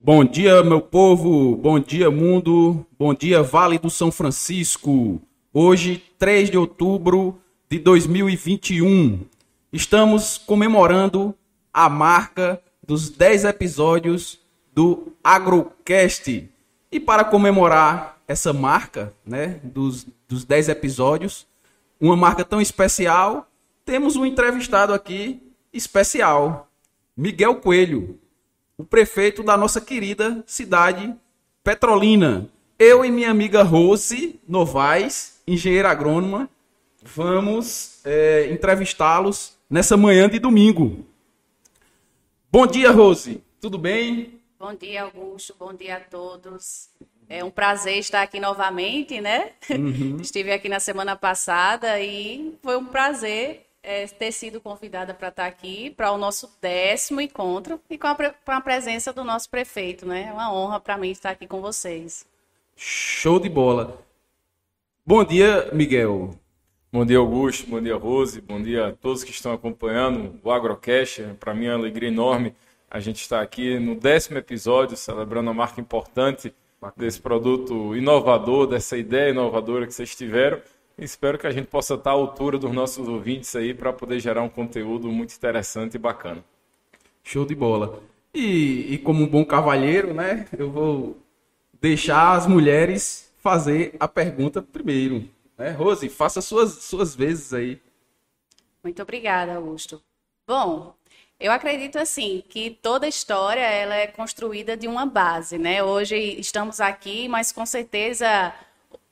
Bom dia, meu povo. Bom dia, mundo. Bom dia, Vale do São Francisco. Hoje, 3 de outubro de 2021, estamos comemorando a marca dos 10 episódios do Agrocast. E para comemorar essa marca, né, dos, dos 10 episódios, uma marca tão especial, temos um entrevistado aqui especial, Miguel Coelho, o prefeito da nossa querida cidade Petrolina. Eu e minha amiga Rose Novaes, engenheira agrônoma, vamos é, entrevistá-los nessa manhã de domingo. Bom dia, Rose. Tudo bem? Bom dia, Augusto. Bom dia a todos. É um prazer estar aqui novamente, né? Uhum. Estive aqui na semana passada e foi um prazer é, ter sido convidada para estar aqui para o nosso décimo encontro e com a, com a presença do nosso prefeito, né? É uma honra para mim estar aqui com vocês. Show de bola. Bom dia, Miguel. Bom dia, Augusto. Bom dia, Rose. Bom dia a todos que estão acompanhando o Agrocast. Para mim é uma alegria enorme a gente estar aqui no décimo episódio, celebrando uma marca importante desse produto inovador, dessa ideia inovadora que vocês tiveram. Espero que a gente possa estar à altura dos nossos ouvintes aí para poder gerar um conteúdo muito interessante e bacana. Show de bola. E, e como um bom cavalheiro, né, eu vou deixar as mulheres fazer a pergunta primeiro. Né? Rose, faça suas, suas vezes aí. Muito obrigada, Augusto. Bom, eu acredito assim que toda história ela é construída de uma base, né? Hoje estamos aqui, mas com certeza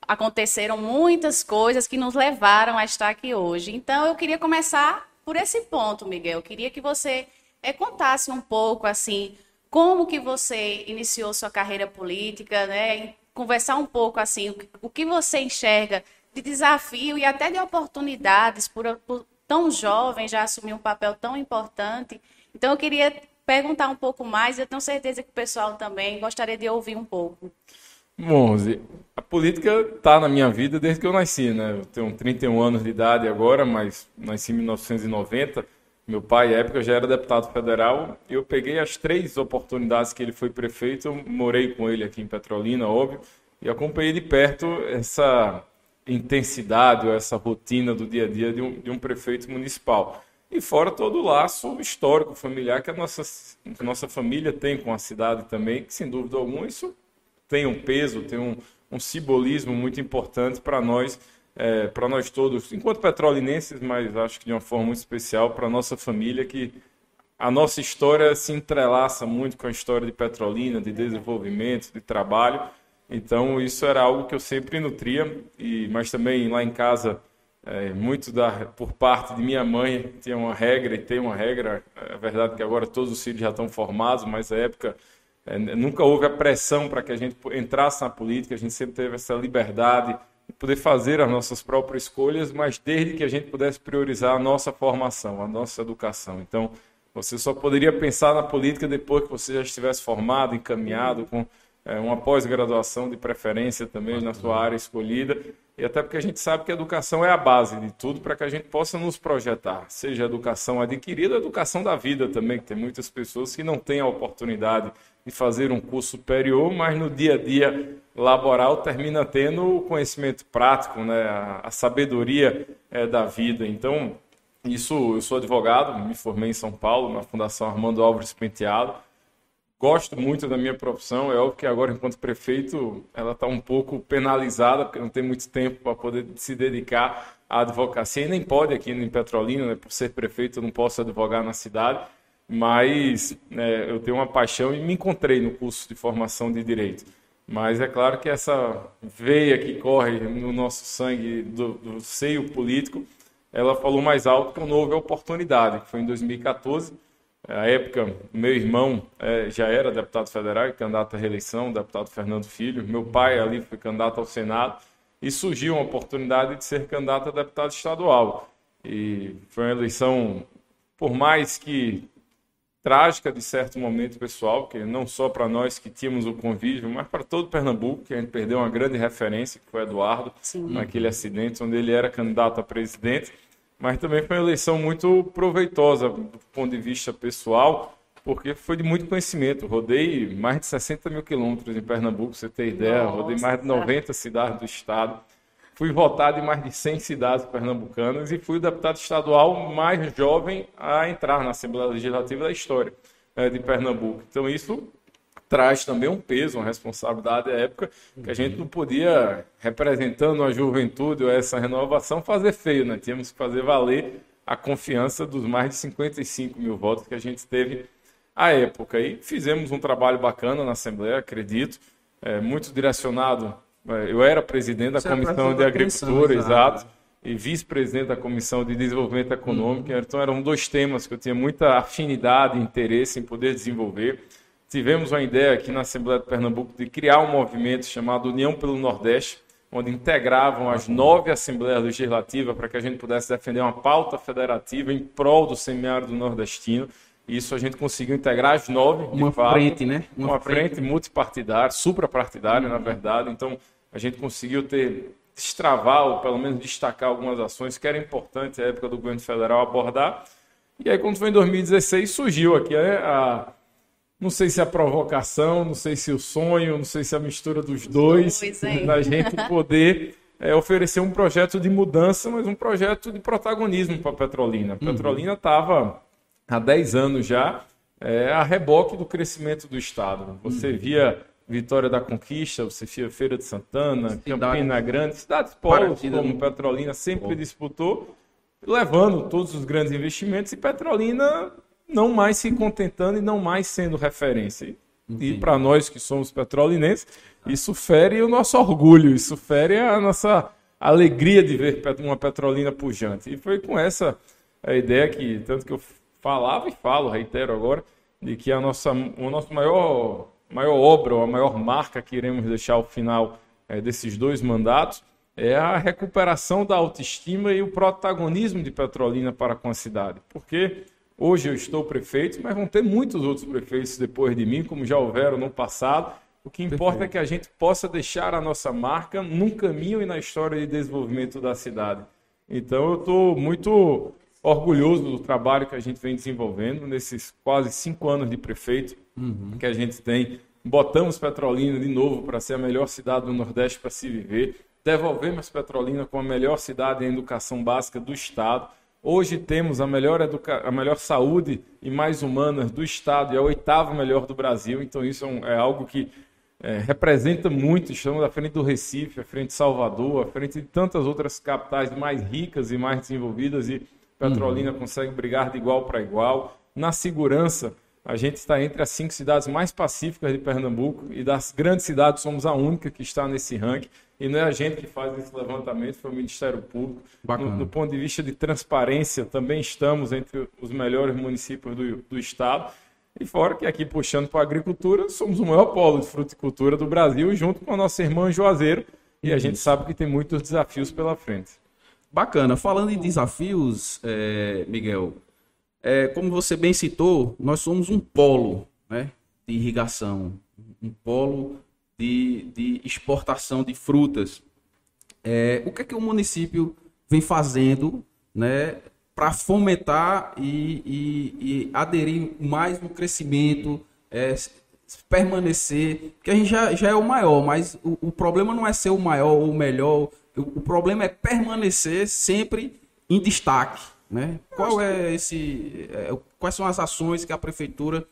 aconteceram muitas coisas que nos levaram a estar aqui hoje. Então, eu queria começar por esse ponto, Miguel. Eu queria que você é, contasse um pouco, assim, como que você iniciou sua carreira política, né? Conversar um pouco, assim, o que você enxerga de desafio e até de oportunidades por, por tão jovem já assumir um papel tão importante. Então, eu queria perguntar um pouco mais, eu tenho certeza que o pessoal também gostaria de ouvir um pouco. Bom, a política está na minha vida desde que eu nasci, né? Eu tenho 31 anos de idade agora, mas nasci em 1990. Meu pai, à época, já era deputado federal. Eu peguei as três oportunidades que ele foi prefeito, morei com ele aqui em Petrolina, óbvio, e acompanhei de perto essa intensidade, ou essa rotina do dia a dia de um, de um prefeito municipal. E fora todo o laço histórico, familiar que a nossa, que a nossa família tem com a cidade também, que sem dúvida alguma isso tem um peso, tem um, um simbolismo muito importante para nós, é, para nós todos, enquanto petrolinenses, mas acho que de uma forma muito especial para a nossa família, que a nossa história se entrelaça muito com a história de Petrolina, de desenvolvimento, de trabalho. Então, isso era algo que eu sempre nutria, e, mas também lá em casa, é, muito da, por parte de minha mãe, tinha uma regra e tem uma regra. É verdade que agora todos os filhos já estão formados, mas na época nunca houve a pressão para que a gente entrasse na política, a gente sempre teve essa liberdade de poder fazer as nossas próprias escolhas, mas desde que a gente pudesse priorizar a nossa formação, a nossa educação. Então, você só poderia pensar na política depois que você já estivesse formado, encaminhado, com é, uma pós-graduação de preferência também na sua área escolhida, e até porque a gente sabe que a educação é a base de tudo para que a gente possa nos projetar, seja a educação adquirida, a educação da vida também, que tem muitas pessoas que não têm a oportunidade de fazer um curso superior, mas no dia a dia laboral termina tendo o conhecimento prático, né, a, a sabedoria é, da vida. Então, isso, eu sou advogado, me formei em São Paulo, na Fundação Armando Álvares Penteado. Gosto muito da minha profissão, é óbvio que agora, enquanto prefeito, ela está um pouco penalizada, porque não tem muito tempo para poder se dedicar à advocacia, e nem pode aqui em Petrolina, né, por ser prefeito, eu não posso advogar na cidade mas é, eu tenho uma paixão e me encontrei no curso de formação de direito. Mas é claro que essa veia que corre no nosso sangue do, do seio político, ela falou mais alto que não houve oportunidade, que foi em 2014. A época, meu irmão é, já era deputado federal, candidato à reeleição, deputado Fernando Filho. Meu pai ali foi candidato ao Senado e surgiu uma oportunidade de ser candidato a deputado estadual. E foi uma eleição, por mais que trágica de certo momento pessoal, que não só para nós que tínhamos o convívio, mas para todo Pernambuco, que a gente perdeu uma grande referência, que foi Eduardo, Sim. naquele acidente onde ele era candidato a presidente, mas também foi uma eleição muito proveitosa do ponto de vista pessoal, porque foi de muito conhecimento. Rodei mais de 60 mil quilômetros em Pernambuco, você ter ideia. Nossa. Rodei mais de 90 cidades do estado. Fui votado em mais de 100 cidades pernambucanas e fui o deputado estadual mais jovem a entrar na Assembleia Legislativa da história é, de Pernambuco. Então, isso traz também um peso, uma responsabilidade à época que a gente não podia, representando a juventude ou essa renovação, fazer feio, né? Tínhamos que fazer valer a confiança dos mais de 55 mil votos que a gente teve à época. E fizemos um trabalho bacana na Assembleia, acredito, é, muito direcionado. É, eu era presidente da Você Comissão de Agricultura, exato, e vice-presidente da Comissão de Desenvolvimento Econômico. Uhum. Então, eram dois temas que eu tinha muita afinidade e interesse em poder desenvolver. Tivemos uma ideia aqui na Assembleia de Pernambuco de criar um movimento chamado União pelo Nordeste, onde integravam as nove assembleias legislativas para que a gente pudesse defender uma pauta federativa em prol do semiárido nordestino. Isso a gente conseguiu integrar as nove. Uma fato, frente, né? Uma, uma frente, frente multipartidária, suprapartidária, uhum. na verdade. Então, a gente conseguiu ter destravar ou pelo menos destacar algumas ações que era importante na época do governo federal abordar. E aí, quando foi em 2016, surgiu aqui a, a não sei se a provocação, não sei se o sonho, não sei se a mistura dos dois, da gente poder é, oferecer um projeto de mudança, mas um projeto de protagonismo para a Petrolina. A uhum. Petrolina estava há 10 anos já é, a reboque do crescimento do Estado. Você uhum. via Vitória da Conquista, você via Feira de Santana, Cidade. Campina Grande, cidades polos como Petrolina sempre disputou, levando todos os grandes investimentos e Petrolina não mais se contentando e não mais sendo referência. E para nós que somos petrolinenses, isso fere o nosso orgulho, isso fere a nossa alegria de ver uma petrolina pujante. E foi com essa a ideia que, tanto que eu falava e falo, reitero agora, de que a nossa, o nosso maior, maior obra, ou a maior marca que iremos deixar ao final é, desses dois mandatos, é a recuperação da autoestima e o protagonismo de Petrolina para com a cidade. Porque Hoje eu estou prefeito, mas vão ter muitos outros prefeitos depois de mim, como já houveram no passado. O que importa Perfeito. é que a gente possa deixar a nossa marca num caminho e na história de desenvolvimento da cidade. Então eu estou muito orgulhoso do trabalho que a gente vem desenvolvendo nesses quase cinco anos de prefeito uhum. que a gente tem. Botamos Petrolina de novo para ser a melhor cidade do Nordeste para se viver. Devolvemos Petrolina como a melhor cidade em educação básica do Estado. Hoje temos a melhor, educa... a melhor saúde e mais humana do Estado e a oitava melhor do Brasil. Então, isso é, um, é algo que é, representa muito. Estamos à frente do Recife, à frente de Salvador, à frente de tantas outras capitais mais ricas e mais desenvolvidas. E Petrolina uhum. consegue brigar de igual para igual. Na segurança, a gente está entre as cinco cidades mais pacíficas de Pernambuco e das grandes cidades somos a única que está nesse ranking. E não é a gente que faz esse levantamento, foi o Ministério Público. No, do ponto de vista de transparência, também estamos entre os melhores municípios do, do estado. E fora que aqui, puxando para a agricultura, somos o maior polo de fruticultura do Brasil, junto com a nossa irmã Juazeiro. E a gente sabe que tem muitos desafios pela frente. Bacana. Falando em desafios, é, Miguel, é, como você bem citou, nós somos um polo né, de irrigação, um polo de, de exportação de frutas. É, o que é que o município vem fazendo né, para fomentar e, e, e, aderir mais no crescimento, é, permanecer? Porque a gente já, já é o maior, mas o, o problema não é ser o maior ou o melhor, o, problema é permanecer sempre em destaque. Né? Qual é esse, é, quais são as ações que a prefeitura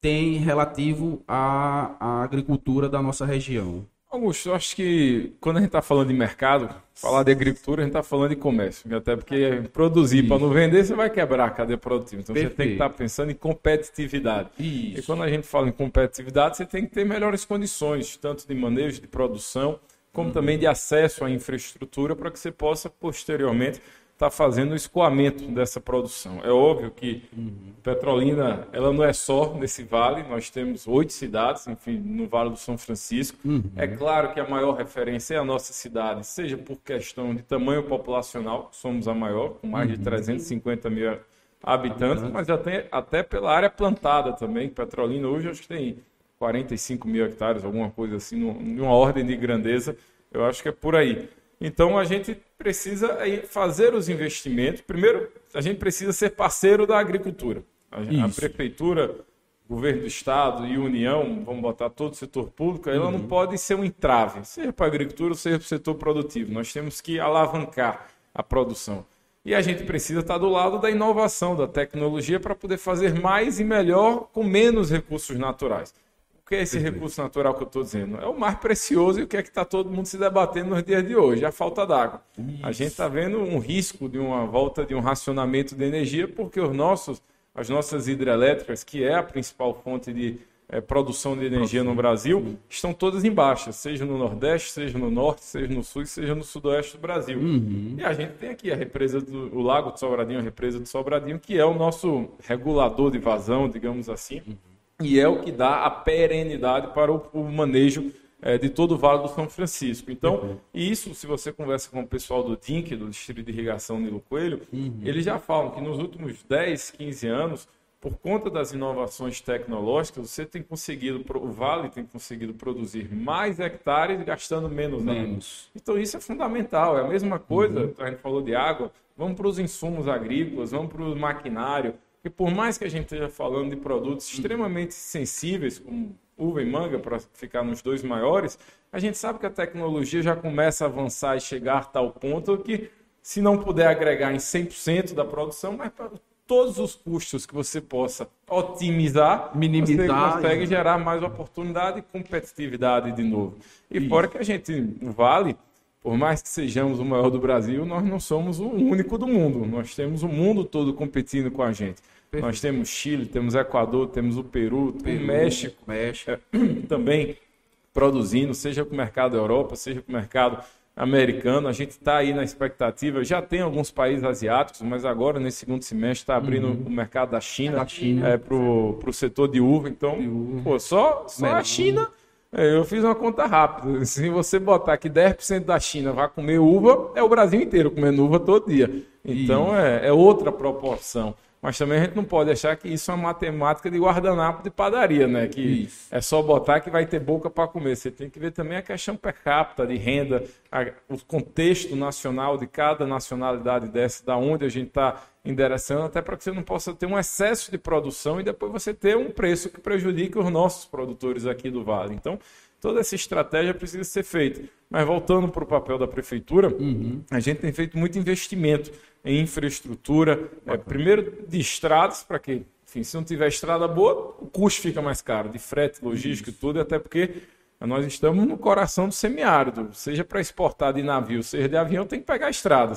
tem relativo à, à agricultura da nossa região? Augusto, eu acho que quando a gente está falando de mercado, falar de agricultura, a gente está falando de comércio. Até porque produzir para não vender, você vai quebrar a cadeia produtiva. Então Perfeito. você tem que estar tá pensando em competitividade. Isso. E quando a gente fala em competitividade, você tem que ter melhores condições, tanto de manejo, de produção, como uhum. também de acesso à infraestrutura, para que você possa posteriormente está fazendo o escoamento dessa produção. É óbvio que uhum. Petrolina ela não é só nesse vale, nós temos oito cidades, enfim, no Vale do São Francisco. Uhum. É claro que a maior referência é a nossa cidade, seja por questão de tamanho populacional, somos a maior, com mais uhum. de 350 mil habitantes, mas até, até pela área plantada também. Petrolina hoje acho que tem 45 mil hectares, alguma coisa assim, numa ordem de grandeza, eu acho que é por aí. Então a gente precisa fazer os investimentos. Primeiro, a gente precisa ser parceiro da agricultura. A, a prefeitura, governo do estado e União, vamos botar todo o setor público, ela uhum. não pode ser um entrave, seja para a agricultura, seja para o setor produtivo. Nós temos que alavancar a produção. E a gente precisa estar do lado da inovação, da tecnologia, para poder fazer mais e melhor com menos recursos naturais. O que é esse recurso natural que eu estou dizendo? É o mais precioso e o que é que está todo mundo se debatendo nos dias de hoje, a falta d'água. A gente está vendo um risco de uma volta de um racionamento de energia, porque os nossos, as nossas hidrelétricas, que é a principal fonte de é, produção de energia no Brasil estão todas em baixa, seja no Nordeste, seja no Norte, seja no Sul, seja no Sudoeste do Brasil. Uhum. E a gente tem aqui a represa do o Lago de Sobradinho, a represa do Sobradinho, que é o nosso regulador de vazão, digamos assim, uhum. E é o que dá a perenidade para o, o manejo é, de todo o Vale do São Francisco. Então, uhum. isso, se você conversa com o pessoal do DINC, do Distrito de Irrigação Nilo Coelho, uhum. eles já falam que nos últimos 10, 15 anos, por conta das inovações tecnológicas, você tem conseguido, o Vale tem conseguido produzir mais hectares gastando menos, menos. Então isso é fundamental. É a mesma coisa, uhum. a gente falou de água, vamos para os insumos agrícolas, vamos para o maquinário, que por mais que a gente esteja falando de produtos extremamente sensíveis, como uva e manga, para ficar nos dois maiores, a gente sabe que a tecnologia já começa a avançar e chegar a tal ponto que, se não puder agregar em 100% da produção, mas todos os custos que você possa otimizar, minimizar, você consegue gerar mais oportunidade e competitividade de novo. E Isso. fora que a gente vale, por mais que sejamos o maior do Brasil, nós não somos o único do mundo. Nós temos o mundo todo competindo com a gente. Perfeito. Nós temos Chile, temos Equador, temos o Peru, Peru o México, México. também produzindo, seja para o mercado Europa, seja para o mercado americano. A gente está aí na expectativa. Já tem alguns países asiáticos, mas agora, nesse segundo semestre, está abrindo uhum. o mercado da China, China. É, para o setor de uva. Então, uva. Pô, só, só a China. É, eu fiz uma conta rápida. Se você botar que 10% da China vai comer uva, é o Brasil inteiro comendo uva todo dia. Então, é, é outra proporção. Mas também a gente não pode achar que isso é uma matemática de guardanapo de padaria, né? Que isso. é só botar que vai ter boca para comer. Você tem que ver também a questão per capita de renda, a, o contexto nacional de cada nacionalidade dessa, da onde a gente está endereçando, até para que você não possa ter um excesso de produção e depois você ter um preço que prejudique os nossos produtores aqui do Vale. Então, toda essa estratégia precisa ser feita. Mas voltando para o papel da prefeitura, uhum. a gente tem feito muito investimento em infraestrutura, é, primeiro de estradas, para que, enfim, se não tiver estrada boa, o custo fica mais caro, de frete, logística e tudo, até porque nós estamos no coração do semiárido, seja para exportar de navio, seja de avião, tem que pegar a estrada,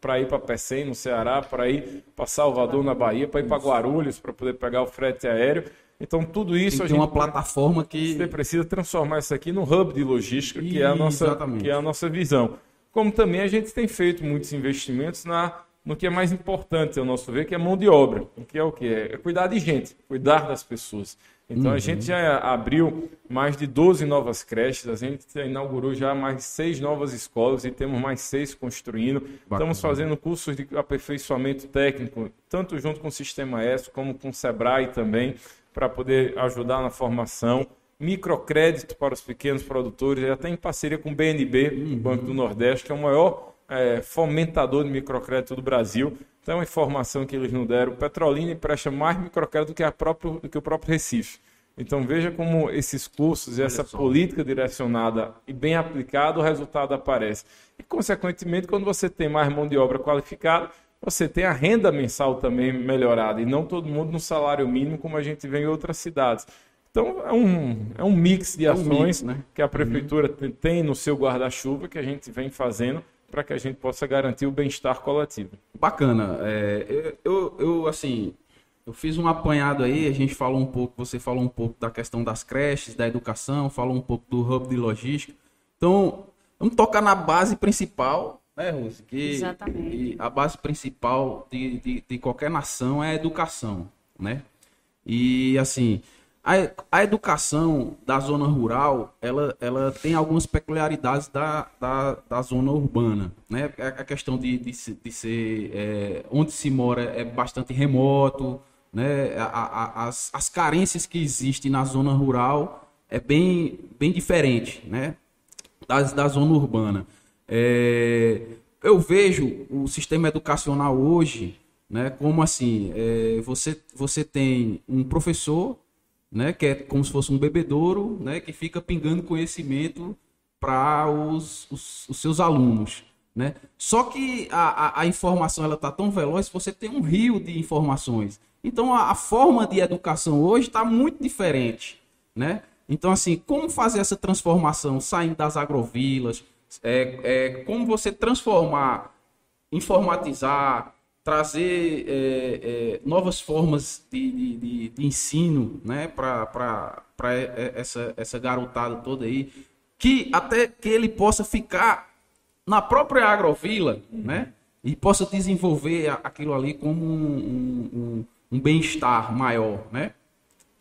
para ir para Pecém, no Ceará, para ir para Salvador, na Bahia, para ir para Guarulhos, para poder pegar o frete aéreo. Então, tudo isso tem a gente. uma plataforma que. Você precisa transformar isso aqui no hub de logística, que é, a nossa, que é a nossa visão como também a gente tem feito muitos investimentos na, no que é mais importante, ao nosso ver, que é mão de obra, que é o que? É cuidar de gente, cuidar das pessoas. Então uhum. a gente já abriu mais de 12 novas creches, a gente inaugurou já mais de seis novas escolas e temos mais seis construindo. Bacana. Estamos fazendo cursos de aperfeiçoamento técnico, tanto junto com o Sistema S como com o Sebrae também, para poder ajudar na formação microcrédito para os pequenos produtores, até em parceria com o BNB, uhum. Banco do Nordeste, que é o maior é, fomentador de microcrédito do Brasil. Então, uma informação que eles nos deram. Petrolina empresta mais microcrédito do que, a próprio, do que o próprio Recife. Então, veja como esses cursos e essa política direcionada e bem aplicada, o resultado aparece. E, consequentemente, quando você tem mais mão de obra qualificada, você tem a renda mensal também melhorada. E não todo mundo no salário mínimo, como a gente vê em outras cidades. Então é um, é um mix de ações é um mix, né? que a prefeitura uhum. tem no seu guarda-chuva que a gente vem fazendo para que a gente possa garantir o bem-estar coletivo. Bacana. É, eu, eu, assim, eu fiz um apanhado aí, a gente falou um pouco, você falou um pouco da questão das creches, da educação, falou um pouco do hub de logística. Então, vamos tocar na base principal, né, Rússia? Que, Exatamente. a base principal de, de, de qualquer nação é a educação, né? E, assim, a, a educação da zona rural, ela, ela tem algumas peculiaridades da, da, da zona urbana, né? A questão de, de, de ser, é, onde se mora é bastante remoto, né? A, a, as, as carências que existem na zona rural é bem, bem diferente, né? Das, da zona urbana. É, eu vejo o sistema educacional hoje né? Como assim? É, você, você tem um professor, né? Que é como se fosse um bebedouro, né? Que fica pingando conhecimento para os, os, os, seus alunos, né? Só que a, a, a informação ela está tão veloz, você tem um rio de informações. Então a, a forma de educação hoje está muito diferente, né? Então assim, como fazer essa transformação saindo das agrovilas? É, é, como você transformar, informatizar, trazer é, é, novas formas de, de, de, de ensino né, para essa, essa garotada toda aí, que até que ele possa ficar na própria agrovila né, e possa desenvolver aquilo ali como um, um, um bem-estar maior, né?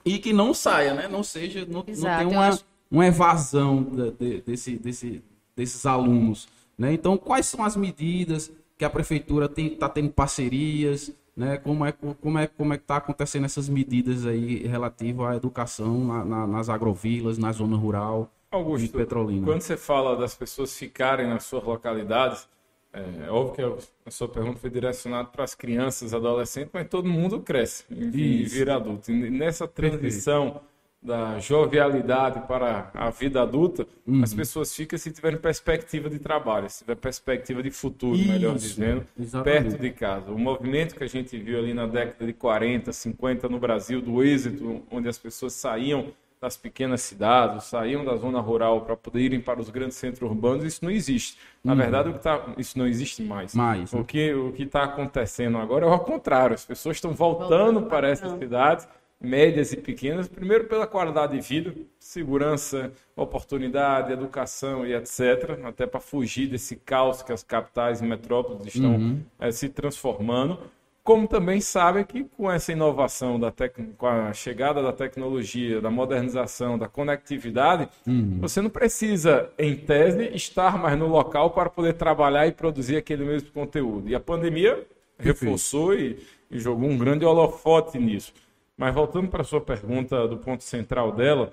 E que não saia, né? Não seja, não, Exato, não tenha uma, acho... uma evasão de, desse, desse, desses alunos. Né? Então, quais são as medidas que a prefeitura está tendo parcerias? Né? Como é como é como é que está acontecendo essas medidas aí relativas à educação na, na, nas agrovilas, na zona rural Augusto, de Petrolina? Quando você fala das pessoas ficarem nas suas localidades, é, é óbvio que a sua pergunta foi direcionada para as crianças, adolescentes, mas todo mundo cresce e vira adulto. E nessa transição da jovialidade para a vida adulta, uhum. as pessoas ficam se tiverem perspectiva de trabalho, se tiver perspectiva de futuro, Isso, melhor dizendo, exatamente. perto de casa. O movimento que a gente viu ali na década de 40, 50 no Brasil, do êxito, onde as pessoas saíam das pequenas cidades, saíam da zona rural para poder irem para os grandes centros urbanos, isso não existe. Na uhum. verdade, o que tá, isso não existe mais. mais né? O que o está acontecendo agora é o contrário. As pessoas estão voltando, voltando para essas cidades médias e pequenas, primeiro pela qualidade de vida, segurança, oportunidade, educação e etc., até para fugir desse caos que as capitais e metrópoles estão uhum. é, se transformando, como também sabem que com essa inovação, da tec... com a chegada da tecnologia, da modernização, da conectividade, uhum. você não precisa, em tese, estar mais no local para poder trabalhar e produzir aquele mesmo conteúdo. E a pandemia reforçou e, e jogou um grande holofote nisso. Mas voltando para a sua pergunta do ponto central dela,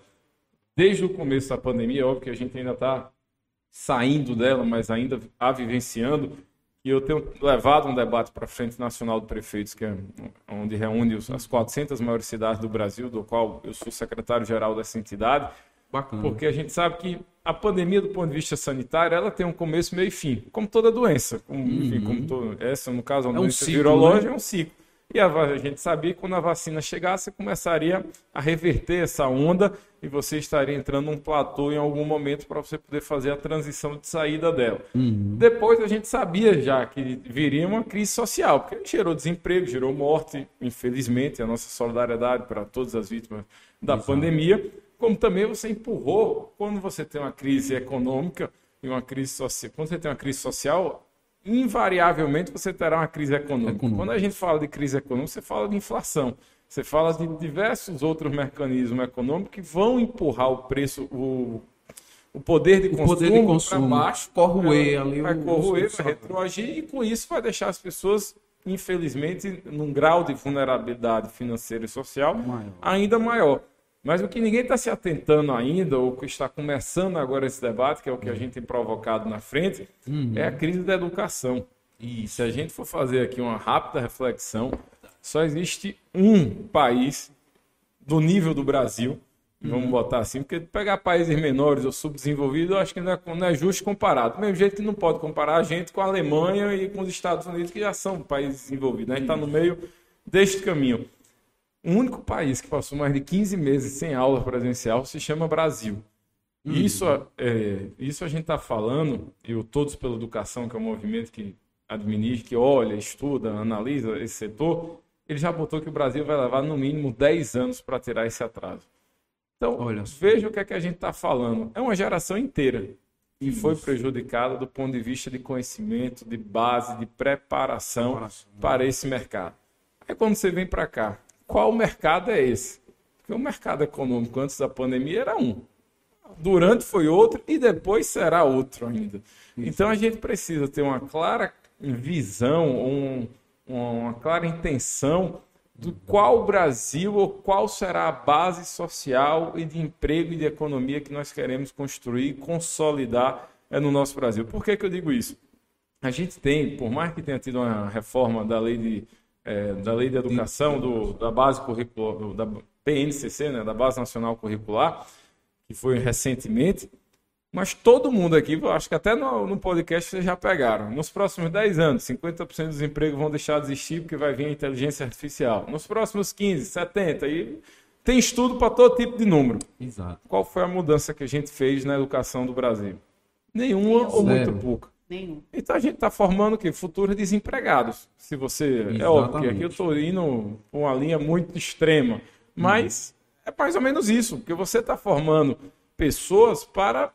desde o começo da pandemia, óbvio que a gente ainda está saindo dela, mas ainda a vivenciando, e eu tenho levado um debate para a Frente Nacional de Prefeitos, que é onde reúne as 400 maiores cidades do Brasil, do qual eu sou secretário-geral dessa entidade, Bacana. porque a gente sabe que a pandemia, do ponto de vista sanitário, ela tem um começo, meio e fim, como toda doença. Como, uhum. enfim, como todo, essa, no caso, é uma é doença um ciclo, virológica, né? é um ciclo. E a, gente sabia que quando a vacina chegasse, começaria a reverter essa onda e você estaria entrando num platô em algum momento para você poder fazer a transição de saída dela. Uhum. Depois a gente sabia já que viria uma crise social, porque gerou desemprego, gerou morte, infelizmente, a nossa solidariedade para todas as vítimas da Exato. pandemia, como também você empurrou, quando você tem uma crise econômica e uma crise social, quando você tem uma crise social, invariavelmente você terá uma crise econômica. econômica. Quando a gente fala de crise econômica, você fala de inflação. Você fala de diversos outros mecanismos econômicos que vão empurrar o preço, o, o poder de o consumo, consumo para baixo, corroer ali vai corroer, vai retroagir e com isso vai deixar as pessoas, infelizmente, num grau de vulnerabilidade financeira e social maior. ainda maior. Mas o que ninguém está se atentando ainda, ou que está começando agora esse debate, que é o que a gente tem provocado na frente, uhum. é a crise da educação. E se a gente for fazer aqui uma rápida reflexão, só existe um país do nível do Brasil, vamos uhum. botar assim, porque pegar países menores ou subdesenvolvidos, eu acho que não é, não é justo comparar. Do mesmo jeito que não pode comparar a gente com a Alemanha e com os Estados Unidos, que já são países desenvolvidos. Né? A gente está no meio deste caminho. O único país que passou mais de 15 meses sem aula presencial se chama Brasil. Uhum. Isso, é, isso a gente está falando, e o Todos pela Educação, que é um movimento que administra, que olha, estuda, analisa esse setor, ele já botou que o Brasil vai levar no mínimo 10 anos para tirar esse atraso. Então, olha. veja o que é que a gente está falando. É uma geração inteira que isso. foi prejudicada do ponto de vista de conhecimento, de base, de preparação, preparação. para esse mercado. Aí quando você vem para cá, qual mercado é esse? Porque o mercado econômico antes da pandemia era um. Durante foi outro e depois será outro ainda. Então a gente precisa ter uma clara visão, um, uma clara intenção do qual o Brasil ou qual será a base social e de emprego e de economia que nós queremos construir e consolidar é, no nosso Brasil. Por que, que eu digo isso? A gente tem, por mais que tenha tido uma reforma da lei de é, da Lei de Educação, do, da base curricular, da BNCC, né, da Base Nacional Curricular, que foi recentemente. Mas todo mundo aqui, acho que até no, no podcast vocês já pegaram. Nos próximos 10 anos, 50% dos empregos vão deixar de existir porque vai vir a inteligência artificial. Nos próximos 15, 70, e tem estudo para todo tipo de número. Exato. Qual foi a mudança que a gente fez na educação do Brasil? Nenhuma ou muito pouca. Nenhum. Então a gente está formando o quê? Futuros desempregados. Se você. É óbvio que aqui eu estou indo uma linha muito extrema. Mas é mais ou menos isso, porque você está formando pessoas para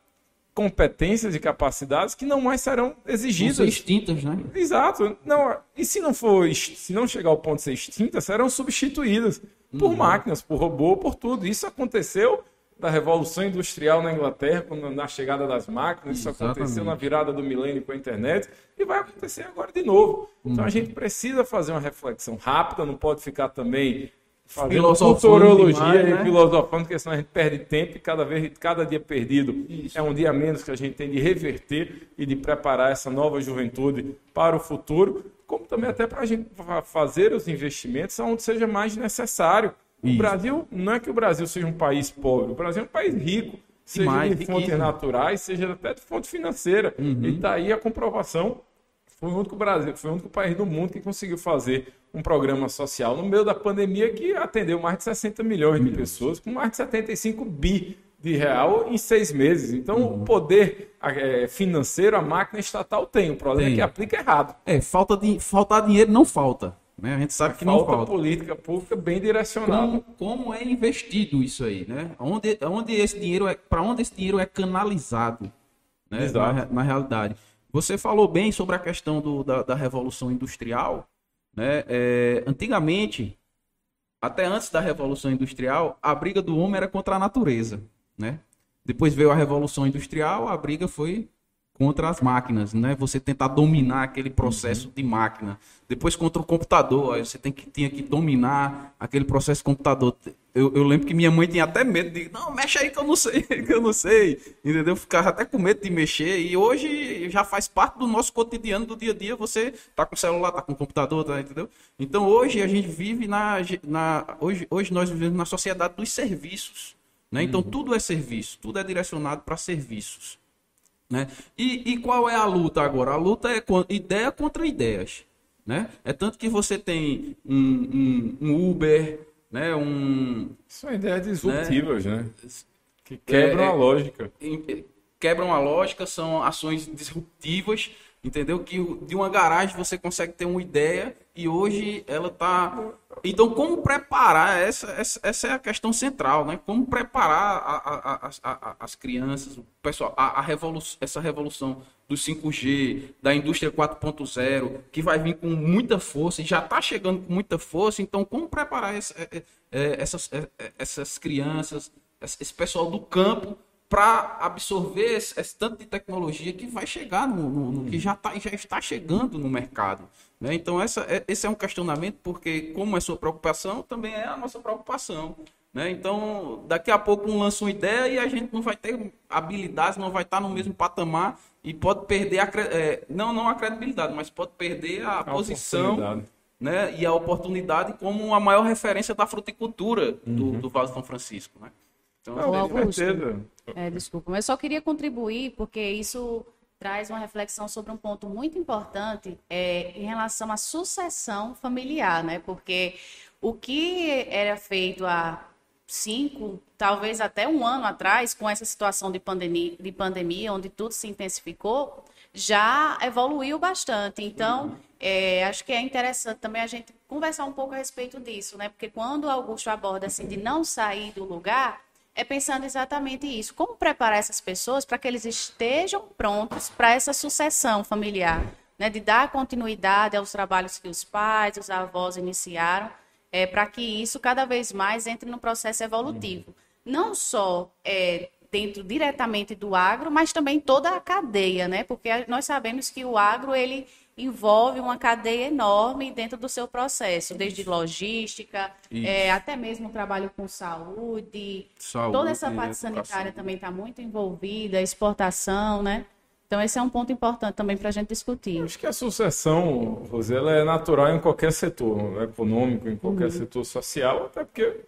competências e capacidades que não mais serão exigidas. Vão ser extintas, né? Exato. Não, e se não for, se não chegar ao ponto de ser extintas, serão substituídas por máquinas, por robô, por tudo. Isso aconteceu da Revolução Industrial na Inglaterra, quando- na chegada das máquinas, isso aconteceu Exatamente. na virada do milênio com a internet e vai acontecer agora de novo. Então a gente precisa fazer uma reflexão rápida, não pode ficar também fazendo futurologia demais, e né? filosofando, porque senão a gente perde tempo e cada vez, cada dia perdido é um dia menos que a gente tem de reverter e de preparar essa nova juventude para o futuro, como também até para a gente fa- fazer os investimentos onde seja mais necessário. O Isso. Brasil, não é que o Brasil seja um país pobre, o Brasil é um país rico, seja de fontes naturais, seja até de fonte financeira. Uhum. E está aí a comprovação foi o único Brasil, foi o único país do mundo que conseguiu fazer um programa social no meio da pandemia que atendeu mais de 60 milhões de pessoas, com mais de 75 bi de real em seis meses. Então, Uhum. o poder eh, financeiro, a máquina estatal tem. O problema Tem. é que aplica errado. É, falta de, faltar dinheiro não falta. Né? A gente sabe que não falta falta. política pública bem direcionada. Como, como é investido isso aí, né? Onde, onde esse dinheiro é, para onde esse dinheiro é canalizado, né? Na, na realidade. Você falou bem sobre a questão do, da, da revolução industrial, né? É, antigamente, até antes da revolução industrial, a briga do homem era contra a natureza, né? Depois veio a revolução industrial, a briga foi contra as máquinas, né? Você tentar dominar aquele processo de máquina. Depois contra o computador, aí você tem que tinha que dominar aquele processo computador. Eu, eu lembro que minha mãe tinha até medo de, não, mexe aí que eu não sei, que eu não sei, entendeu? Ficava até com medo de mexer e hoje já faz parte do nosso cotidiano do dia a dia. Você tá com o celular, tá com o computador, tá, entendeu? Então hoje a gente vive na, na hoje, hoje nós vivemos na sociedade dos serviços, né? Então tudo é serviço, tudo é direcionado para serviços. Né? E, e qual é a luta agora? A luta é ideia contra ideias. Né? É tanto que você tem um, um- um Uber, né? um, São ideias disruptivas, né? Que É, quebram é. a lógica. em- quebram a lógica, são ações disruptivas, entendeu? Que de uma garagem você consegue ter uma ideia e hoje ela tá. Então, como preparar? Essa, essa, essa é a questão central, né? Como preparar a- a- a- as- crianças, o pessoal, a, a revolu essa revolução do 5G, da indústria 4.0, que vai vir com muita força e já está chegando com muita força. Então, como preparar esse- é, é, é, essas, essas crianças, esse pessoal do campo para absorver esse, esse tanto de tecnologia que vai chegar no, no- no- que já, tá, já está chegando no mercado. Né? Então essa, é- esse é um questionamento porque como é sua preocupação também é a nossa preocupação. né? Então daqui a pouco um lança uma ideia e a gente não vai ter habilidades, não vai estar no mesmo patamar e pode perder a é, não não a credibilidade, mas pode perder a, A posição né, e a oportunidade como a maior referência da fruticultura do, Uhum. do Vale do São Francisco. Né? Então, Com Augusto. É, desculpa, mas eu só queria contribuir porque isso traz uma reflexão sobre um ponto muito importante é, em relação à sucessão familiar, né? Porque o que era feito há cinco, talvez até um ano atrás, com essa situação de pandemia, de pandemia onde tudo se intensificou, já evoluiu bastante. Então, é, acho que é interessante também a gente conversar um pouco a respeito disso, né? Porque quando o Augusto aborda assim de não sair do lugar, é pensando exatamente isso. Como preparar essas pessoas para que eles estejam prontos para essa sucessão familiar, né? De dar continuidade aos trabalhos que os pais, os avós iniciaram, é, para que isso cada vez mais entre no processo evolutivo. Não só é, dentro diretamente do agro, mas também toda a cadeia, né? Porque nós sabemos que o agro ele envolve uma cadeia enorme dentro do seu processo, desde logística, é, até mesmo trabalho com saúde, Saúde, toda essa parte sanitária também está muito envolvida, exportação, né? Então, esse é um ponto importante também para a gente discutir. Acho que a sucessão, Rosela, é natural em qualquer setor econômico, em qualquer uhum. setor social, até porque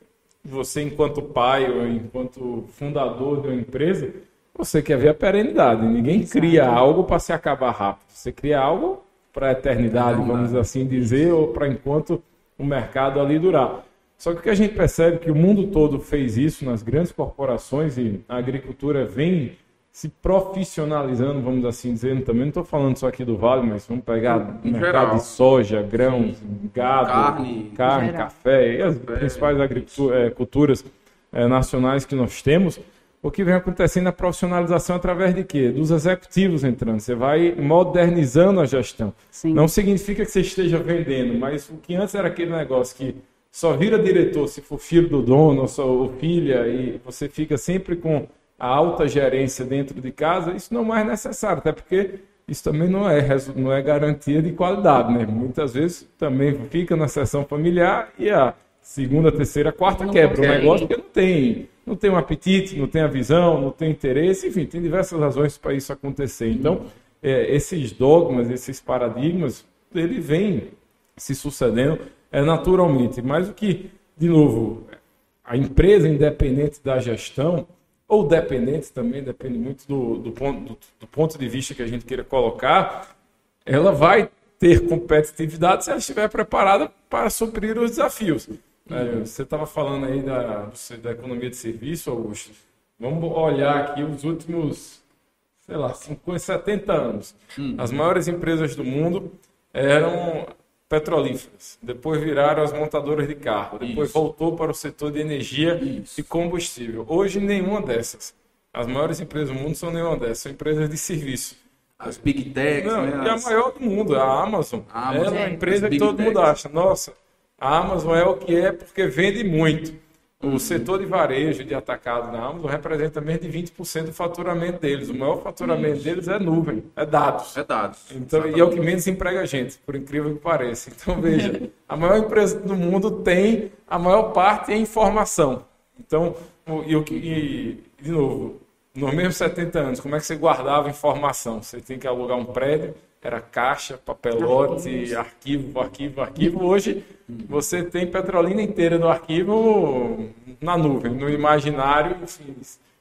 você, enquanto pai ou enquanto fundador de uma empresa, você quer ver a perenidade. Ninguém Exato. cria algo para se acabar rápido. Você cria algo para a eternidade, vamos assim dizer, ou para enquanto o mercado ali durar. Só que o que a gente percebe é que o mundo todo fez isso nas grandes corporações e a agricultura vem se profissionalizando, vamos assim dizer. Também não estou falando só aqui do Vale, mas vamos pegar em mercado geral. de soja, grãos, gado, carne, carne café e as principais agriculturas é, nacionais que nós temos. O que vem acontecendo é a profissionalização através de quê? Dos executivos entrando. Você vai modernizando a gestão. Sim. Não significa que você esteja vendendo, mas o que antes era aquele negócio que só vira diretor se for filho do dono ou filha e você fica sempre com a alta gerência dentro de casa, isso não é mais necessário, até porque isso também não é, não é garantia de qualidade, né? Muitas vezes também fica na sessão familiar e a segunda, terceira, quarta quebra o negócio porque não tem, não tem um apetite, não tem a visão, não tem interesse, enfim, tem diversas razões para isso acontecer. Então, é, esses dogmas, esses paradigmas, ele vem se sucedendo é, naturalmente. Mas o que, de novo, a empresa independente da gestão, ou dependente também, depende muito do, do, ponto, do, do ponto de vista que a gente queira colocar, ela vai ter competitividade se ela estiver preparada para suprir os desafios. Uhum. Você estava falando aí da, da economia de serviço, Augusto. Vamos olhar aqui os últimos, sei lá, 50, 70 anos. Uhum. As maiores empresas do mundo eram petrolíferas, depois viraram as montadoras de carro, depois Isso. voltou para o setor de energia Isso. e combustível. Hoje, nenhuma dessas. As maiores empresas do mundo são nenhuma dessas, são empresas de serviço. As Big Techs, Não, né? E a maior do mundo, a Amazon. A Amazon é uma empresa que todo mundo acha, nossa, a Amazon é o que é porque vende muito. O setor de varejo de atacado na Amazon representa menos de 20% do faturamento deles. O maior faturamento Isso. deles é nuvem, é dados. É dados. Então, e é o que menos emprega a gente, por incrível que pareça. Então, veja, a maior empresa do mundo tem a maior parte em informação. Então, e, e, de novo, nos mesmos 70 anos, como é que você guardava informação? Você tem que alugar um prédio, era caixa, papelote, arquivo, arquivo, arquivo. Hoje você tem Petrolina inteira no arquivo na nuvem, no imaginário, enfim,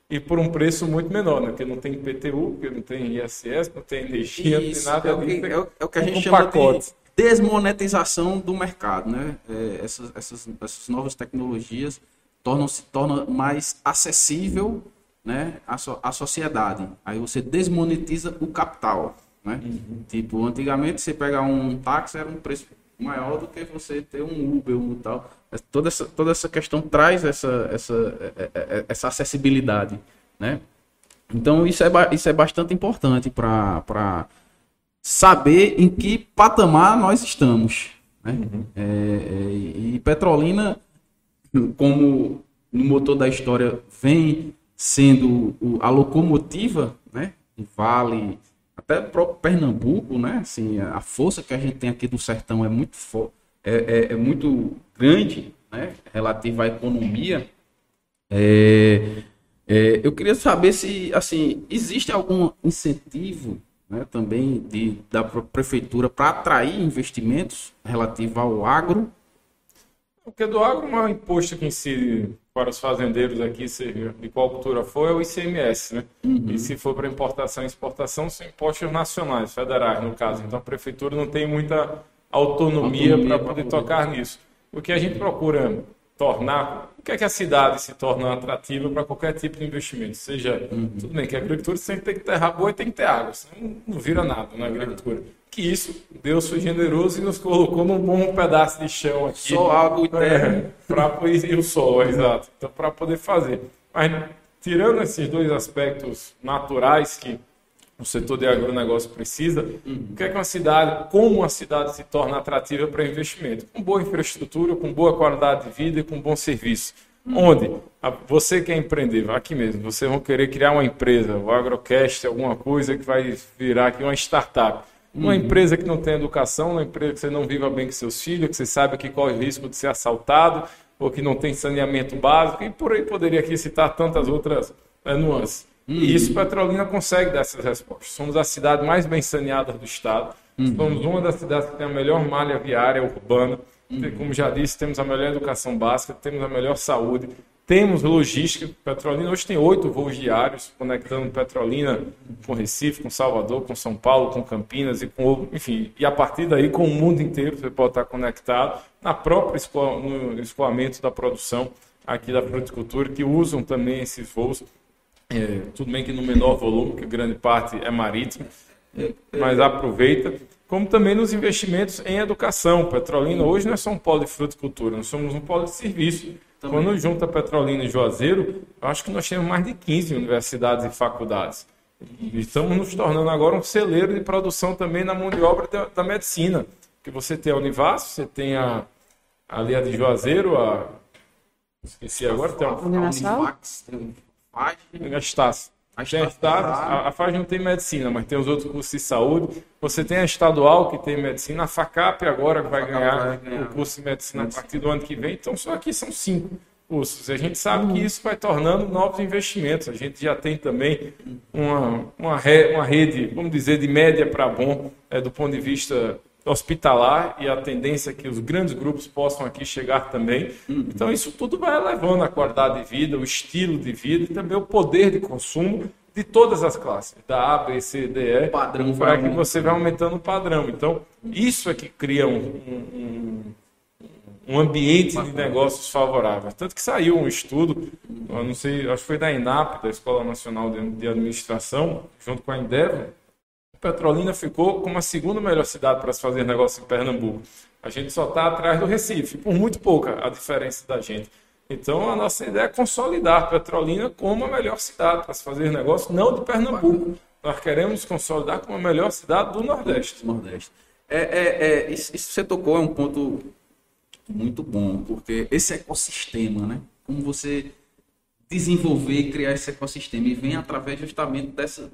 e por um preço muito menor, né? Porque não tem PTU, porque não tem ISS, não tem energia, Isso, não tem nada é o que, é, o, é o que a gente um chama pacote. de desmonetização do mercado, né? É, essas, essas, essas novas tecnologias tornam se torna mais acessível, né, à, so, à sociedade. Aí você desmonetiza o capital. Né? Uhum. Tipo, antigamente você pegar um táxi era um preço maior do que você ter um Uber um tal. Toda essa, toda essa questão traz essa, essa, é, é, é, essa acessibilidade. Né? Então isso é, isso é bastante importante para saber em que patamar nós estamos. Né? Uhum. É, é, e Petrolina, como no motor da história vem sendo a locomotiva né, Vale até o próprio Pernambuco, né? Assim, a força que a gente tem aqui do sertão é muito é, é, é muito grande, né? Relativa à economia. É, é, eu queria saber se, assim, existe algum incentivo, né? Também de, da prefeitura para atrair investimentos relativo ao agro. Porque do agro, o maior imposto que incide para os fazendeiros aqui, seja de qual cultura for, é o ICMS, né? Uhum. E se for para importação e exportação, são impostos nacionais, federais, no caso. Então a prefeitura não tem muita autonomia, autonomia para poder tocar nisso. O que a gente procura tornar, o que é que a cidade se torna atrativa para qualquer tipo de investimento? Seja, uhum. tudo bem que a agricultura sempre tem que ter boa e tem que ter água, senão não vira nada na agricultura que isso, Deus foi generoso e nos colocou num bom pedaço de chão aqui. Só água e terra. É, para e o sol, exato. Então, para poder fazer. Mas, tirando esses dois aspectos naturais que o setor de agronegócio precisa, o que é que uma cidade, como uma cidade se torna atrativa para investimento? Com boa infraestrutura, com boa qualidade de vida e com bom serviço. Onde você quer empreender, aqui mesmo, vocês vão querer criar uma empresa, o Agrocast, alguma coisa que vai virar aqui uma startup. Uma uhum. empresa que não tem educação, uma empresa que você não viva bem com seus filhos, que você sabe que corre o risco de ser assaltado, ou que não tem saneamento básico, e por aí poderia aqui citar tantas outras é, nuances. Uhum. E isso Petrolina consegue dar essas respostas. Somos a cidade mais bem saneada do estado. Uhum. Somos uma das cidades que tem a melhor malha viária urbana. Uhum. Como já disse, temos a melhor educação básica, temos a melhor saúde, temos logística. Petrolina hoje tem oito voos diários conectando Petrolina com Recife, com Salvador, com São Paulo, com Campinas e com enfim, e a partir daí com o mundo inteiro você pode estar conectado na própria no escoamento da produção aqui da fruticultura que usam também esses voos. É, tudo bem que no menor volume, que grande parte é marítimo, mas aproveita. Como também nos investimentos em educação. Petrolina hoje não é só um polo de fruticultura, nós somos um polo de serviço. Também. Quando junta Petrolina e Juazeiro, eu acho que nós temos mais de 15 universidades e faculdades. E estamos nos tornando agora um celeiro de produção também na mão de obra da, da medicina. Que você tem a Univas, você tem a, ali a de Juazeiro, a Esqueci agora. Tem uma... Univax, tem A Estácio. A, tem a, a, a FAG não tem medicina, mas tem os outros cursos de saúde. Você tem a estadual que tem medicina, a FACAP agora vai ganhar, vai ganhar, o curso de medicina, a partir do ano que vem. Então, só aqui são cinco cursos. A gente sabe que isso vai tornando novos investimentos. A gente já tem também uma, uma, re, uma rede, vamos dizer, de média para bom, é, do ponto de vista hospitalar e a tendência é que os grandes grupos possam aqui chegar também. Uhum. Então, isso tudo vai elevando a qualidade de vida, o estilo de vida e também o poder de consumo de todas as classes, da A, B, C, D, E, padrão para que você vai aumentando o padrão. Então, isso é que cria um, um, um ambiente de negócios favorável. Tanto que saiu um estudo, não sei, acho que foi da INAP, da Escola Nacional de Administração, junto com a Endeavor, Petrolina ficou como a segunda melhor cidade para se fazer negócio em Pernambuco. A gente só está atrás do Recife, por muito pouca a diferença da gente. Então, a nossa ideia é consolidar Petrolina como a melhor cidade para se fazer negócio, não de Pernambuco. Nós queremos consolidar como a melhor cidade do Nordeste. Nordeste. É, é, é, isso, isso você tocou é um ponto muito bom, porque esse ecossistema, né? Como você desenvolver e criar esse ecossistema. E vem através justamente dessa,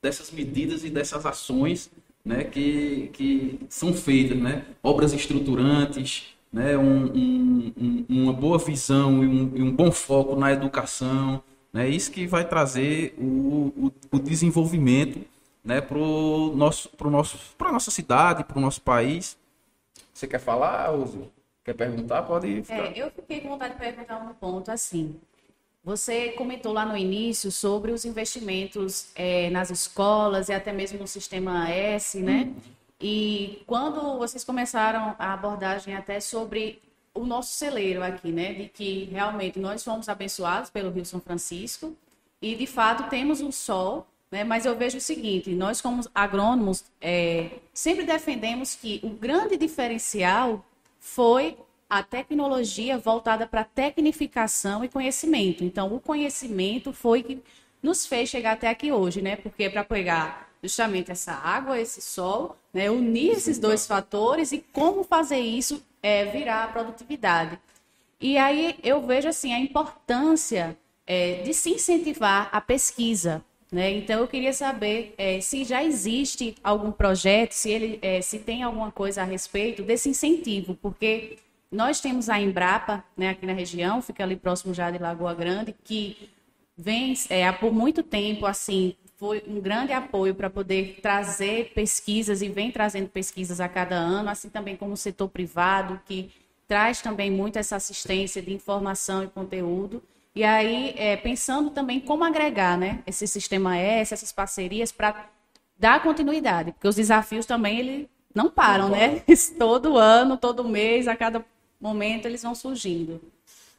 dessas medidas e dessas ações né, que, que são feitas. Né? Obras estruturantes, né, um, um, uma boa visão e um, e um, bom foco na educação. Né? Isso que vai trazer o, o, o desenvolvimento né, para nosso, nosso, a nossa cidade, para o nosso país. Você quer falar, Uzo? Quer perguntar? Pode ficar. É, eu fiquei com vontade de perguntar um ponto assim. Você comentou lá no início sobre os investimentos é, nas escolas e até mesmo no sistema S, né? E quando vocês começaram a abordagem até sobre o nosso celeiro aqui, né? De que realmente nós fomos abençoados pelo Rio São Francisco e de fato temos um sol, né? Mas eu vejo o seguinte: nós como agrônomos é, sempre defendemos que o grande diferencial foi a tecnologia voltada para tecnificação e conhecimento. Então, o conhecimento foi que nos fez chegar até aqui hoje, né? Porque é para pegar justamente essa água, esse sol, né? unir esses dois fatores e como fazer isso é, virar a produtividade. E aí eu vejo assim a importância é, de se incentivar a pesquisa. Né? Então eu queria saber é, se já existe algum projeto, se ele é, se tem alguma coisa a respeito desse incentivo, porque nós temos a Embrapa, né, aqui na região, fica ali próximo já de Lagoa Grande, que vem é, por muito tempo, assim, foi um grande apoio para poder trazer pesquisas e vem trazendo pesquisas a cada ano, assim também como o setor privado, que traz também muito essa assistência de informação e conteúdo. E aí, é, pensando também como agregar né, esse sistema S, essas parcerias, para dar continuidade, porque os desafios também ele não param, né? Todo ano, todo mês, a cada momento eles vão surgindo.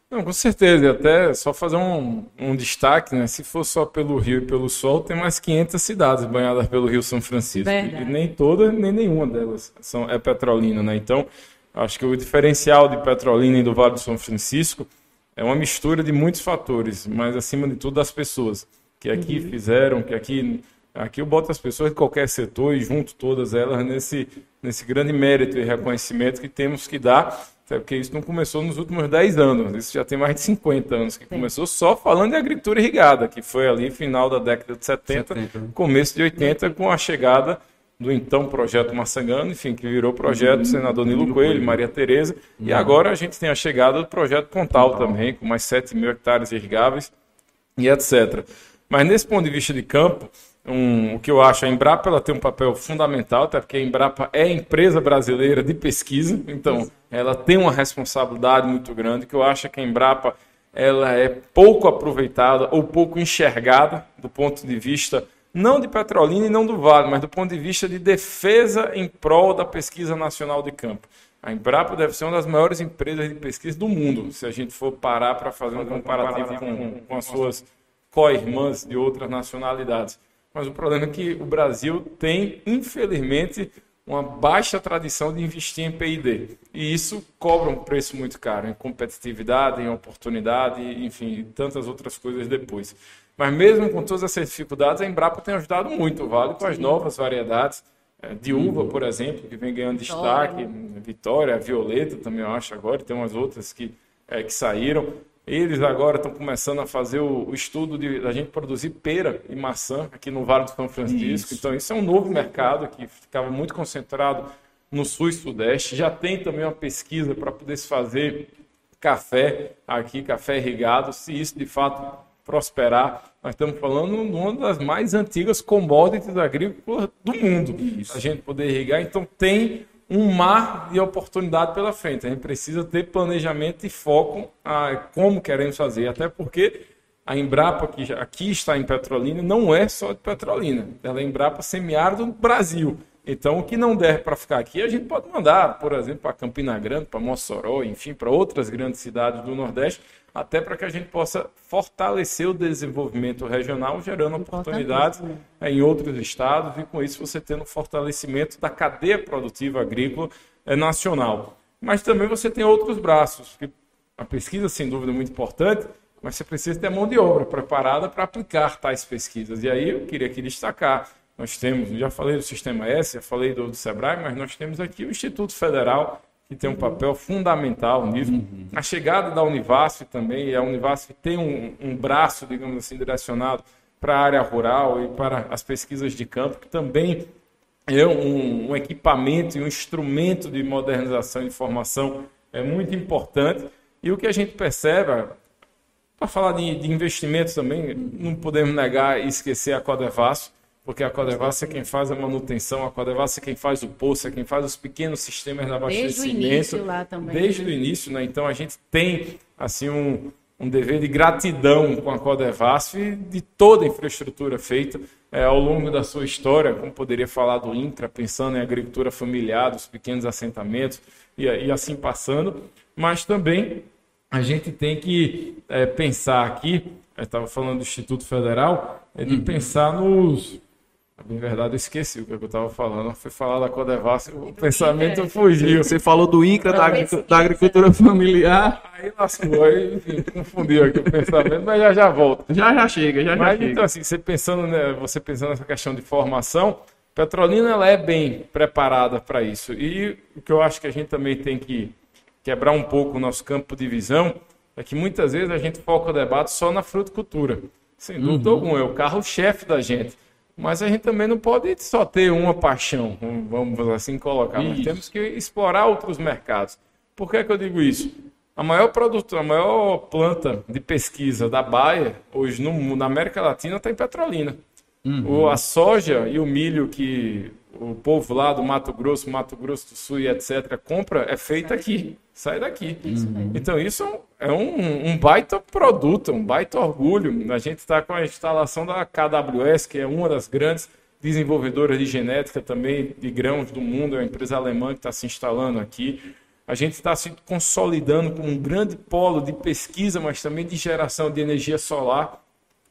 Não, com certeza, e até só fazer um, um destaque, né? Se for só pelo Rio e pelo Sol, tem mais 500 cidades banhadas pelo Rio São Francisco. Verdade. E nem toda, nem nenhuma delas são, é petrolina, né? Então, acho que o diferencial de Petrolina e do Vale do São Francisco é uma mistura de muitos fatores, mas acima de tudo das pessoas que aqui uhum. fizeram, que aqui aqui eu boto as pessoas de qualquer setor e junto todas elas nesse nesse grande mérito e reconhecimento que temos que dar até porque isso não começou nos últimos 10 anos, isso já tem mais de 50 anos que Sim. começou só falando de agricultura irrigada, que foi ali final da década de 70, 70. começo de 80, com a chegada do então projeto Massangano, enfim, que virou projeto uhum. senador Nilo, Nilo Coelho, Coelho, Maria Tereza, uhum. e agora a gente tem a chegada do projeto Pontal, Pontal. também, com mais 7 mil hectares irrigáveis e etc. Mas nesse ponto de vista de campo, um, o que eu acho, a Embrapa ela tem um papel fundamental, até porque a Embrapa é a empresa brasileira de pesquisa, então ela tem uma responsabilidade muito grande, que eu acho que a Embrapa ela é pouco aproveitada ou pouco enxergada do ponto de vista não de Petrolina e não do Vale, mas do ponto de vista de defesa em prol da pesquisa nacional de campo. A Embrapa deve ser uma das maiores empresas de pesquisa do mundo, se a gente for parar para fazer um comparativo com, com as suas co-irmãs de outras nacionalidades. Mas o problema é que o Brasil tem, infelizmente, uma baixa tradição de investir em P&D. E isso cobra um preço muito caro em competitividade, em oportunidade, enfim, tantas outras coisas depois. Mas mesmo com todas essas dificuldades, a Embrapa tem ajudado muito o Vale com as novas variedades eh, de uva, por exemplo, que vem ganhando destaque, Vitória, Violeta também eu acho agora, tem umas outras que, é, que saíram. Eles agora estão começando a fazer o, o estudo de a gente produzir pera e maçã aqui no Vale do São Francisco. Isso. Então, isso é um novo mercado que ficava muito concentrado no sul e sudeste. Já tem também uma pesquisa para poder se fazer café aqui, café irrigado. Se isso de fato prosperar, nós estamos falando de uma das mais antigas commodities agrícolas do mundo. Isso. A gente poder irrigar. Então, tem um mar de oportunidade pela frente. A gente precisa ter planejamento e foco a como queremos fazer, até porque a Embrapa, que aqui está em Petrolina, não é só de Petrolina. Ela é Embrapa semiárido do Brasil. Então, o que não der para ficar aqui, a gente pode mandar, por exemplo, para Campina Grande, para Mossoró, enfim, para outras grandes cidades do Nordeste, até para que a gente possa fortalecer o desenvolvimento regional, gerando oportunidades em outros estados e, com isso, você tendo fortalecimento da cadeia produtiva agrícola eh, nacional. Mas também você tem outros braços, que a pesquisa, sem dúvida, é muito importante, mas você precisa ter mão de obra preparada para aplicar tais pesquisas. E aí eu queria aqui destacar nós temos, já falei do Sistema S, já falei do, do SEBRAE, mas nós temos aqui o Instituto Federal, que tem um papel fundamental nisso. Uhum. A chegada da Univasf também, a Univasf tem um, um braço, digamos assim, direcionado para a área rural e para as pesquisas de campo, que também é um, um equipamento e um instrumento de modernização e formação é muito importante. E o que a gente percebe, para falar de, de investimentos também, não podemos negar e esquecer a Codevasf, porque a Codevasf é quem faz a manutenção, a Codevasf é quem faz o poço, é quem faz os pequenos sistemas de abastecimento. Desde o início lá também. Desde o início, né? Então a gente tem assim um, um dever de gratidão com a Codevasf de toda a infraestrutura feita é, ao longo da sua história, como poderia falar do INCRA, pensando em agricultura familiar, dos pequenos assentamentos e, e assim passando, mas também a gente tem que é, pensar aqui, eu estava falando do Instituto Federal, é de uhum. pensar nos na verdade, eu esqueci o que eu estava falando. Foi falar da Codevasf, o pensamento é. fugiu. Você falou do INCRA, da, da, agricultura familiar. Aí lascou, aí enfim, confundiu aqui o pensamento, mas já já volta. Já já chega, já mas, já então, chega. assim, você pensando, né, você pensando nessa questão de formação, Petrolina ela é bem preparada para isso. E o que eu acho que a gente também tem que quebrar um pouco o nosso campo de visão é que muitas vezes a gente foca o debate só na fruticultura. Sem dúvida uhum. alguma, é o carro-chefe da gente. Mas a gente também não pode só ter uma paixão, vamos assim colocar. Nós temos que explorar outros mercados. Por que, é que eu digo isso? A maior produto, a maior planta de pesquisa da Baia, hoje no, na América Latina, está em Petrolina. Uhum. O, a soja e o milho que o povo lá do Mato Grosso, Mato Grosso do Sul e etc. compra é feita aqui, sai daqui. Uhum. Então isso é um, um, baita produto, um baita orgulho. A gente está com a instalação da KWS, que é uma das grandes desenvolvedoras de genética também de grãos do mundo, é uma empresa alemã que está se instalando aqui. A gente está se consolidando como um grande polo de pesquisa, mas também de geração de energia solar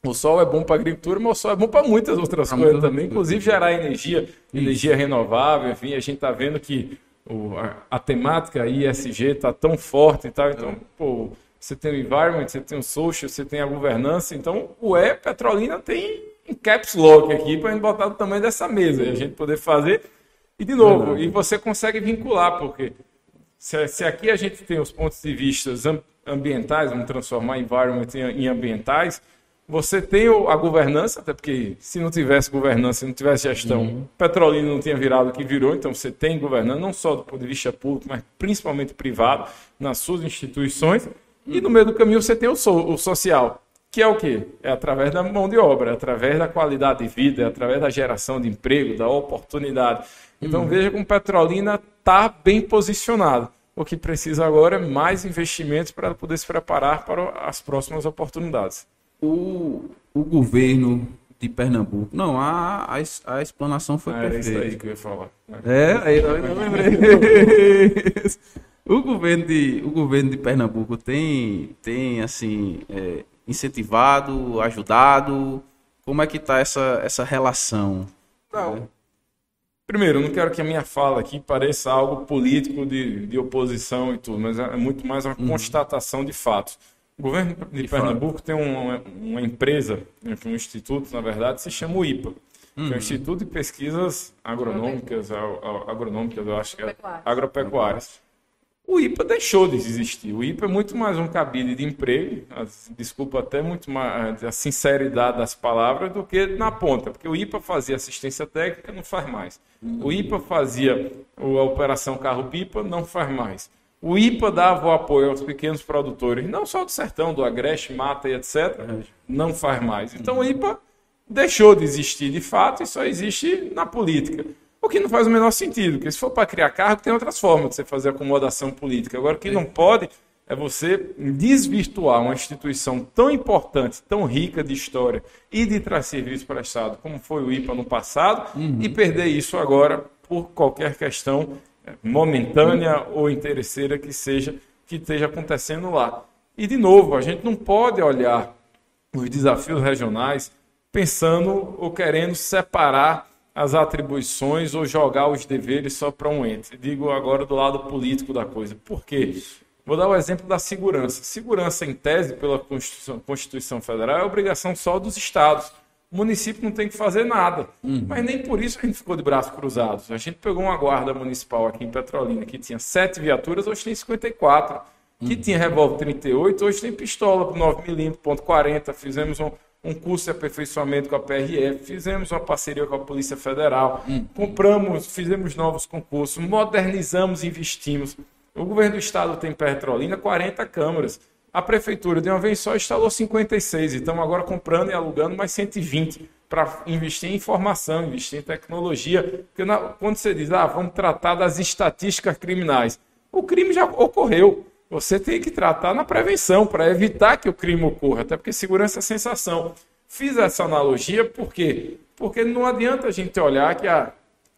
o sol é bom para a agricultura, mas o sol é bom para muitas outras pra coisas também, inclusive gerar energia, Isso. energia renovável, enfim, a gente está vendo que o, a, a, temática ISG está tão forte e tal, então, pô, você tem o environment, você tem o social, você tem a governança, então o E Petrolina tem um caps lock aqui para a gente botar do tamanho dessa mesa e a gente poder fazer. E de novo, e você consegue vincular, porque se, se, aqui a gente tem os pontos de vista ambientais, vamos transformar environment em, em ambientais, você tem a governança, até porque se não tivesse governança, se não tivesse gestão, uhum. Petrolina não tinha virado o que virou, então você tem governança, não só do ponto de vista público, mas principalmente privado, nas suas instituições. E no meio do caminho você tem o, so, o social, que é o quê? É através da mão de obra, é através da qualidade de vida, é através da geração de emprego, da oportunidade. Então uhum. veja como Petrolina está bem posicionado. O que precisa agora é mais investimentos para poder se preparar para as próximas oportunidades. O, o governo de Pernambuco. Não, a, a, a explanação foi ah, perfeita. Era isso aí que eu ia falar. É, aí eu não lembrei. o, governo de, o governo de Pernambuco tem, tem assim, é, incentivado, ajudado? Como é que está essa, essa relação? Não. Primeiro, eu não quero que a minha fala aqui pareça algo político de, de oposição e tudo, mas é muito mais uma uhum. constatação de fatos. O governo de, Pernambuco tem uma, uma empresa, né, um instituto, na verdade, se chama o IPA, uhum. que é o uhum. Instituto de Pesquisas Agronômicas, agronômicas, eu acho que é agropecuárias. O IPA deixou de existir. O IPA é muito mais um cabide de emprego, desculpa até muito mais a sinceridade das palavras, do que na ponta, porque o IPA fazia assistência técnica, não faz mais. O IPA fazia a operação carro-pipa, não faz mais. O IPA dava o apoio aos pequenos produtores, não só do sertão, do agreste, mata e etc., não faz mais. Então o IPA deixou de existir de fato e só existe na política. O que não faz o menor sentido, porque se for para criar cargo, tem outras formas de você fazer acomodação política. Agora, o que não pode é você desvirtuar uma instituição tão importante, tão rica de história e de trás serviço para o Estado, como foi o IPA no passado, uhum. e perder isso agora por qualquer questão momentânea ou interesseira que seja que esteja acontecendo lá. E, de novo, a gente não pode olhar os desafios regionais pensando ou querendo separar as atribuições ou jogar os deveres só para um ente. Digo agora do lado político da coisa. Por quê? Vou dar o exemplo da segurança. Segurança, em tese, pela Constituição, Constituição Federal, é obrigação só dos estados. O município não tem que fazer nada. Uhum. Mas nem por isso a gente ficou de braços cruzados. A gente pegou uma guarda municipal aqui em Petrolina que tinha sete viaturas, hoje tem 54. Que uhum. tinha revólver 38, hoje tem pistola 9mm, ponto .40. Fizemos um, um curso de aperfeiçoamento com a PRF, fizemos uma parceria com a Polícia Federal, hum. compramos, fizemos novos concursos, modernizamos, investimos. O governo do estado tem Petrolina 40 câmaras. A prefeitura de uma vez só instalou 56 e estamos agora comprando e alugando mais 120 para investir em informação, investir em tecnologia. Porque na, quando você diz, ah, vamos tratar das estatísticas criminais, o crime já ocorreu você tem que tratar na prevenção para evitar que o crime ocorra, até porque segurança é sensação. Fiz essa analogia por quê? Porque não adianta a gente olhar que a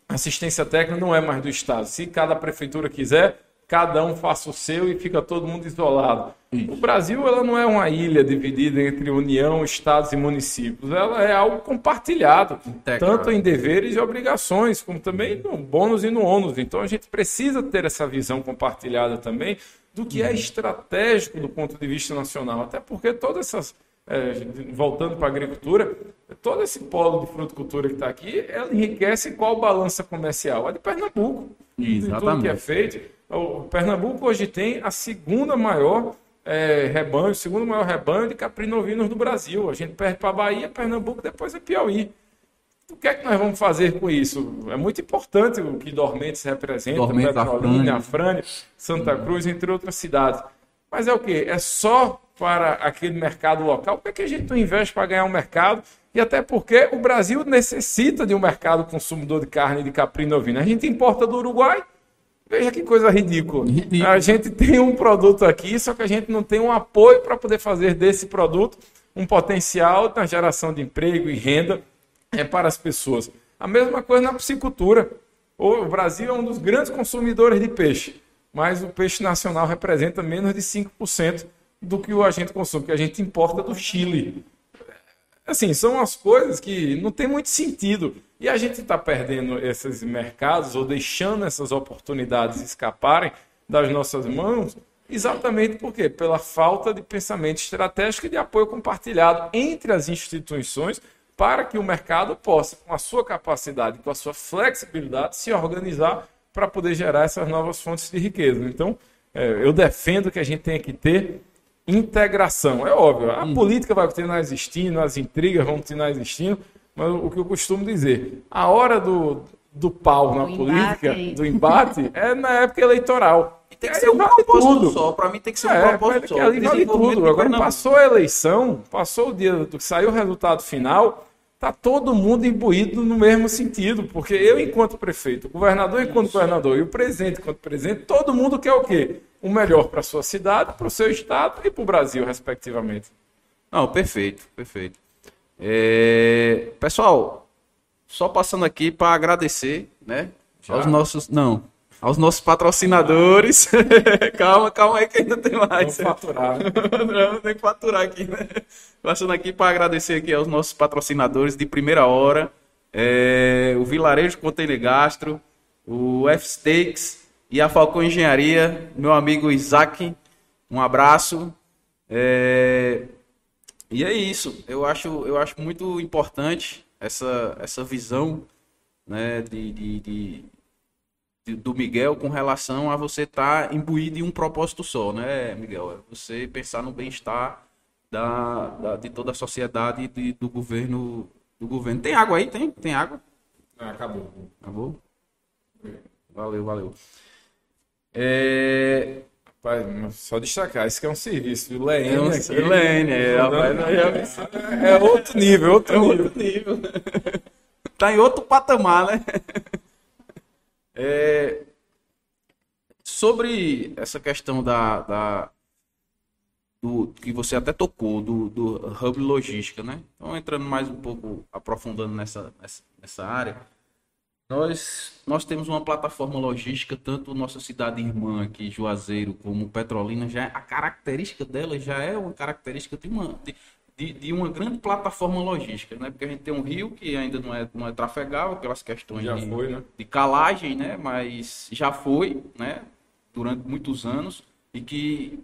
assistência técnica não é mais do Estado. Se cada prefeitura quiser, cada um faça o seu e fica todo mundo isolado. O Brasil ela não é uma ilha dividida entre União, Estados e municípios. Ela é algo compartilhado, tanto em deveres e obrigações, como também no bônus e no ônus. Então a gente precisa ter essa visão compartilhada também do que é estratégico do ponto de vista nacional. Até porque todas essas. É, voltando para a agricultura, todo esse polo de fruticultura que está aqui, ela enriquece qual balança comercial? A de Pernambuco. Exatamente. De tudo que é feito. O Pernambuco hoje tem a segunda maior é, rebanho, o segundo maior rebanho de caprinovinos do Brasil. A gente perde para a Bahia, Pernambuco, depois é Piauí. O que é que nós vamos fazer com isso? É muito importante o que Dormentes representa, Dormentes, Petrolina, Afrânia, Santa Cruz, entre outras cidades. Mas é o quê? É só para aquele mercado local? Por que, é que a gente não investe para ganhar um mercado? E até porque o Brasil necessita de um mercado consumidor de carne de caprino ovino. A gente importa do Uruguai. Veja que coisa ridícula. Ridículo. A gente tem um produto aqui, só que a gente não tem um apoio para poder fazer desse produto um potencial na geração de emprego e renda é para as pessoas. A mesma coisa na piscicultura. O Brasil é um dos grandes consumidores de peixe, mas o peixe nacional representa menos de 5% do que a gente consome, que a gente importa do Chile. Assim, são as coisas que não tem muito sentido. E a gente está perdendo esses mercados ou deixando essas oportunidades escaparem das nossas mãos, exatamente por quê? Pela falta de pensamento estratégico e de apoio compartilhado entre as instituições para que o mercado possa, com a sua capacidade, com a sua flexibilidade, se organizar para poder gerar essas novas fontes de riqueza. Então, é, eu defendo que a gente tenha que ter integração. É óbvio, a hum. política vai continuar existindo, as intrigas vão continuar existindo, mas o que eu costumo dizer, a hora do, do pau na Do política, embate. do embate, é na época eleitoral. E tem que Aí ser um vale propósito tudo. só. Para mim tem que ser um É, propósito mas só. ali vale tudo. Agora passou a eleição, passou o dia do que saiu o resultado final, tá todo mundo imbuído no mesmo sentido, porque eu enquanto prefeito, o governador enquanto governador e o presidente enquanto presidente, todo mundo quer o quê? O melhor para sua cidade, para o seu estado e para o Brasil, respectivamente. Não, perfeito, perfeito. É, Pessoal, só passando aqui para agradecer, né? Já? Aos nossos. Não. Aos nossos patrocinadores. calma, calma aí que ainda tem mais. faturar. Não, tem que faturar aqui, né? Passando aqui para agradecer aqui aos nossos patrocinadores de primeira hora. é, o Vilarejo Container Gastro, o F-Steaks e a Falcão Engenharia, meu amigo Isaac. Um abraço. É, e é isso. Eu acho, eu acho muito importante essa, essa visão né, de, de- de- de- do Miguel com relação a você estar imbuído em um propósito só, né, Miguel? É você pensar no bem-estar da, da- de toda a sociedade e de- do governo. Do governo. Tem água aí? Tem? Tem água? Ah, acabou. Acabou? Valeu, valeu. É, Mas só destacar, isso que é um serviço, viu? Lene É um aqui. Lene, é, rapaz, É outro nível, outro É nível. outro nível. tá em outro patamar, né? É, sobre essa questão da, da- do que você até tocou do, do hub logística, né? Então entrando mais um pouco aprofundando nessa, nessa, nessa área, nós nós temos uma plataforma logística tanto nossa cidade irmã aqui Juazeiro como Petrolina já é- a característica dela já é uma característica de uma de, de, uma grande plataforma logística, né? Porque a gente tem um rio que ainda não é, não é trafegável pelas questões de, foi, né? de calagem, né? Mas já foi, né? Durante muitos anos e que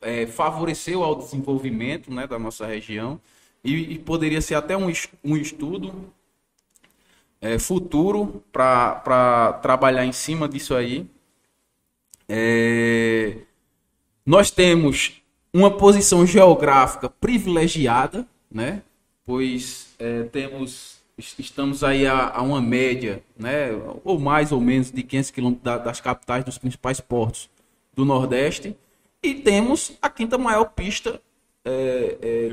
é, favoreceu ao desenvolvimento, né? Da nossa região e, e poderia ser até um, um estudo é, futuro para trabalhar em cima disso aí. É, nós temos uma posição geográfica privilegiada, né? Pois é, temos es- estamos aí a, a uma média, né? Ou mais ou menos de 500 quilômetros da- das capitais dos principais portos do Nordeste e temos a quinta maior pista é, é,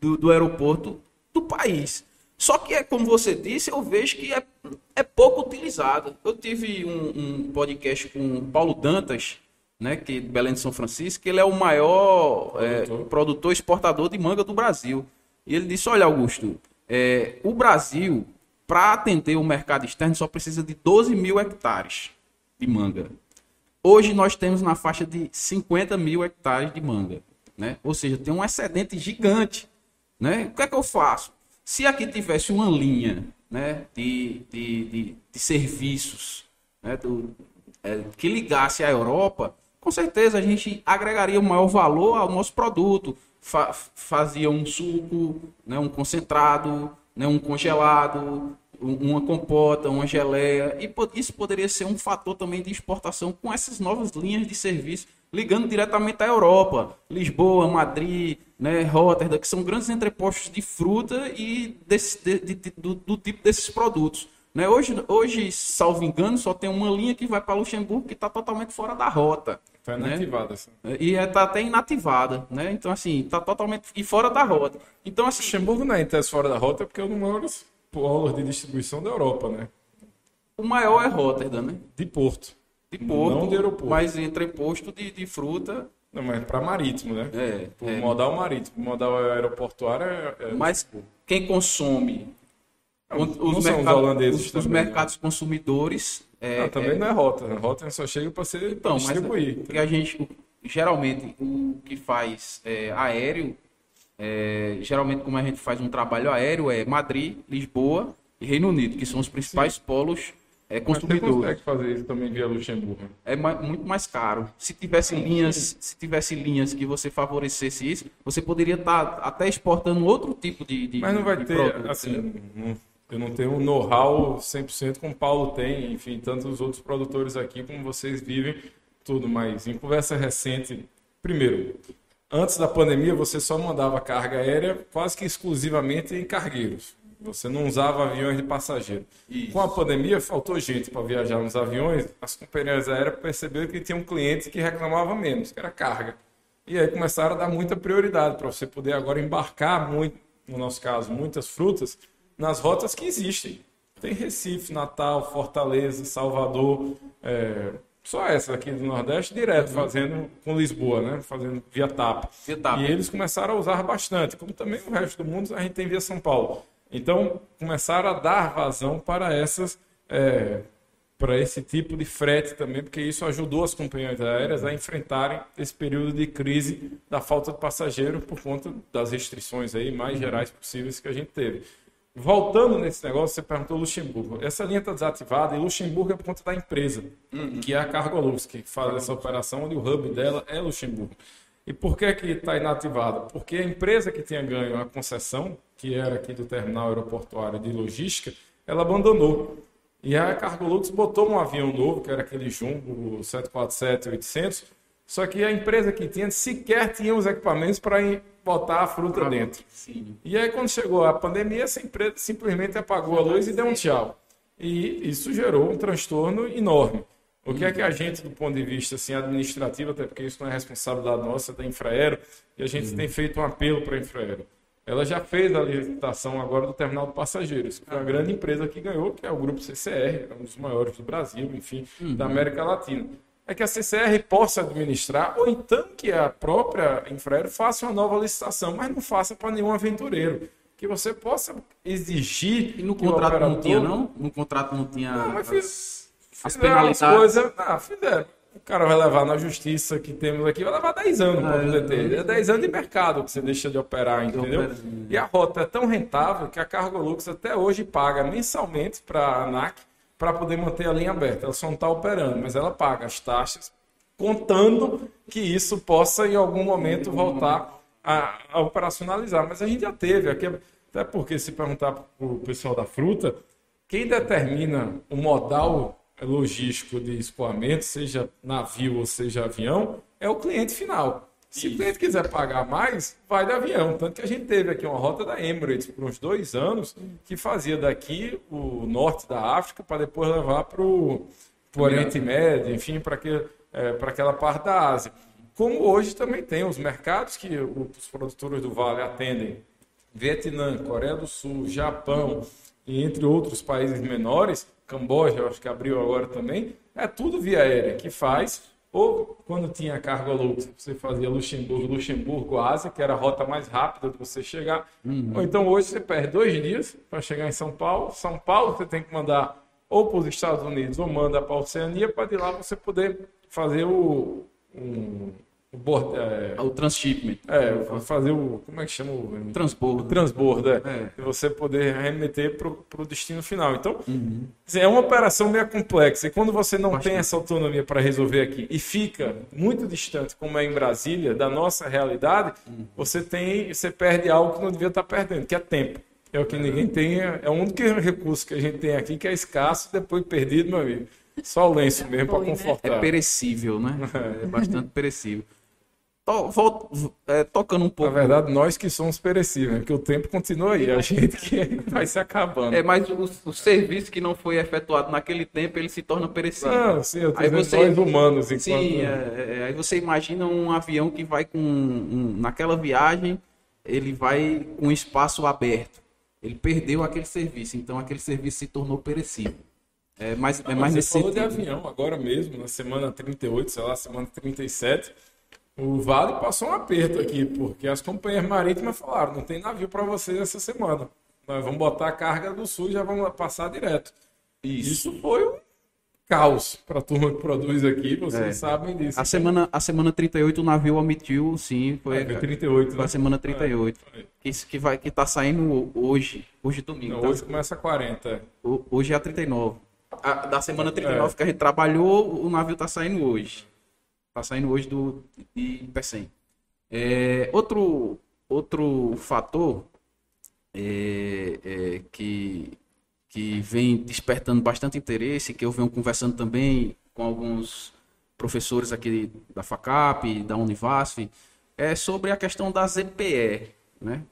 do, do aeroporto do país. Só que é como você disse, eu vejo que é, é pouco utilizado. Eu tive um, um podcast com o Paulo Dantas, né, que é de Belém de São Francisco, que ele é o maior é, Produtor. produtor exportador de manga do Brasil. E ele disse: Olha, Augusto, é, o Brasil, para atender o mercado externo, só precisa de 12 mil hectares de manga. Hoje nós temos na faixa de 50 mil hectares de manga. Né? Ou seja, tem um excedente gigante. Né? O que é que eu faço? Se aqui tivesse uma linha né, de, de, de, de serviços né, do- é, que ligasse à Europa, com certeza a gente agregaria um maior valor ao nosso produto. Fa- fazia um suco, né, um concentrado, né, um congelado, um- uma compota, uma geleia. E isso poderia ser um fator também de exportação com essas novas linhas de serviço, ligando diretamente à Europa. Lisboa, Madrid, né, Rotterdam, que são grandes entrepostos de fruta e desse- de- de- do, do tipo desses produtos. Né? Hoje, hoje, salvo engano, só tem uma linha que vai para Luxemburgo que está totalmente fora da rota. Tá né? inativada. Assim. E está até inativada, né? Então, assim, está totalmente e fora da rota. Então, assim, Luxemburgo não é tese fora da rota porque é um dos maiores polos de distribuição da Europa, né? o maior é Rotterdam, né? De porto. De porto, Não de aeroporto. mas entra em posto de, de fruta. Não, mas para marítimo, né? É, Por é. modal marítimo. Modal aeroportuário é. é- Mas quem consome Não, os, não os mercados- holandeses os- os também, né? mercados consumidores. É, Não, também é- não é rota. A rota só chega para ser Então, mas distribuir. o que a gente, o- geralmente, o que faz é, aéreo, é, geralmente como a gente faz um trabalho aéreo, é Madrid, Lisboa e Reino Unido, que são os principais polos é, Mas você consegue fazer isso também via Luxemburgo. É ma- muito mais caro. Se tivesse linhas, se tivesse linhas que você favorecesse isso, você poderia estar até exportando outro tipo de, de Mas não vai ter, produto, assim, eu não tenho um know-how 100% como o Paulo tem, enfim, tantos outros produtores aqui como vocês vivem, tudo, mas em conversa recente, primeiro, antes da pandemia você só mandava carga aérea quase que exclusivamente em cargueiros. Você não usava aviões de passageiro. Isso. Com a pandemia, faltou gente para viajar nos aviões. As companhias aéreas perceberam que tinha um cliente que reclamava menos, que era carga. E aí começaram a dar muita prioridade para você poder agora embarcar, muito, no nosso caso, muitas frutas nas rotas que existem. Tem Recife, Natal, Fortaleza, Salvador, é, só essa aqui do Nordeste, direto, fazendo com Lisboa, né? Fazendo via TAP. Via TAP. E eles começaram a usar bastante, como também o resto do mundo a gente tem via São Paulo. Então, começaram a dar vazão para essas. é, para esse tipo de frete também, porque isso ajudou as companhias aéreas a enfrentarem esse período de crise da falta de passageiro por conta das restrições aí mais gerais possíveis que a gente teve. Voltando nesse negócio, você perguntou Luxemburgo. Essa linha está desativada e Luxemburgo é por conta da empresa, que é a Cargolux, que faz essa operação, onde o hub dela é Luxemburgo. E por que que está inativada? Porque a empresa que tinha ganho a concessão, que era aqui do terminal aeroportuário de logística, ela abandonou. E a Cargolux botou um avião novo, que era aquele Jumbo 747-800, só que a empresa que tinha sequer tinha os equipamentos para botar a fruta dentro. Sim. E aí, quando chegou a pandemia, essa empresa simplesmente apagou a luz e deu um tchau. E isso gerou um transtorno enorme. O que é que a gente, do ponto de vista assim, administrativo, até porque isso não é responsabilidade nossa, da Infraero, e a gente tem feito um apelo para a Infraero. Ela já fez a licitação agora do terminal de passageiros, que foi a grande empresa que ganhou, que é o Grupo CCR, é um dos maiores do Brasil, enfim, da América Latina. É que a CCR possa administrar, ou então que a própria Infraero faça uma nova licitação, mas não faça para nenhum aventureiro. Que você possa exigir. E no contrato não operador- tinha, não? No contrato não tinha Não, mas as, fiz- as Fizeram as penalidades. coisas. Ah, fizeram. O cara vai levar na justiça que temos aqui, vai levar 10 anos para poder é, ter. É 10 anos de mercado que você deixa de operar, entendeu? E a rota é tão rentável que a Cargolux até hoje paga mensalmente para a ANAC para poder manter a linha aberta. Ela só não está operando, mas ela paga as taxas, contando que isso possa em algum momento voltar a, a operacionalizar. Mas a gente já teve, aqui, até porque se perguntar para o pessoal da fruta, quem determina o modal logístico de escoamento, seja navio ou seja avião, é o cliente final. Se o cliente quiser pagar mais, vai de avião. Tanto que a gente teve aqui uma rota da Emirates por uns dois anos, que fazia daqui o norte da África para depois levar para o Oriente Médio, enfim, para é, para aquela parte da Ásia. Como hoje também tem os mercados que os produtores do Vale atendem, Vietnã, Coreia do Sul, Japão e entre outros países menores, Camboja, eu acho que abriu agora também, é tudo via aérea que faz. Ou quando tinha carga Lux, você fazia Luxemburgo, Luxemburgo, Ásia, que era a rota mais rápida de você chegar. Ou então hoje você perde dois dias para chegar em São Paulo. São Paulo você tem que mandar ou para os Estados Unidos ou manda para a Oceania para de lá você poder fazer o, um, o bord- é, O transshipment. é, fazer o. Como é que chama? O, o Transbordo. transbordo, é. É. E você poder remeter para o destino final. Então, Uhum. assim, é uma operação meio complexa. E quando você não tem Bastante. essa autonomia para resolver aqui e fica muito distante, como é em Brasília, da nossa realidade, Uhum. você tem, você perde algo que não devia estar perdendo, que é tempo. É o que ninguém tem, é o único recurso que a gente tem aqui que é escasso, depois perdido, meu amigo. Só o lenço mesmo para né? confortar. É perecível, né? É bastante perecível. To, volto, é, tocando um Na pouco. verdade, nós que somos perecíveis, né? porque o tempo continua aí, a gente que vai se acabando. É, mas o, o serviço que não foi efetuado naquele tempo, ele se torna perecível. Não, sim, eu tô Aí você- nós humanos, enquanto... Sim, é, é, aí você imagina um avião que vai com. um- naquela viagem, ele vai com espaço aberto. Ele perdeu aquele serviço, então aquele serviço se tornou perecível. É mais, é mais Você nesse falou sentido. de avião agora mesmo, na semana 38, sei lá, semana 37, o Vale passou um aperto aqui, porque as companhias marítimas falaram, não tem navio para vocês essa semana. Nós vamos botar a carga do sul e já vamos passar direto. Isso. Isso foi um caos para a turma que produz aqui, vocês É. sabem disso. A semana, a semana 38 o navio omitiu, sim, foi, É, foi 38, foi né? a semana 38. Foi. Isso que, vai, que tá saindo hoje, hoje domingo. Não, tá? hoje começa 40. O- Hoje é a 39. A, da semana 39 que a gente trabalhou, o navio tá saindo hoje. Tá saindo hoje do, de. É, outro, outro fator é, é, que, que vem despertando bastante interesse, que eu venho conversando também com alguns professores aqui da FACAP, da Univasf, é sobre a questão da ZPE. Né?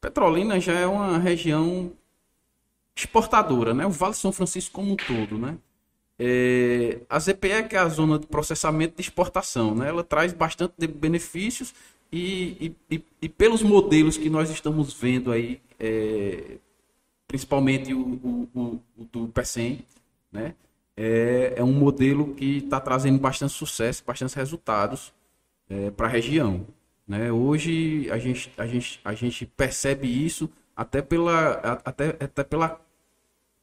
Petrolina já é uma região exportadora, né? O Vale São Francisco como um todo, né? É, a ZPE, que é a zona de processamento de exportação, né? Ela traz bastante benefícios e, e, e, pelos modelos que nós estamos vendo aí, é, principalmente o, o, o, o do PECEM, né? É, é um modelo que está trazendo bastante sucesso, bastante resultados é, para a região. Né? Hoje a gente, a, gente, a gente percebe isso até pela, até, até pela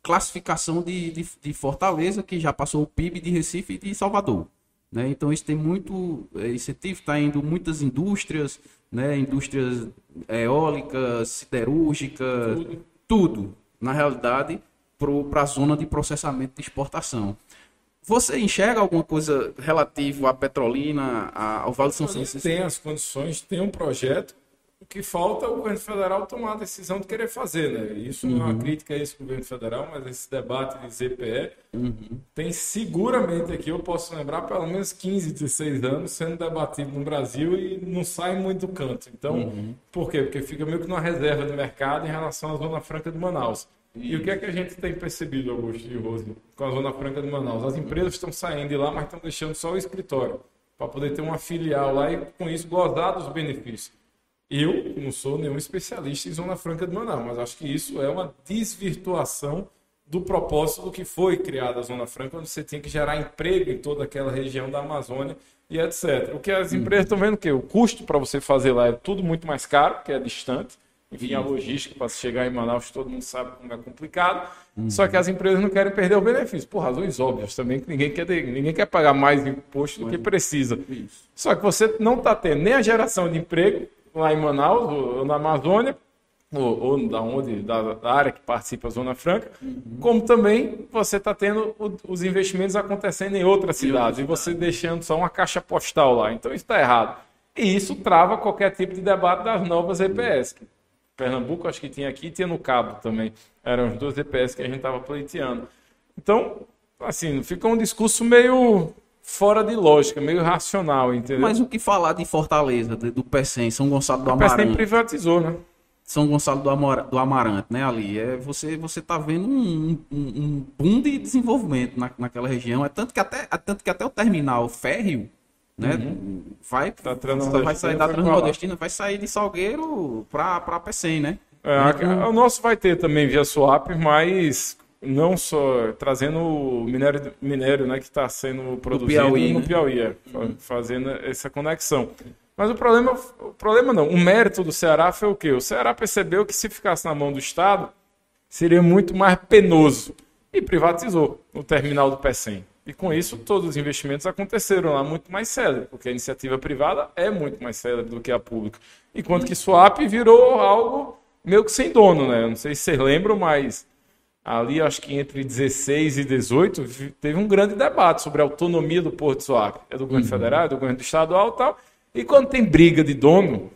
classificação de, de, de, Fortaleza, que já passou o PIB de Recife e de Salvador. Né? Então isso tem muito é, incentivo, está indo muitas indústrias, né? indústrias eólicas, siderúrgicas, tudo. tudo, na realidade, para a zona de processamento de exportação. Você enxerga alguma coisa relativa à Petrolina, ao Vale de São Francisco? Tem as condições, tem um projeto, o que falta é o governo federal tomar a decisão de querer fazer, né? Isso não é uma uhum. crítica a esse governo federal, mas esse debate de ZPE uhum. tem seguramente aqui, eu posso lembrar, pelo menos 15, 16 anos sendo debatido no Brasil e não sai muito do canto. Então, uhum. por quê? Porque fica meio que numa reserva de mercado em relação à Zona Franca de Manaus. E o que é que a gente tem percebido, Augusto e Rose, com a Zona Franca de Manaus? As empresas estão saindo de lá, mas estão deixando só o escritório, para poder ter uma filial lá e, com isso, gozar dos benefícios. Eu não sou nenhum especialista em Zona Franca de Manaus, mas acho que isso é uma desvirtuação do propósito do que foi criada a Zona Franca, onde você tinha que gerar emprego em toda aquela região da Amazônia e etc. O que as empresas estão vendo que o custo para você fazer lá é tudo muito mais caro, que é distante. Enfim, a logística para chegar em Manaus, todo mundo sabe como é complicado. Uhum. Só que as empresas não querem perder o benefício, por razões óbvias também, que ninguém quer, ninguém quer pagar mais imposto do que precisa. Só que você não está tendo nem a geração de emprego lá em Manaus, ou na Amazônia, ou, ou da onde, da, da, área que participa a Zona Franca, uhum. como também você está tendo o, os investimentos acontecendo em outras cidades, e você deixando só uma caixa postal lá. Então isso está errado. E isso trava qualquer tipo de debate das novas EPS. Pernambuco, acho que tinha aqui, e tinha no Cabo também. Eram os dois EPS que a gente estava pleiteando. Então, assim, fica um discurso meio fora de lógica, meio racional, entendeu? Mas o que falar de Fortaleza, do PECEM, São Gonçalo do Amarante? O PECEM privatizou, né? São Gonçalo do, Amor, do Amarante, né, ali. É, você você tá vendo um, um, um boom de desenvolvimento na, naquela região. É tanto que até, é tanto que até o terminal férreo, né, uhum. vai, tá vai sair da Transnordestina, vai sair de Salgueiro para PECEM, né? É, então, o nosso vai ter também via swap, mas não só trazendo o minério, minério né, que está sendo produzido Piauí, no né? Piauí, é, uhum. fazendo essa conexão. Mas o problema, o problema não, o mérito do Ceará foi o quê? O Ceará percebeu que se ficasse na mão do Estado, seria muito mais penoso e privatizou o terminal do PECEM. E com isso, todos os investimentos aconteceram lá muito mais célebre, porque a iniciativa privada é muito mais célebre do que a pública. Enquanto que Swap virou algo meio que sem dono, né? Não sei se vocês lembram, mas ali acho que entre 16 e 18 teve um grande debate sobre a autonomia do Porto Suape. É do governo uhum. federal, é do governo estadual e tal. E quando tem briga de dono,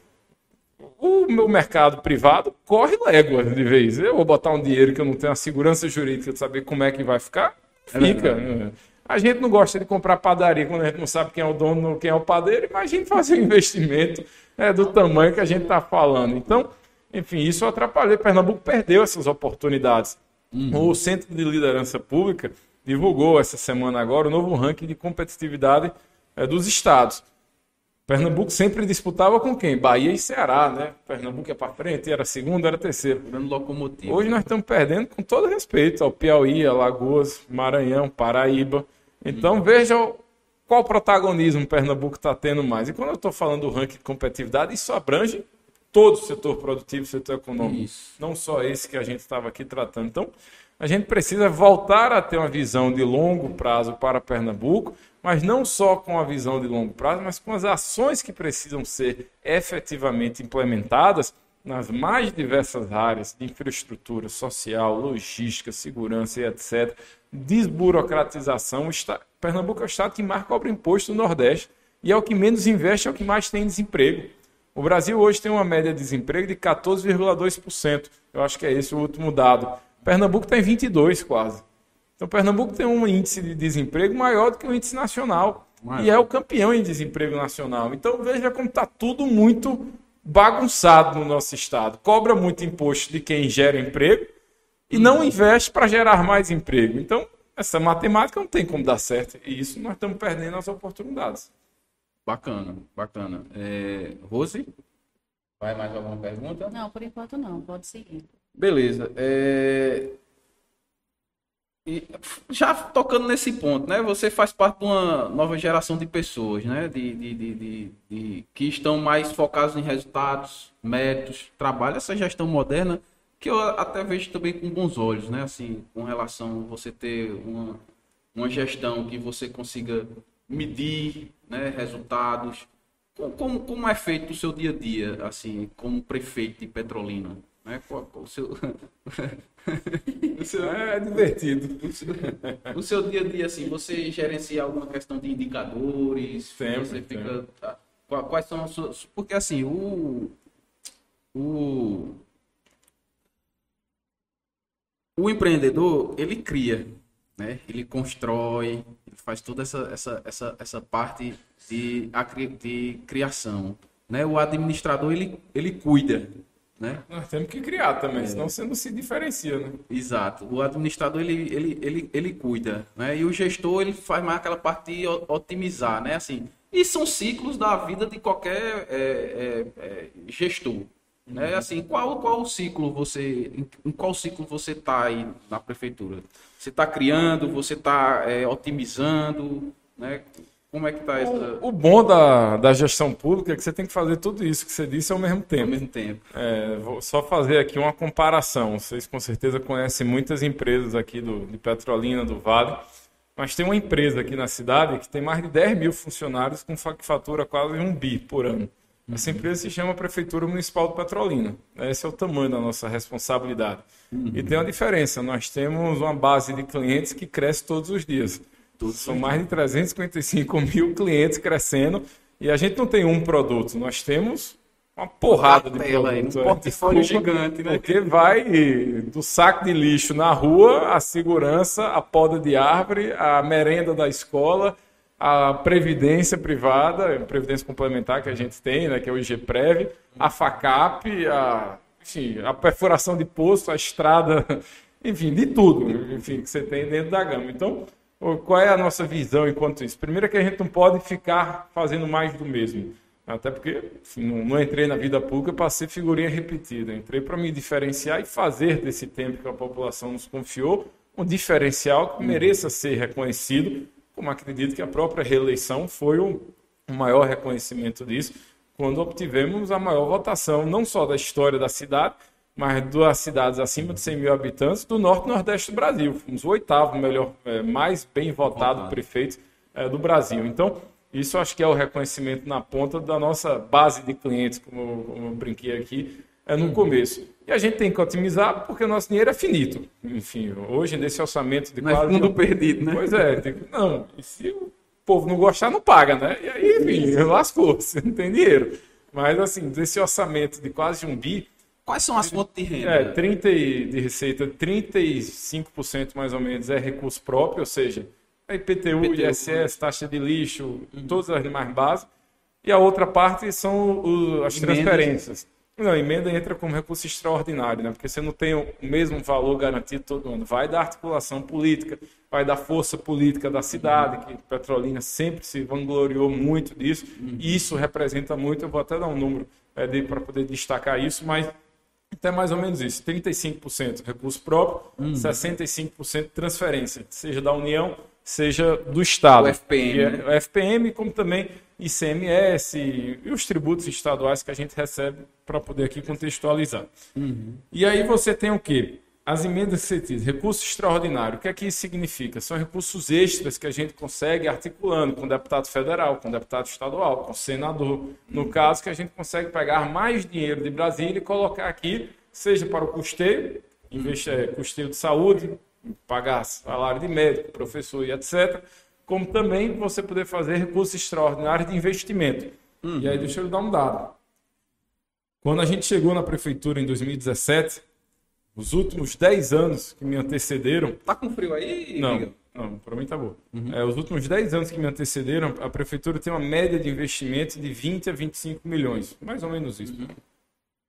o meu mercado privado corre légua de vez. Eu vou botar um dinheiro que eu não tenho a segurança jurídica de saber como é que vai ficar, é fica. É a gente não gosta de comprar padaria quando a gente não sabe quem é o dono, quem é o padeiro. Imagina fazer um investimento é, do tamanho que a gente está falando. Então, enfim, isso atrapalhou. Pernambuco perdeu essas oportunidades. Uhum. O Centro de Liderança Pública divulgou essa semana agora o novo ranking de competitividade é, dos estados. Pernambuco sempre disputava com quem? Bahia e Ceará, né? Pernambuco é para frente, era segundo, era terceiro. Locomotivo. Hoje nós estamos perdendo com todo respeito ao Piauí, Alagoas, Maranhão, Paraíba. Então uhum. veja qual protagonismo Pernambuco está tendo mais. E quando eu estou falando do ranking de competitividade, isso abrange todo o setor produtivo, setor econômico, Isso. não só esse que a gente estava aqui tratando. Então, a gente precisa voltar a ter uma visão de longo prazo para Pernambuco, mas não só com a visão de longo prazo, mas com as ações que precisam ser efetivamente implementadas nas mais diversas áreas de infraestrutura social, logística, segurança e etc. Desburocratização. Pernambuco é o estado que mais cobra imposto no Nordeste e é o que menos investe, é o que mais tem desemprego. O Brasil hoje tem uma média de desemprego de 14,2%. Eu acho que é esse o último dado. Pernambuco está em 22 quase. Então Pernambuco tem um índice de desemprego maior do que o índice nacional. E é o campeão em desemprego nacional. Então veja como está tudo muito bagunçado no nosso estado. Cobra muito imposto de quem gera emprego e não investe para gerar mais emprego. Então, essa matemática não tem como dar certo. E isso nós estamos perdendo as oportunidades. Bacana, bacana. É, Rose? Vai mais alguma pergunta? Não, por enquanto não. Pode seguir. Beleza. É... E já tocando nesse ponto, né? Você faz parte de uma nova geração de pessoas, né? De, de, de, de, de que estão mais focados em resultados, méritos, trabalho. Essa gestão moderna que eu até vejo também com bons olhos, né? Assim, com relação a você ter uma, uma gestão que você consiga medir, né? Resultados. Como, como é feito o seu dia a dia, assim, como prefeito de Petrolina? Né? Qual, qual o seu... o seu... É divertido. O seu, o seu, dia a dia, assim, você gerencia alguma questão de indicadores? Sempre, você fica... Tá, quais são as suas... Porque, assim, o... O... O empreendedor, ele cria, né? Ele constrói, faz toda essa, essa, essa, essa parte de, de criação. Né? O administrador, ele, ele cuida, né? Nós temos que criar também, é. senão você não se diferencia, né? Exato. O administrador ele, ele, ele, ele cuida, né? E o gestor ele faz mais aquela parte de otimizar, né? Assim, e são ciclos da vida de qualquer é, é, é gestor, né? Uhum. Assim, qual qual ciclo você em, qual ciclo você está aí na prefeitura? Você está criando, você está é, otimizando, né? Como é que está essa... O, o bom da, da gestão pública é que você tem que fazer tudo isso que você disse ao mesmo tempo. Ao mesmo tempo. É, vou só fazer aqui uma comparação. Vocês com certeza conhecem muitas empresas aqui do, de Petrolina, do Vale, mas tem uma empresa aqui na cidade que tem mais de 10 mil funcionários com fatura quase um bi por ano. Essa empresa se chama Prefeitura Municipal de Petrolina. Esse é o tamanho da nossa responsabilidade. Uhum. E tem uma diferença: nós temos uma base de clientes que cresce todos os dias. São mais de 355 mil clientes crescendo e a gente não tem um produto, nós temos uma porrada de produtos. Um portfólio gigante, né? Porque vai do saco de lixo na rua, a segurança, a poda de árvore, a merenda da escola, a previdência privada, a previdência complementar que a gente tem, né, que é o IGPREV, a FACAP, a, enfim, a perfuração de poço, a estrada, enfim, de tudo, enfim, que você tem dentro da gama. Então, qual é a nossa visão enquanto isso? Primeiro é que a gente não pode ficar fazendo mais do mesmo. Até porque enfim, não, não, entrei na vida pública para ser figurinha repetida. Entrei para me diferenciar e fazer desse tempo que a população nos confiou um diferencial que mereça ser reconhecido, como acredito que a própria reeleição foi o, maior reconhecimento disso, quando obtivemos a maior votação, não só da história da cidade, mas duas cidades acima de 100 mil habitantes do norte e nordeste do Brasil. Fomos o oitavo melhor, é, mais bem votado, votado. prefeito é, do Brasil. Então, isso acho que é o reconhecimento na ponta da nossa base de clientes, como, como eu brinquei aqui é, no uhum. começo. E a gente tem que otimizar porque o nosso dinheiro é finito. Enfim, hoje nesse orçamento de é quase... É fundo perdido, né? Pois é, tem... não, e se o povo não gostar, não paga, né? E aí, enfim, lascou, você não tem dinheiro. Mas assim, desse orçamento de quase um bi, Quais são as fontes de renda? É, 30 de receita, 35% mais ou menos é recurso próprio, ou seja, a IPTU, IPTU ISS, taxa de lixo, uhum. todas as demais bases. E a outra parte são o, as transferências. Não, a emenda entra como recurso extraordinário, né? porque você não tem o mesmo valor garantido todo ano. Vai da articulação política, vai da força política da cidade, que Petrolina sempre se vangloriou muito disso, e isso representa muito. Eu vou até dar um número é, para poder destacar isso, mas então é mais ou menos isso: 35% recurso próprio, uhum. 65% transferência, seja da União, seja do Estado. O FPM. É, o FPM, como também ICMS e os tributos estaduais que a gente recebe para poder aqui contextualizar. Uhum. E aí você tem o quê? As emendas CETIS, recurso extraordinário. O que é que isso significa? São recursos extras que a gente consegue articulando com deputado federal, com deputado estadual, com senador. No caso, que a gente consegue pegar mais dinheiro de Brasília e colocar aqui, seja para o custeio, investir, é, custeio de saúde, pagar salário de médico, professor e etc., como também você poder fazer recursos extraordinários de investimento. Uhum. E aí, deixa eu dar um dado. Quando a gente chegou na prefeitura em 2017, os últimos 10 anos que me antecederam. Tá com frio aí? Não, não, para mim tá bom. Uhum. É, os últimos 10 anos que me antecederam, a prefeitura tem uma média de investimento de 20 a 25 milhões. Mais ou menos isso. Uhum.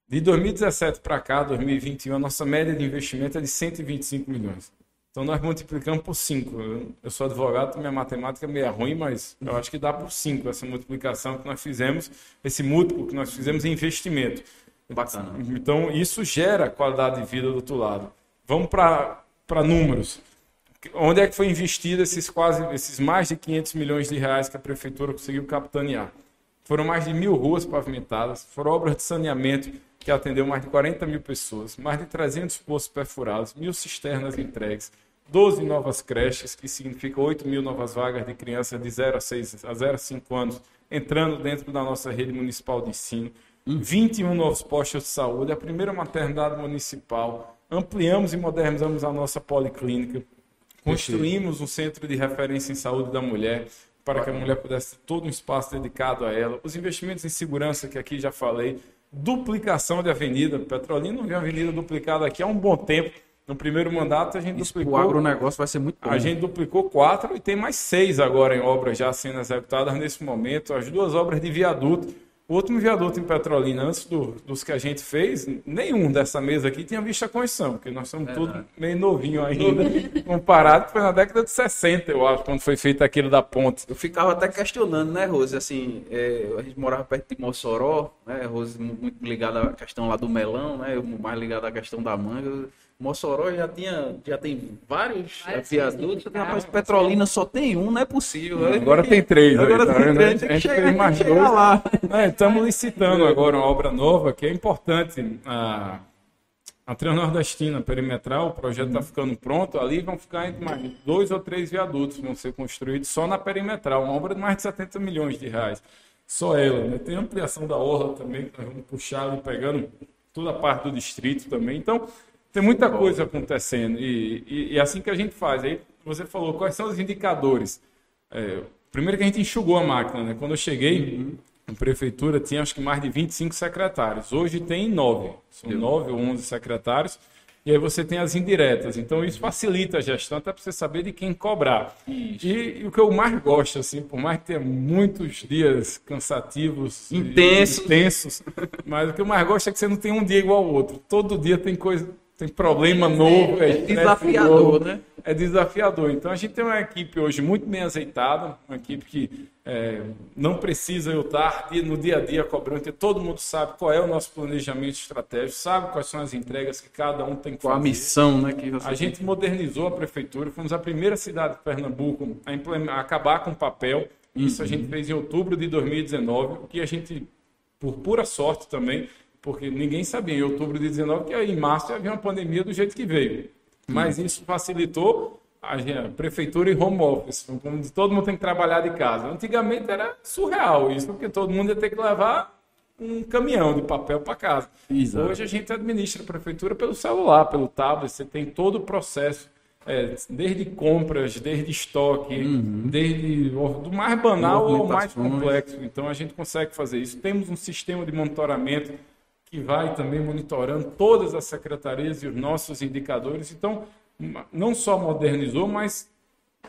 De 2017 para cá, 2021, a nossa média de investimento é de 125 milhões. Então nós multiplicamos por 5. Eu sou advogado, minha matemática é meio ruim, mas eu acho que dá por 5 essa multiplicação que nós fizemos, esse múltiplo que nós fizemos em investimento. Bacana. Então isso gera qualidade de vida do outro lado. Vamos para números. Onde é que foi investido esses quase, esses mais de 500 milhões de reais que a prefeitura conseguiu capitanear? Foram mais de mil ruas pavimentadas, foram obras de saneamento que atendeu mais de 40 mil pessoas, mais de 300 poços perfurados, mil cisternas entregues, 12 novas creches, que significa 8 mil novas vagas de crianças de 0 a, 6, a 0 a 5 anos entrando dentro da nossa rede municipal de ensino, 21 novos postos de saúde, a primeira maternidade municipal, ampliamos e modernizamos a nossa policlínica, construímos um centro de referência em saúde da mulher, para que a mulher pudesse ter todo um espaço dedicado a ela, os investimentos em segurança, que aqui já falei, duplicação de avenida. Petrolina não vê avenida duplicada aqui há um bom tempo. No primeiro mandato a gente Isso duplicou. O agronegócio vai ser muito bom. A gente duplicou quatro e tem mais seis agora em obras já sendo executadas nesse momento. As duas obras de viaduto o último viaduto em Petrolina, antes do, dos que a gente fez, nenhum dessa mesa aqui tinha visto a construção, porque nós somos tudo meio novinho ainda, comparado, foi na década de 60, eu acho, quando foi feito aquilo da ponte. Eu ficava até questionando, né, Rose? Assim, é, a gente morava perto de Mossoró, né? Rose muito ligada à questão lá do melão, né? Eu mais ligado à questão da manga. Mossoró já tinha, já tem vários viadutos, rapaz, Petrolina só tem um, não é possível. Agora tem três, aí, Agora tá tem três, A tem que gente mais tem chegar dois. lá. É, estamos licitando agora uma obra nova que é importante. A, a Transnordestina Perimetral, o projeto está ficando pronto. Ali vão ficar entre mais dois ou três viadutos vão ser construídos só na Perimetral. Uma obra de mais de 70 milhões de reais. Só ela. Né? Tem ampliação da orla também, que nós vamos puxar ali, pegando toda a parte do distrito também. Então, tem muita coisa acontecendo. E, e, e é assim que a gente faz. Aí você falou, quais são os indicadores? É, primeiro que a gente enxugou a máquina, né? Quando eu cheguei, a prefeitura tinha acho que mais de 25 secretários. Hoje tem nove. São nove ou 11 secretários. E aí você tem as indiretas. Então isso facilita a gestão, até para você saber de quem cobrar. E, e o que eu mais gosto, assim, por mais que tenha muitos dias cansativos, Intensos. intensos, mas o que eu mais gosto é que você não tem um dia igual ao outro. Todo dia tem coisa, tem problema novo, é, estresse desafiador, novo né? é desafiador. Então a gente tem uma equipe hoje muito bem azeitada, uma equipe que é, não precisa eu estar no dia a dia cobrando, porque todo mundo sabe qual é o nosso planejamento estratégico, sabe quais são as entregas que cada um tem que Com a fazer. missão, né? Que A gente modernizou a prefeitura, fomos a primeira cidade de Pernambuco a, a acabar com o papel. Isso a gente fez em outubro de 2019, o que a gente, por pura sorte também, porque ninguém sabia em outubro de 2019 que em março ia vir uma pandemia do jeito que veio. Mas isso facilitou a prefeitura em home office, como todo mundo tem que trabalhar de casa. Antigamente era surreal isso, porque todo mundo ia ter que levar um caminhão de papel para casa. Exato. Hoje a gente administra a prefeitura pelo celular, pelo tablet, você tem todo o processo, é, desde compras, desde estoque, desde o- do mais banal ao mais complexo. Então a gente consegue fazer isso. Temos um sistema de monitoramento que vai também monitorando todas as secretarias e os nossos indicadores. Então, não só modernizou, mas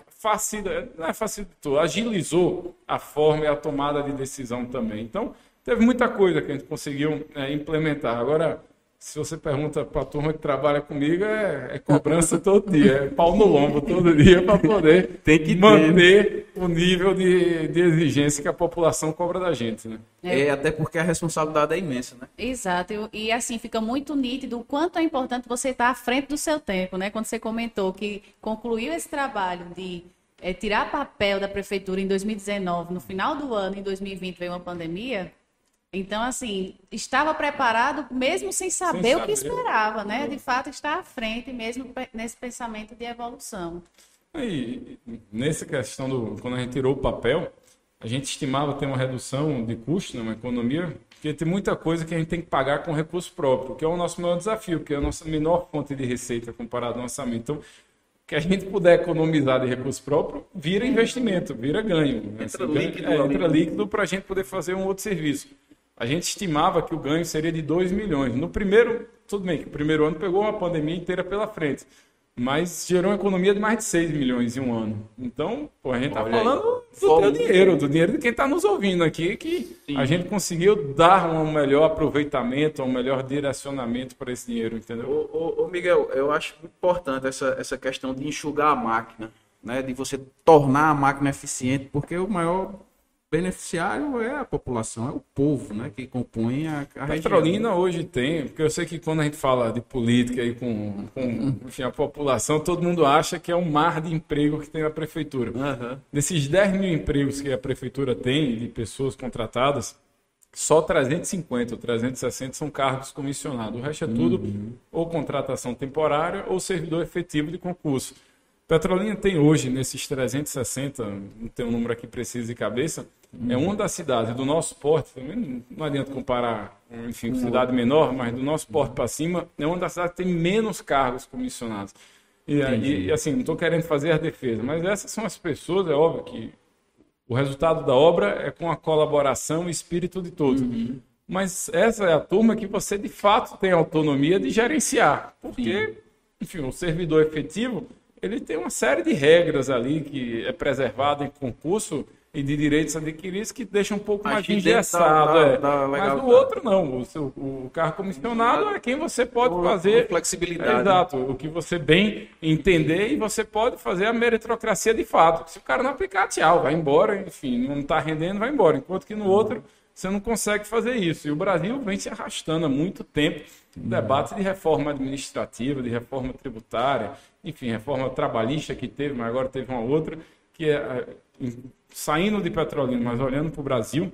facilitou, é facilitou, agilizou a forma e a tomada de decisão também. Então, teve muita coisa que a gente conseguiu é, implementar. Agora, se você pergunta para a turma que trabalha comigo, é, é cobrança todo dia, é pau no lombo todo dia para poder Tem que ter, manter o nível de, de exigência que a população cobra da gente. Né? É, até porque a responsabilidade é imensa, né? Exato, Eu- e assim fica muito nítido o quanto é importante você estar à frente do seu tempo, né? Quando você comentou que concluiu esse trabalho de eh, tirar papel da prefeitura em 2019, no final do ano, em 2020 veio uma pandemia. Então, assim, estava preparado mesmo sem saber o que saber. esperava, né? De fato, estar à frente mesmo nesse pensamento de evolução. E nessa questão do quando a gente tirou o papel, a gente estimava ter uma redução de custo numa economia, porque tem muita coisa que a gente tem que pagar com recurso próprio, que é o nosso maior desafio, que é a nossa menor fonte de receita comparado ao orçamento. Então, que a gente puder economizar de recurso próprio, vira investimento, vira ganho. Entra Assim, líquido é, entra né? líquido para a gente poder fazer um outro serviço. A gente estimava que o ganho seria de 2 milhões. No primeiro, tudo bem, que o primeiro ano pegou uma pandemia inteira pela frente. mas gerou uma economia de mais de 6 milhões em um ano. Então, pô, a gente está falando do Fome. teu dinheiro, do dinheiro de quem está nos ouvindo aqui, que Sim. a gente conseguiu dar um melhor aproveitamento, um melhor direcionamento para esse dinheiro, entendeu? Ô, ô, ô, Miguel, eu acho importante essa, essa questão de enxugar a máquina, né? De você tornar a máquina eficiente, porque o maior beneficiário é a população, é o povo, né? Que compõe a, a região. Petrolina hoje tem, porque eu sei que quando a gente fala de política aí com, com enfim, a população, todo mundo acha que é um mar de emprego que tem na prefeitura. Aham. Desses 10 mil empregos que a prefeitura tem de pessoas contratadas, só 350 ou 360 são cargos comissionados. O resto é tudo ou contratação temporária ou servidor efetivo de concurso. Petrolina tem hoje, nesses 360, não tem um número aqui preciso de cabeça, é uma das cidades do nosso porte, também não adianta comparar, enfim, com cidade menor, mas do nosso porte para cima, é uma das cidades que tem menos cargos comissionados. E, aí, e, assim, não estou querendo fazer a defesa, mas essas são as pessoas, é óbvio que o resultado da obra é com a colaboração e espírito de todos. Mas essa é a turma que você de fato tem autonomia de gerenciar. Porque, enfim, o servidor efetivo, ele tem uma série de regras ali que é preservada em concurso e de direitos adquiridos que deixa um pouco mais engessado. da- é. da Mas legal- o outro não. O, seu, o carro comissionado é quem você pode Com- fazer com flexibilidade. Exato, o que você bem entender e você pode fazer a meritocracia de fato. Se o cara não aplicar, tchau, vai embora, enfim, não está rendendo, vai embora. Enquanto que no outro você não consegue fazer isso. E o Brasil vem se arrastando há muito tempo debate de reforma administrativa, de reforma tributária, enfim, reforma trabalhista que teve, mas agora teve uma outra, que é saindo de petrolina, mas olhando para o Brasil,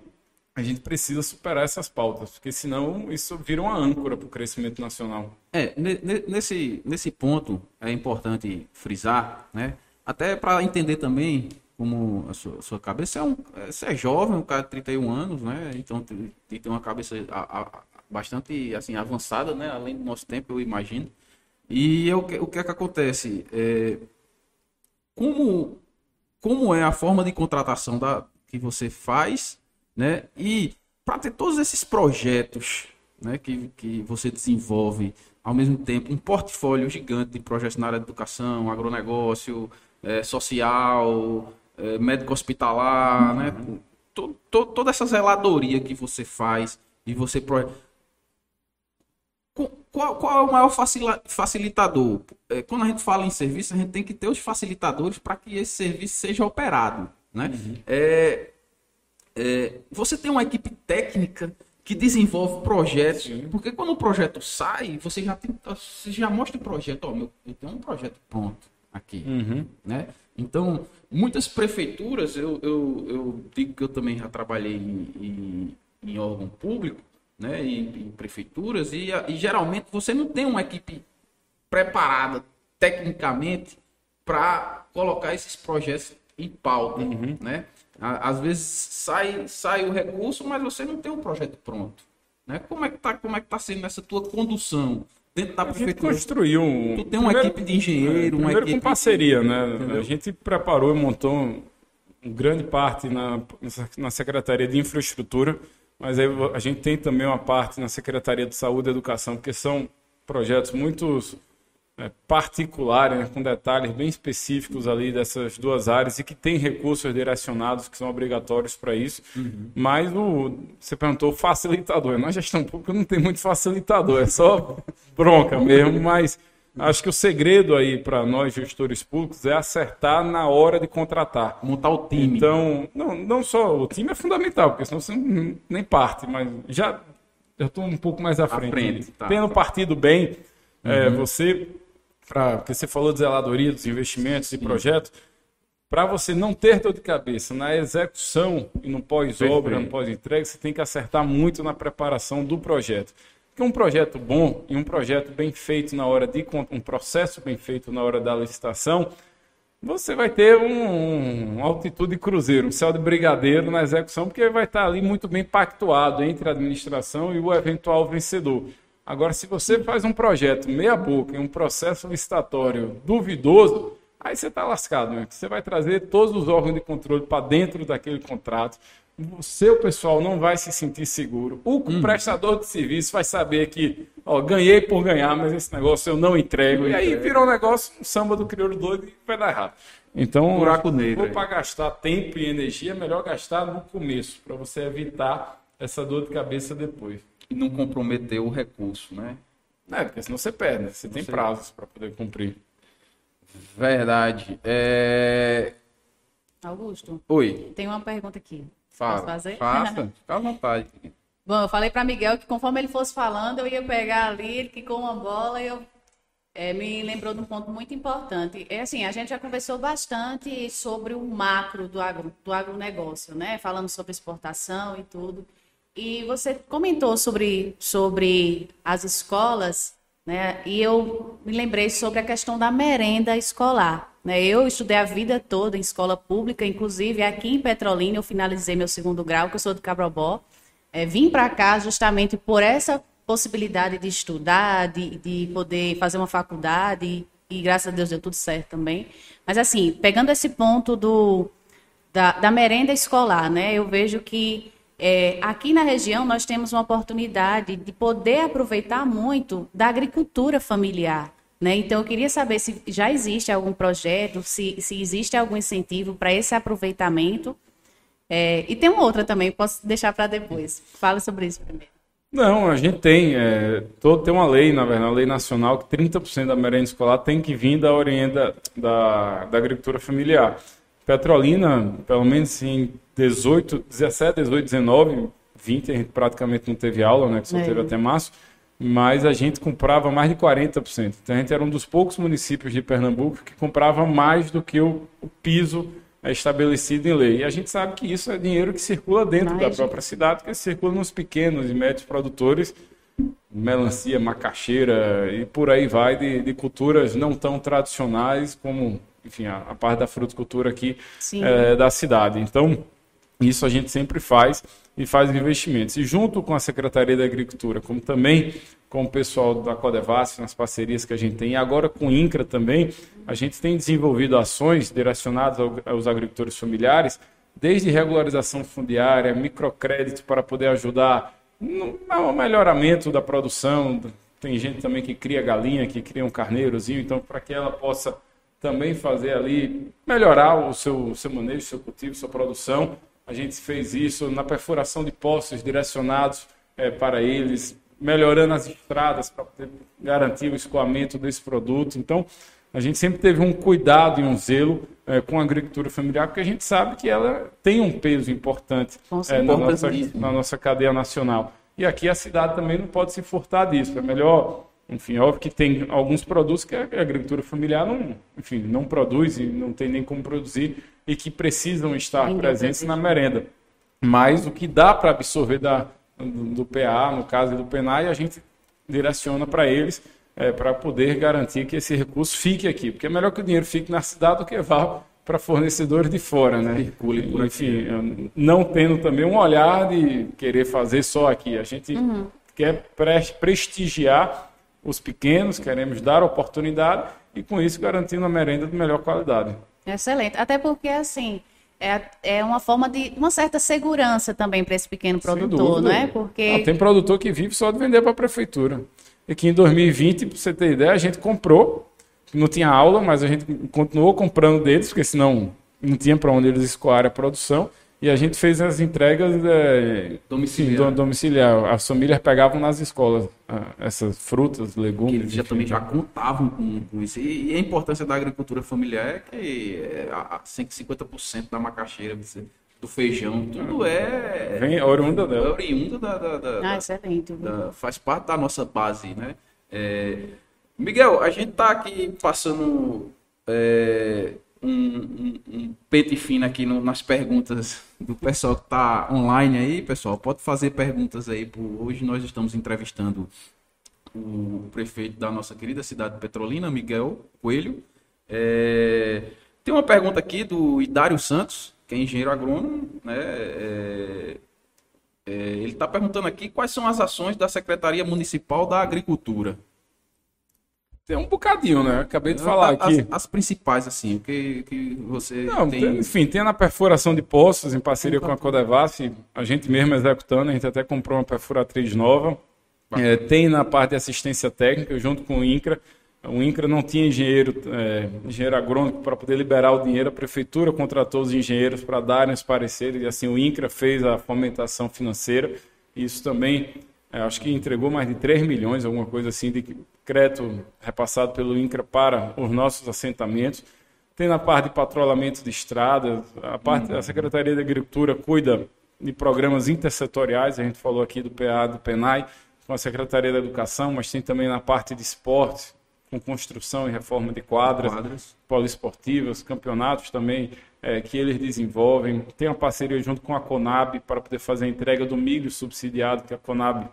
a gente precisa superar essas pautas, porque senão isso vira uma âncora para o crescimento nacional. É, ne- ne- nesse, nesse ponto é importante frisar, né? Até para entender também como a sua, a sua cabeça é um, você é jovem, um cara de 31 anos, né? Então tem, tem uma cabeça a- a- bastante assim avançada, né? Além do nosso tempo, eu imagino. E é o que, o que é que acontece? É, como como é a forma de contratação da, que você faz, né? E para ter todos esses projetos, né, que, que você desenvolve ao mesmo tempo, um portfólio gigante de projetos na área de educação, agronegócio, eh, social, eh, médico hospitalar, né? To- to- toda essa zeladoria que você faz e você pro- Qual, qual é o maior facilitador? É, Quando a gente fala em serviço, a gente tem que ter os facilitadores para que esse serviço seja operado. Né? É, é, você tem uma equipe técnica que desenvolve projetos, porque quando o projeto sai, você já, tem, você já mostra o projeto. Ó, meu, eu tenho um projeto pronto aqui. Né? Então, muitas prefeituras, eu, eu, eu digo que eu também já trabalhei em, em, em órgão público, né, em, em prefeituras, e, e geralmente você não tem uma equipe preparada tecnicamente para colocar esses projetos em pauta, né? A- Às vezes sai, sai o recurso, mas você não tem o projeto pronto, né? Como é que tá, como é que tá sendo essa tua condução dentro da A prefeitura? construiu um. Tu tem uma equipe de engenheiro, uma primeiro equipe- com parceria, né? Entendeu? A gente preparou e montou um, um grande parte na, na Secretaria de Infraestrutura, mas aí a gente tem também uma parte na Secretaria de Saúde e Educação, porque são projetos muito é, particulares, né, com detalhes bem específicos ali dessas duas áreas e que tem recursos direcionados que são obrigatórios para isso. Mas o, você perguntou facilitador. Na gestão pública não tem muito facilitador, é só bronca mesmo, mas acho que o segredo aí para nós gestores públicos é acertar na hora de contratar. montar o time. Então, não, não só o time é fundamental, porque senão você não- nem parte, mas já eu estou um pouco mais à frente. frente, tá, Tendo tá. partido bem, é, você, pra, porque você falou de zeladoria, dos investimentos e projetos, para você não ter dor de cabeça na execução e no pós-obra, no pós-entrega, você tem que acertar muito na preparação do projeto. Porque um projeto bom e um projeto bem feito na hora de um processo bem feito na hora da licitação, você vai ter um, um altitude cruzeiro, um céu de brigadeiro na execução, porque vai estar ali muito bem pactuado entre a administração e o eventual vencedor. Agora, se você faz um projeto meia boca em um processo licitatório duvidoso, aí você está lascado, né? Você vai trazer todos os órgãos de controle para dentro daquele contrato. O seu pessoal não vai se sentir seguro. O hum. prestador de serviço vai saber que, ó, ganhei por ganhar, mas esse negócio eu não entrego. Não e aí virou um negócio, um samba do crioulo doido e vai dar errado. Então, buraco negro. para gastar tempo e energia, é melhor gastar no começo, para você evitar essa dor de cabeça depois. E não comprometer o recurso, né? É, porque senão você perde, você tem prazos para poder cumprir. Verdade. É... Augusto. Oi. Tem uma pergunta aqui. Fala. Posso fazer? Faça, fica à vontade. Bom, eu falei para Miguel que conforme ele fosse falando, eu ia pegar ali, ele quicou uma bola e eu é, me lembrou de um ponto muito importante. É assim, a gente já conversou bastante sobre o macro do, agro, do agronegócio, né? Falando sobre exportação e tudo. E você comentou sobre, sobre as escolas, né? E eu me lembrei sobre a questão da merenda escolar. Né? Eu estudei a vida toda em escola pública, inclusive aqui em Petrolina eu finalizei meu segundo grau, que eu sou de Cabrobó. É, vim para cá justamente por essa possibilidade de estudar, de, de poder fazer uma faculdade, e, e graças a Deus deu tudo certo também. Mas assim, pegando esse ponto do, da, da merenda escolar, né, eu vejo que é, aqui na região nós temos uma oportunidade de poder aproveitar muito da agricultura familiar. Né? Então, eu queria saber se já existe algum projeto, se, se existe algum incentivo para esse aproveitamento. É, e tem uma outra também, posso deixar para depois. Fala sobre isso primeiro. Não, a gente tem, é, todo, tem uma lei, na verdade, uma lei nacional, que 30% da merenda escolar tem que vir da orienda da, da agricultura familiar. Petrolina, pelo menos em 18, 17, 18, 19, 20, a gente praticamente não teve aula, né, que só é. teve até março, mas a gente comprava mais de 40%. Então a gente era um dos poucos municípios de Pernambuco que comprava mais do que o, o piso é estabelecido em lei. E a gente sabe que isso é dinheiro que circula dentro Mas, da própria cidade, que circula nos pequenos e médios produtores, melancia, macaxeira e por aí vai, de, de culturas não tão tradicionais como, enfim, a, a parte da fruticultura aqui é, da cidade. Então, isso a gente sempre faz e faz investimentos. E junto com a Secretaria da Agricultura, como também com o pessoal da Codevasf, nas parcerias que a gente tem, e agora com o INCRA também, a gente tem desenvolvido ações direcionadas aos agricultores familiares, desde regularização fundiária, microcrédito para poder ajudar no melhoramento da produção. Tem gente também que cria galinha, que cria um carneirozinho, então para que ela possa também fazer ali, melhorar o seu, seu manejo, seu cultivo, sua produção. A gente fez isso na perfuração de poços direcionados é, para eles, melhorando as estradas para garantir o escoamento desse produto. Então, a gente sempre teve um cuidado e um zelo é, com a agricultura familiar, porque a gente sabe que ela tem um peso importante é, na, nossa, na nossa cadeia nacional. E aqui a cidade também não pode se furtar disso. É melhor, enfim, óbvio que tem alguns produtos que a agricultura familiar não, enfim, não produz e não tem nem como produzir e que precisam estar presentes na merenda. Mas o que dá para absorver da, do, PA, no caso do PENAI, a gente direciona para eles é, para poder garantir que esse recurso fique aqui. Porque é melhor que o dinheiro fique na cidade do que vá para fornecedores de fora, né? Circule por Enfim, não tendo também um olhar de querer fazer só aqui. A gente uhum. quer prestigiar os pequenos, queremos dar oportunidade e com isso garantindo a merenda de melhor qualidade. Excelente. Até porque, assim, é, é uma forma de uma certa segurança também para esse pequeno produtor, não é? Porque não, tem produtor que vive só de vender para a prefeitura. E que em 2020, para você ter ideia, a gente comprou, não tinha aula, mas a gente continuou comprando deles, porque senão não tinha para onde eles escoarem a produção. E a gente fez as entregas é, domiciliar. Sim, domiciliar. As famílias pegavam nas escolas ah, essas frutas, legumes. Que eles já também já contavam com, com isso. E, a importância da agricultura familiar é que é, a 50% da macaxeira, do feijão, tudo é. Vem oriunda dela. É oriunda da. da, da ah, excelente. Da, faz parte da nossa base, né? É, Miguel, a gente está aqui passando. É, um, um, um pente fino aqui no, nas perguntas do pessoal que está online aí, pessoal. Pode fazer perguntas aí. Hoje nós estamos entrevistando o prefeito da nossa querida cidade de Petrolina, Miguel Coelho. É... Tem uma pergunta aqui do Idário Santos, que é engenheiro agrônomo, né? É... É... ele está perguntando aqui quais são as ações da Secretaria Municipal da Agricultura. Tem um bocadinho, né? Acabei de falar aqui. As, as principais, assim, que, que você Não, tem... tem- enfim, tem na perfuração de poços, em parceria com a Codevasf, a gente mesmo executando, a gente até comprou uma perfuratriz nova. É, tem na parte de assistência técnica, junto com o INCRA. O INCRA não tinha engenheiro, é, engenheiro agrônomo para poder liberar o dinheiro, a prefeitura contratou os engenheiros para darem os pareceres, e assim o INCRA fez a fomentação financeira. Isso também, é, acho que entregou mais de 3 milhões, alguma coisa assim, de crédito repassado pelo INCRA para os nossos assentamentos. Tem na parte de patrulhamento de estradas, a parte da Secretaria da Agricultura cuida de programas intersetoriais, a gente falou aqui do PA, do PENAI, com a Secretaria da Educação, mas tem também na parte de esporte, com construção e reforma de quadras, Quadras. poliesportivas, campeonatos também eh, que eles desenvolvem. Tem uma parceria junto com a Conab para poder fazer a entrega do milho subsidiado que a Conab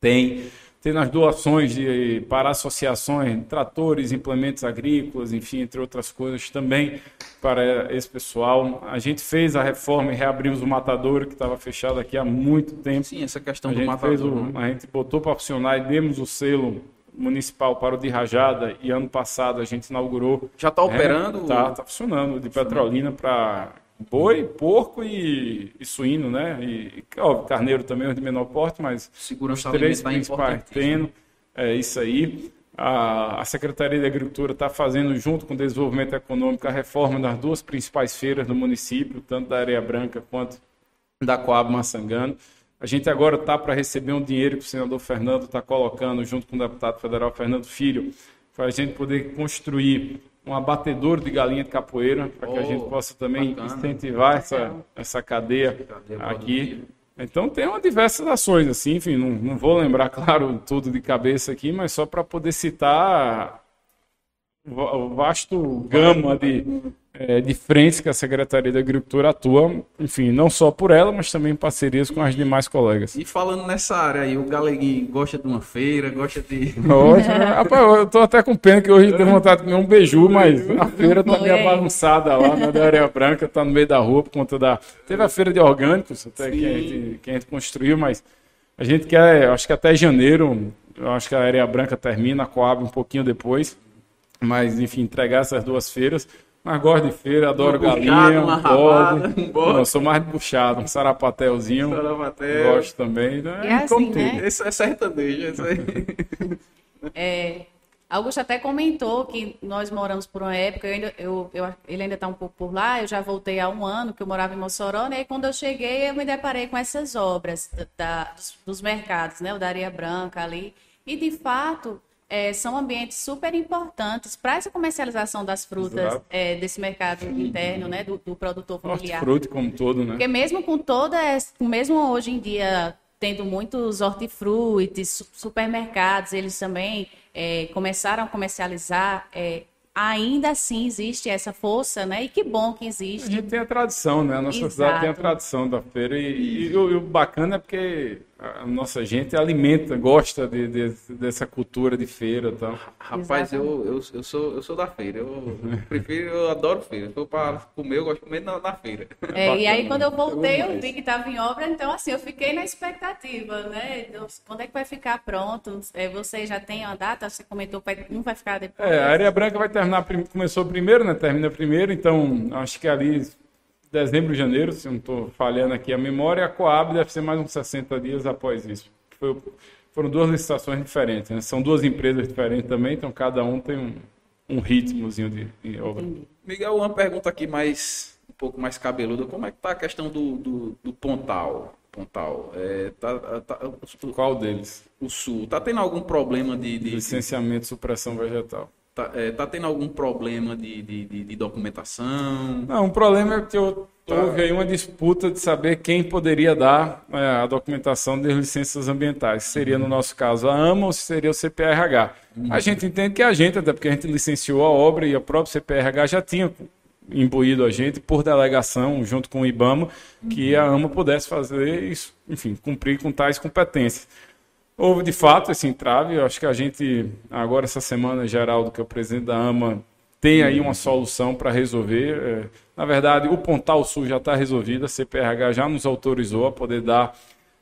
tem. Tem nas doações de, para associações, tratores, implementos agrícolas, enfim, entre outras coisas também para esse pessoal. A gente fez a reforma e reabrimos o matadouro que estava fechado aqui há muito tempo. Sim, essa questão A do matador. o, né? a gente botou para funcionar e demos o selo municipal para o de Rajada e ano passado a gente inaugurou. Já está operando? Tá, tá funcionando. De Petrolina para boi, porco e, e suíno, né? E, óbvio, carneiro também, os de menor porte, mas Segurança os três é principais tendo. É isso aí. A, a Secretaria de Agricultura está fazendo, junto com o Desenvolvimento Econômico, a reforma das duas principais feiras do município, tanto da Areia Branca quanto da Coab Massangano. A gente agora está para receber um dinheiro que o senador Fernando está colocando, junto com o deputado federal Fernando Filho, para a gente poder construir um abatedouro de galinha de capoeira, para que a Oh, gente possa também bacana. incentivar essa, essa cadeia aqui. Então tem uma diversas ações, assim, enfim, não, não vou lembrar, claro, tudo de cabeça aqui, mas só para poder citar o vasto gama de, eh, de frentes que a Secretaria da Agricultura atua, enfim, não só por ela, mas também em parcerias com as demais colegas. E falando nessa área aí, o galeguinho gosta de uma feira, gosta de... Hoje, rapaz, eu tô até com pena que hoje tenho vontade de comer um beiju, mas a feira tá meio bagunçada lá na da Areia Branca, tá no meio da rua por conta da. Teve a feira de orgânicos, até que a, gente, que a gente construiu, mas a gente quer, eu acho que até janeiro, eu acho que a Areia Branca termina, a Coab um pouquinho depois, mas enfim, entregar essas duas feiras. Mas gosto de feira, adoro Uma galinha, uma um bode. rabada, um bode. Não, sou mais de buchado, um sarapatéuzinho. Sarapatel. Gosto também. Né? É assim, né? Esse é sertanejo, esse aí. É, Augusto até comentou que nós moramos por uma época, eu ainda- eu- eu- ele ainda está um pouco por lá, eu já voltei há um ano que eu morava em Mossoró, né? E quando eu cheguei, eu me deparei com essas obras da- da- dos, dos mercados, né? O da Areia Branca ali. E, de fato, é, são ambientes super importantes para essa comercialização das frutas é, desse mercado interno, né? Do, do produtor familiar. Hortifruti como todo, né? Porque mesmo com toda essa, mesmo hoje em dia tendo muitos hortifrutis, su- supermercados, eles também é, começaram a comercializar, é, ainda assim existe essa força, né? E que bom que A existe. gente tem a tradição, né? A nossa Exato. cidade tem a tradição da feira e, e o, e o bacana é porque a nossa gente alimenta, gosta de, de- dessa cultura de feira e tal. Rapaz, eu, eu, eu, sou, eu sou da feira. Eu prefiro, eu adoro feira. Se for para comer, eu gosto de comer na, na feira. É, e aí quando eu voltei, eu vi que estava em obra, então assim, eu fiquei na expectativa, né? Quando é que vai ficar pronto? É, você já tem a data? Você comentou que vai- não vai ficar depois? É, a Areia Branca vai terminar, começou primeiro, né? Termina primeiro, então acho que ali dezembro, janeiro, se eu não estou falhando aqui a memória, a Coab deve ser mais uns 60 dias após isso. Foi- foram duas licitações diferentes, né? São duas empresas diferentes também, então cada um tem um, um ritmozinho de, de obra. Miguel, uma pergunta aqui mais um pouco mais cabeluda. Como é que tá a questão do, do, do Pontal? Pontal. É, tá, tá- Qual deles? o Sul. Tá tendo algum problema de. de- Licenciamento e supressão vegetal. Tá, é, tá tendo algum problema de, de, de- de documentação? Não, o problema é que eu, houve aí uma disputa de saber quem poderia dar é, a documentação das licenças ambientais. Se seria, no nosso caso, a AMA ou se seria o CPRH. A gente entende que é a gente, até porque a gente licenciou a obra e o próprio CPRH já tinha imbuído a gente por delegação, junto com o IBAMA, que a AMA pudesse fazer isso, enfim, cumprir com tais competências. Houve de fato esse entrave, eu acho que a gente, agora essa semana, Geraldo, que é o presidente da AMA, tem aí uma solução para resolver. É, Na verdade, o Pontal Sul já está resolvido, a CPRH já nos autorizou a poder dar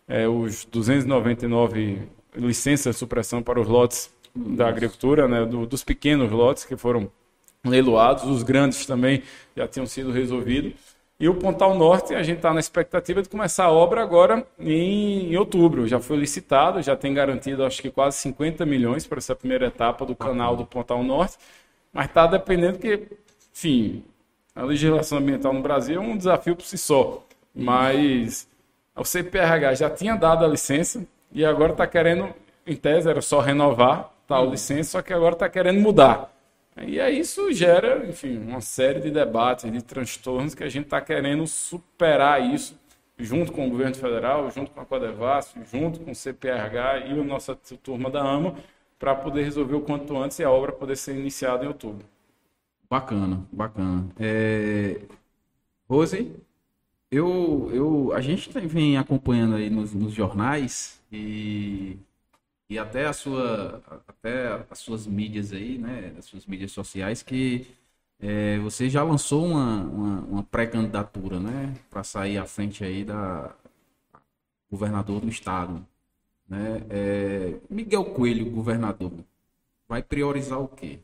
é, os 299 licenças de supressão para os lotes da agricultura, né, do, dos pequenos lotes que foram leiloados, os grandes também já tinham sido resolvidos. E o Pontal Norte, a gente está na expectativa de começar a obra agora em, em, outubro. Já foi licitado, já tem garantido acho que quase 50 milhões para essa primeira etapa do canal do Pontal Norte. Mas está dependendo que, enfim, a legislação ambiental no Brasil é um desafio por si só. Mas o CPRH já tinha dado a licença e agora está querendo, em tese era só renovar tal uhum. licença, só que agora está querendo mudar. E aí isso gera, enfim, uma série de debates, de transtornos que a gente está querendo superar isso junto com o governo federal, junto com a Codevasf, junto com o CPRH e a nossa turma da AMA, para poder resolver o quanto antes e a obra poder ser iniciada em outubro. Bacana, bacana. É... Rose, eu, eu, a gente vem acompanhando aí nos, nos jornais e e até a sua até as suas mídias aí, né, as suas mídias sociais que é, você já lançou uma, uma, uma pré-candidatura, né, para sair à frente aí da governador do estado, né? É, Miguel Coelho, governador, vai priorizar o quê?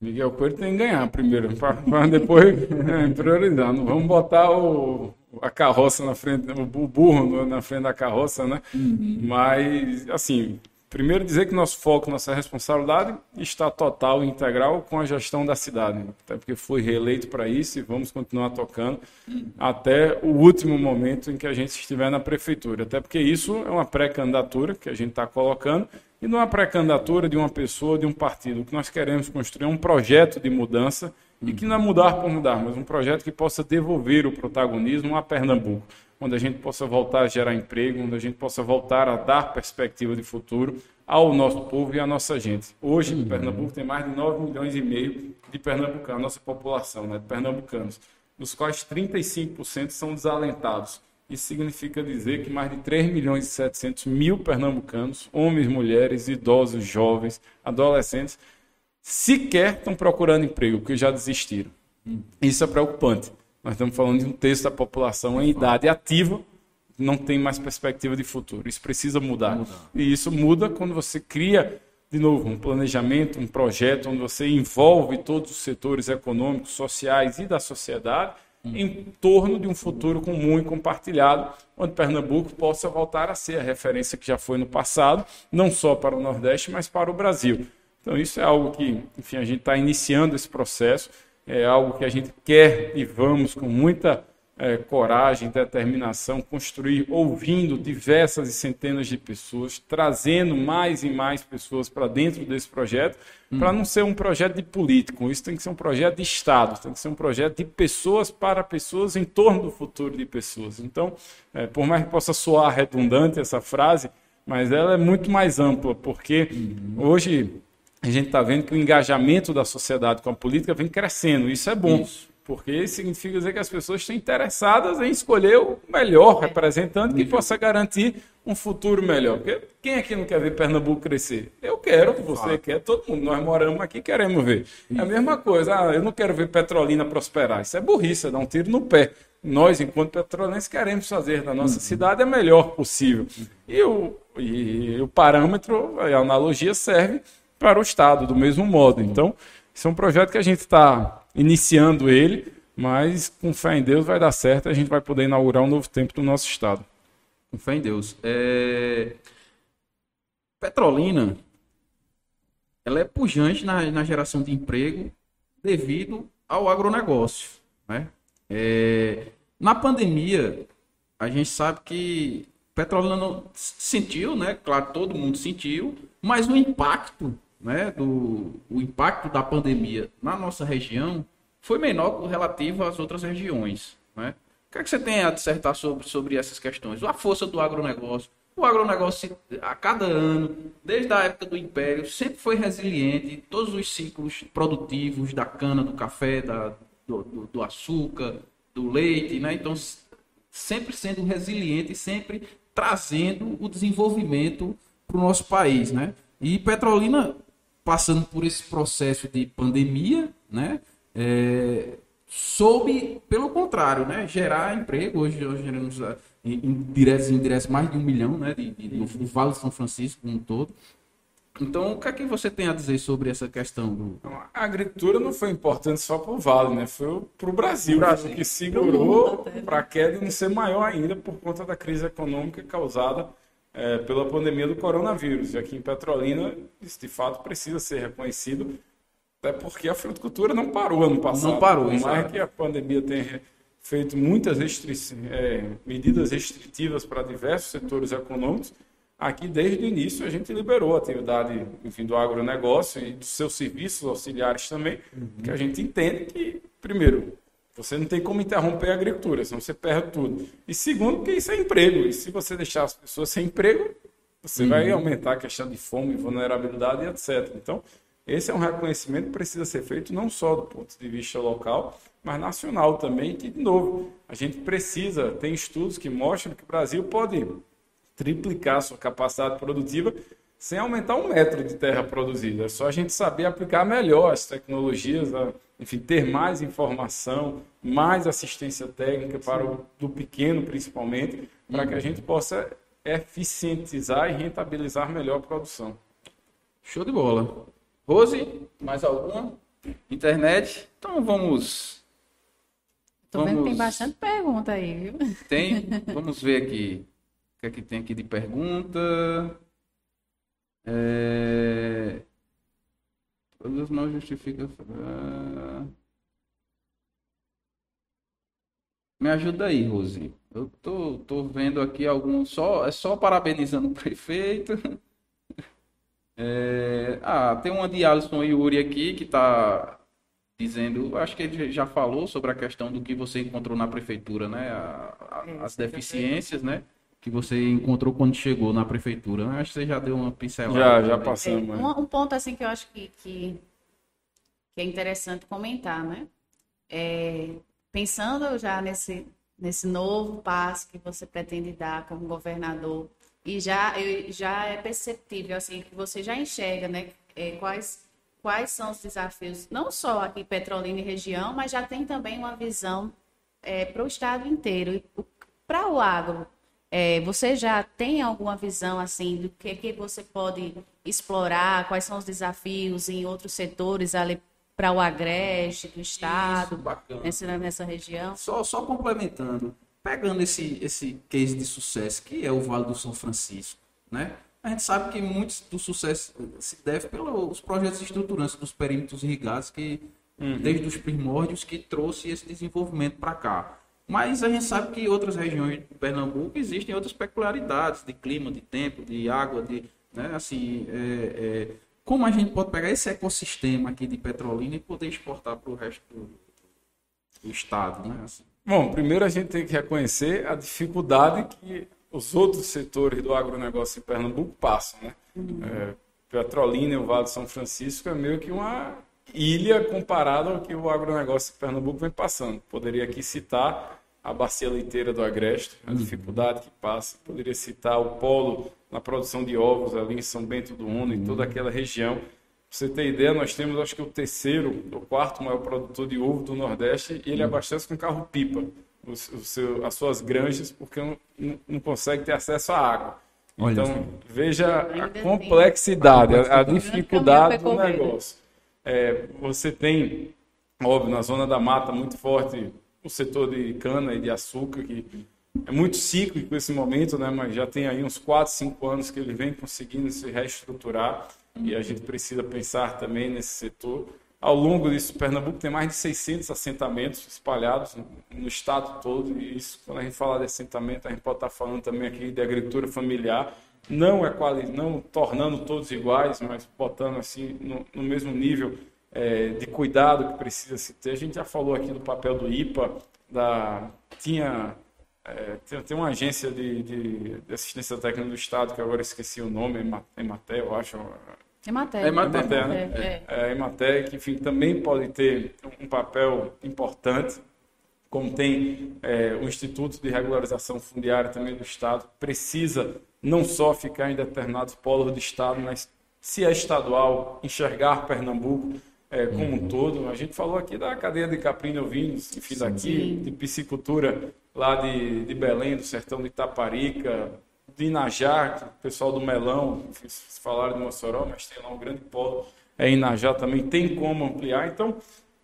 Miguel Coelho tem que ganhar primeiro, para depois é, priorizar. Não vamos botar o, a carroça na frente, o burro na frente da carroça, né? Uhum. Mas, assim, Primeiro, dizer que nosso foco, nossa responsabilidade está total e integral com a gestão da cidade. Até porque fui reeleito para isso e vamos continuar tocando até o último momento em que a gente estiver na prefeitura. Até porque isso é uma pré-candidatura que a gente está colocando e não é uma pré-candidatura de uma pessoa, de um partido. O que nós queremos construir é um projeto de mudança e que não é mudar por mudar, mas um projeto que possa devolver o protagonismo a Pernambuco onde a gente possa voltar a gerar emprego, onde a gente possa voltar a dar perspectiva de futuro ao nosso povo e à nossa gente. Hoje, uhum. Pernambuco tem mais de 9 milhões e meio de pernambucanos, nossa população, né, de pernambucanos, dos quais 35% são desalentados. Isso significa dizer que mais de 3 milhões e 700 mil pernambucanos, homens, mulheres, idosos, jovens, adolescentes, sequer estão procurando emprego, porque já desistiram. Uhum. Isso é preocupante. Nós estamos falando de um terço da população em idade ativa, não tem mais perspectiva de futuro. Isso precisa mudar. mudar. E isso muda quando você cria, de novo, um planejamento, um projeto onde você envolve todos os setores econômicos, sociais e da sociedade hum. em torno de um futuro comum e compartilhado, onde Pernambuco possa voltar a ser a referência que já foi no passado, não só para o Nordeste, mas para o Brasil. Então, isso é algo que, enfim, a gente está iniciando esse processo é algo que a gente quer e vamos com muita é, coragem, determinação, construir, ouvindo diversas e centenas de pessoas, trazendo mais e mais pessoas para dentro desse projeto, hum. para não ser um projeto de político, isso tem que ser um projeto de Estado, tem que ser um projeto de pessoas para pessoas, em torno do futuro de pessoas. Então, é, por mais que possa soar redundante essa frase, mas ela é muito mais ampla, porque uhum. hoje a gente está vendo que o engajamento da sociedade com a política vem crescendo. Isso é bom, isso. porque significa dizer que as pessoas estão interessadas em escolher o melhor representante que possa garantir um futuro melhor. Porque quem aqui não quer ver Pernambuco crescer? Eu quero, você quer, todo mundo. Nós moramos aqui queremos ver. É a mesma coisa. Ah, eu não quero ver Petrolina prosperar. Isso é burrice, é dar um tiro no pé. Nós, enquanto petrolenses, queremos fazer da nossa uhum. cidade a melhor possível. E o, e o parâmetro, a analogia serve para o Estado, do mesmo modo. Então, esse é um projeto que a gente está iniciando ele, mas com fé em Deus vai dar certo, a gente vai poder inaugurar um novo tempo do nosso Estado. Com fé em Deus. É... Petrolina, ela é pujante na, na geração de emprego devido ao agronegócio. Né? É... Na pandemia, a gente sabe que Petrolina não sentiu, né? Claro, todo mundo sentiu, mas o impacto né, do o impacto da pandemia na nossa região foi menor relativo às outras regiões. Né? O que, é que você tem a dissertar sobre, sobre essas questões? A força do agronegócio. O agronegócio, a cada ano, desde a época do Império, sempre foi resiliente. Todos os ciclos produtivos da cana, do café, da, do, do, do açúcar, do leite. Né? Então, sempre sendo resiliente, sempre trazendo o desenvolvimento para o nosso país. Né? E Petrolina passando por esse processo de pandemia, né? É, soube, pelo contrário, né, gerar emprego. Hoje, hoje geramos ah, em diretos e indiretos mais de um milhão né, de, de, no, no Vale de São Francisco como um todo. Então, o que é que você tem a dizer sobre essa questão? Do... Então, a agricultura não foi importante só para o Vale, né? Foi para o Brasil, Brasil, que segurou para a queda não ser maior ainda por conta da crise econômica causada é, pela pandemia do coronavírus. E aqui em Petrolina, isso de fato precisa ser reconhecido, até porque a fruticultura não parou ano passado. Não parou, Por mais que a pandemia tenha feito muitas restri é, medidas restritivas para diversos setores econômicos, Aqui, desde o início, a gente liberou a atividade enfim, do agronegócio e dos seus serviços auxiliares também, uhum. que a gente entende que, primeiro, você não tem como interromper a agricultura, senão você perde tudo. E segundo, que isso é emprego. E se você deixar as pessoas sem emprego, você uhum. vai aumentar a questão de fome, vulnerabilidade e etc. Então, esse é um reconhecimento que precisa ser feito não só do ponto de vista local, mas nacional também, que, de novo, a gente precisa, tem estudos que mostram que o Brasil pode triplicar sua capacidade produtiva sem aumentar um metro de terra produzida. É só a gente saber aplicar melhor as tecnologias, enfim, ter mais informação, mais assistência técnica para o do pequeno, principalmente, para que a gente possa eficientizar e rentabilizar melhor a produção. Show de bola. Rose, mais alguma? Internet? Então vamos. Estou vamos... vendo que tem bastante pergunta aí, viu? Tem? Vamos ver aqui. O que é que tem aqui de pergunta? É... Todas não justificam. Me ajuda aí, Rose. Eu tô, tô vendo aqui alguns. Só, é só parabenizando o prefeito. É... Ah, tem uma de Alisson Yuri aqui que está dizendo. Acho que ele já falou sobre a questão do que você encontrou na prefeitura, né? A, a, as deficiências, né? Que você encontrou quando chegou na prefeitura? Acho que você já deu uma pincelada. Já, já passamos. É, um, um, ponto assim que eu acho que, que, que é interessante comentar, né? É, pensando já nesse, nesse novo passo que você pretende dar como governador, e já, já é perceptível assim que você já enxerga, né? É, quais quais são os desafios, não só aqui em Petrolina e região, mas já tem também uma visão é, para o estado inteiro. Para o agro, é, você já tem alguma visão assim do que, que você pode explorar, quais são os desafios em outros setores ali para o agreste do estado, nessa, nessa região? Só, só complementando, pegando esse, esse case de sucesso, que é o Vale do São Francisco, né? A gente sabe que muito do sucesso se deve pelos projetos estruturantes dos perímetros irrigados, que uhum. desde os primórdios que trouxe esse desenvolvimento para cá. Mas a gente sabe que em outras regiões de Pernambuco existem outras peculiaridades de clima, de tempo, de água, de, né, assim, é, é, como a gente pode pegar esse ecossistema aqui de Petrolina e poder exportar para o resto do, do estado, né? Assim. Bom, primeiro a gente tem que reconhecer a dificuldade que os outros setores do agronegócio em Pernambuco passam, né? Uhum. É, Petrolina e o Vale de São Francisco é meio que uma ilha comparado ao que o agronegócio de Pernambuco vem passando. Poderia aqui citar a bacia leiteira do Agreste, a uhum. dificuldade que passa. Poderia citar o polo na produção de ovos ali em São Bento do Uno, em toda aquela região. Pra você ter ideia, nós temos acho que o terceiro ou quarto maior produtor de ovo do Nordeste e ele uhum. abastece com carro-pipa as suas granjas porque não, não consegue ter acesso à água. Olha então, veja a complexidade, a, a dificuldade do negócio. É, você tem, óbvio, na zona da mata muito forte o setor de cana e de açúcar, que é muito cíclico esse momento, né? mas já tem aí uns 4, 5 anos que ele vem conseguindo se reestruturar e a gente precisa pensar também nesse setor. Ao longo disso, Pernambuco tem mais de 600 assentamentos espalhados no estado todo, e isso, quando a gente fala de assentamento, a gente pode estar falando também aqui de agricultura familiar, não é quali, não tornando todos iguais, mas botando assim no, no mesmo nível é, de cuidado que precisa se ter. A gente já falou aqui do papel do IPA, da tinha é, tem, tem, uma agência de, de, de, assistência técnica do Estado, que agora esqueci o nome, Ematé, eu acho. Ematé. É Ematé, né? É, é. Ematé, que enfim, também pode ter um papel importante, como tem é, o Instituto de Regularização Fundiária também do Estado, precisa não só ficar em determinados polos do Estado, mas se é estadual, enxergar Pernambuco é, como um uhum. todo. A gente falou aqui da cadeia de caprino ovinos, enfim, daqui, de piscicultura lá de, de Belém, do sertão de Itaparica, de Inajá, o pessoal do Melão, vocês falaram de Mossoró, mas tem lá um grande polo, é Inajá também, tem como ampliar. Então,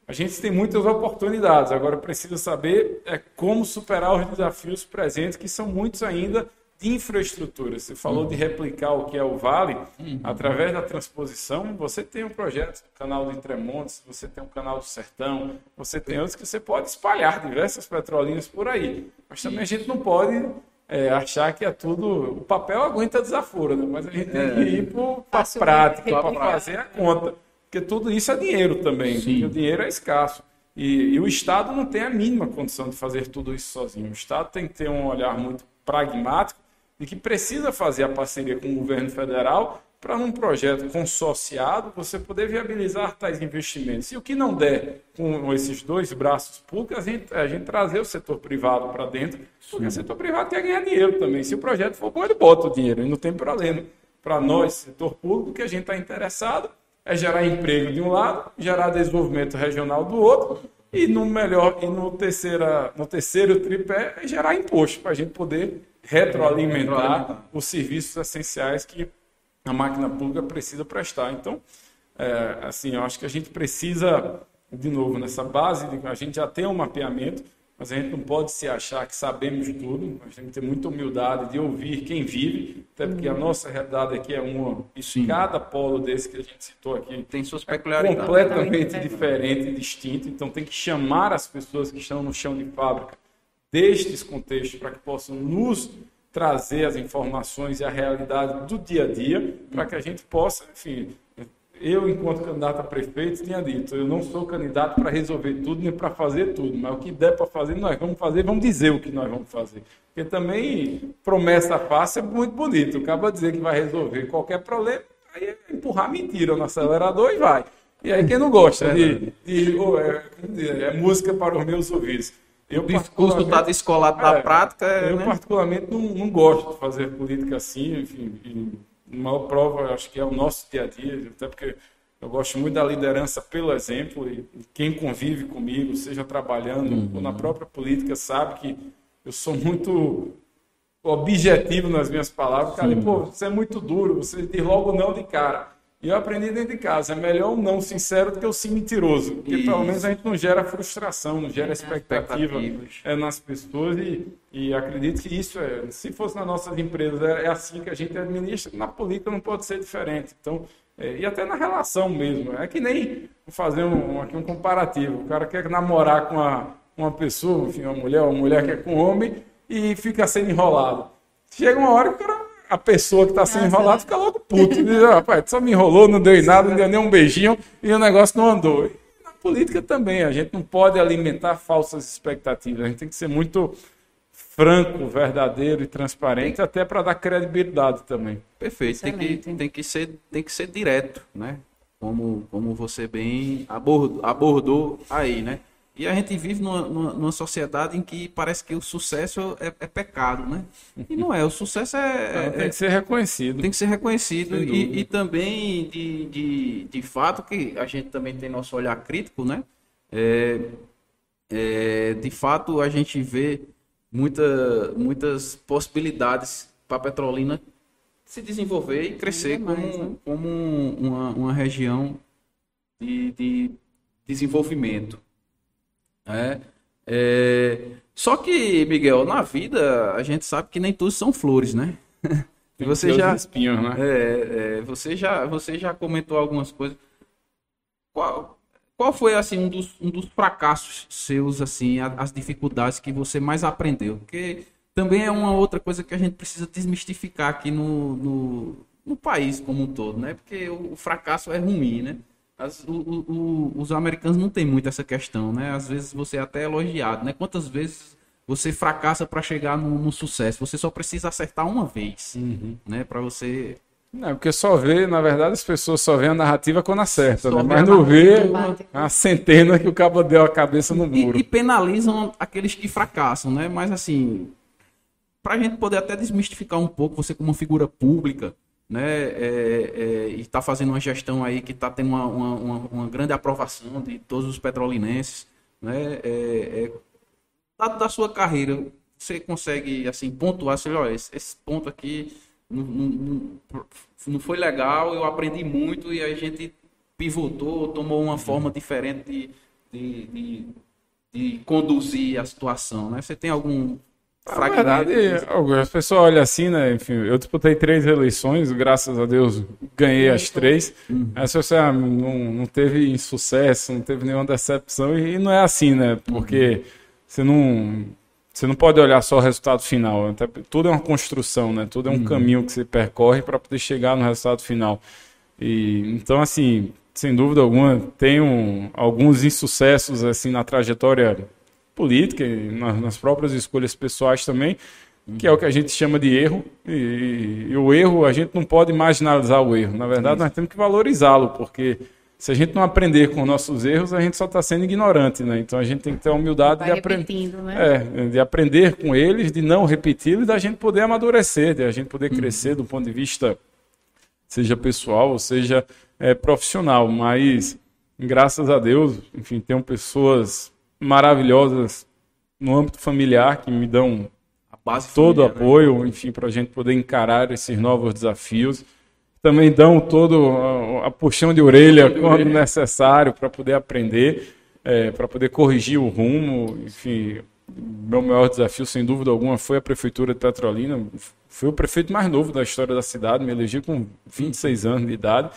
a gente tem muitas oportunidades, agora precisa saber é, como superar os desafios presentes, que são muitos ainda infraestrutura. Você falou de replicar o que é o Vale, uhum. através da transposição, você tem um projeto, o canal do Entremontes, você tem um canal do Sertão, você tem outros que você pode espalhar diversas petrolinhas por aí. Mas também a gente não pode é, achar que é tudo. O papel aguenta desaforo, né? mas a gente tem que é. ir para a prática, para fazer a conta. Porque tudo isso é dinheiro também, o dinheiro é escasso. E, e, o Estado não tem a mínima condição de fazer tudo isso sozinho. O Estado tem que ter um olhar muito pragmático e que precisa fazer a parceria com o governo federal para num projeto consociado você poder viabilizar tais investimentos. E o que não der com esses dois braços públicos, a gente, a gente trazer o setor privado para dentro, porque o setor privado quer ganhar dinheiro também. Se o projeto for bom, ele bota o dinheiro, e não tem problema. Para nós, setor público, o que a gente está interessado é gerar emprego de um lado, gerar desenvolvimento regional do outro, e no melhor, e no, terceira, no terceiro tripé, é gerar imposto, para a gente poder retroalimentar os serviços essenciais que a máquina pública precisa prestar. Então, é, assim, eu acho que a gente precisa, de novo, nessa base, a gente já tem um mapeamento, mas a gente não pode se achar que sabemos tudo, nós temos que ter muita humildade de ouvir quem vive, até porque a uhum. nossa realidade aqui é uma, e cada polo desse que a gente citou aqui tem suas é peculiaridades. É completamente diferente e distinto, então tem que chamar as pessoas que estão no chão de fábrica destes contextos para que possam nos trazer as informações e a realidade do dia a dia, para que a gente possa, enfim, eu, enquanto candidato a prefeito, tinha dito, eu não sou candidato para resolver tudo nem para fazer tudo, mas o que der para fazer, nós vamos fazer, vamos dizer o que nós vamos fazer. Porque também promessa fácil é muito bonito, acaba de dizer que vai resolver qualquer problema, aí é empurrar mentira no acelerador e vai. E aí quem não gosta de, de, de é, é música para os meus ouvidos. Eu, o discurso está descolado da é, prática. Eu, né? particularmente, não, não, gosto de fazer política assim. Enfim, a maior prova, acho que é o nosso dia a dia, até porque eu gosto muito da liderança pelo exemplo. E quem convive comigo, seja trabalhando uhum. ou na própria política, sabe que eu sou muito objetivo nas minhas palavras. Cara, pô, você é muito duro, você diz logo não de cara. E eu aprendi dentro de casa, é melhor um não sincero do que o sim mentiroso, porque Isso. pelo menos a gente não gera frustração, não gera expectativa é, nas pessoas e, e acredito que isso é, se fosse nas nossas empresas, é, é assim que a gente administra, na política não pode ser diferente. Então, é, e até na relação mesmo, é que nem fazer um, aqui um comparativo, o cara quer namorar com uma, uma pessoa, enfim, uma mulher, uma mulher quer com um homem e fica sendo enrolado. Chega uma hora que o cara a pessoa que está sendo enrolada fica logo puto. Diz, rapaz, só me enrolou, não deu em nada, não deu nem um beijinho e o negócio não andou. E na política também, a gente não pode alimentar falsas expectativas. A gente tem que ser muito franco, verdadeiro e transparente, até para dar credibilidade também. Perfeito, tem que, tem, que ser, tem que ser direto, né? Como, como você bem abordou, abordou aí, né? E a gente vive numa, numa, numa, sociedade em que parece que o sucesso é, é, pecado, né? E não é, o sucesso é. é tem que ser reconhecido. Tem que ser reconhecido. E, e, também, de, de, de fato, que a gente também tem nosso olhar crítico, né? É, é, de fato, a gente vê muita, muitas possibilidades para a Petrolina se desenvolver e crescer mais, como, né? como uma, uma região de, de desenvolvimento. É, é, só que, Miguel, na vida a gente sabe que nem tudo são flores, né? E você já, espinhos, né? É, é, você já, você já comentou algumas coisas. Qual, qual foi assim um dos, um dos fracassos seus, assim, as dificuldades que você mais aprendeu? Porque também é uma outra coisa que a gente precisa desmistificar aqui no, no, no país como um todo, né? Porque o, o fracasso é ruim, né? As, o, o, os americanos não tem muito essa questão, né? Às vezes você é até elogiado, né? Quantas vezes você fracassa para chegar no, no, sucesso? Você só precisa acertar uma vez, uhum. né? Para você não, porque só vê, na verdade, as pessoas só veem a narrativa quando acerta, né? mas não vê a centena que o cabo deu a cabeça no muro. E, e penalizam aqueles que fracassam, né? Mas assim, para a gente poder até desmistificar um pouco você como figura pública, né, é, é, e está fazendo uma gestão aí que está tendo uma, uma, uma, grande aprovação de todos os petrolinenses, né, é, é, da, da, sua carreira, você consegue, assim, pontuar, assim, olha, esse, esse ponto aqui não, não, não, foi legal, eu aprendi muito e a gente pivotou, tomou uma forma diferente de, de, de, de conduzir a situação, né? Você tem algum verdade, as pessoas olham assim, né? Enfim, eu disputei três eleições, graças a Deus ganhei as três. Uhum. Aí você ah, não, não teve insucesso, não teve nenhuma decepção, e não é assim, né? Porque uhum. você não. Você não pode olhar só o resultado final. Tudo é uma construção, né? Tudo é um uhum. caminho que você percorre para poder chegar no resultado final. E então, assim, sem dúvida alguma, tenho alguns insucessos assim na trajetória política e nas próprias escolhas pessoais também, que é o que a gente chama de erro. E, e o erro, a gente não pode marginalizar o erro. Na verdade, nós temos que valorizá-lo, porque se a gente não aprender com nossos erros, a gente só está sendo ignorante, né? Então a gente tem que ter a humildade de, aprender, né? é, de aprender com eles, de não repeti-los da gente poder amadurecer, de a gente poder crescer do ponto de vista, seja pessoal ou seja é, profissional. Mas, graças a Deus, enfim, tenho pessoas maravilhosas no âmbito familiar que me dão todo o né? apoio, né? enfim, para a gente poder encarar esses novos desafios. Também dão todo a, a puxão de orelha de quando orelha. necessário para poder aprender, é, para poder corrigir o rumo. Enfim, meu maior desafio, sem dúvida alguma, foi a prefeitura de Petrolina. Fui o prefeito mais novo da história da cidade, me elegi com 26 anos de idade.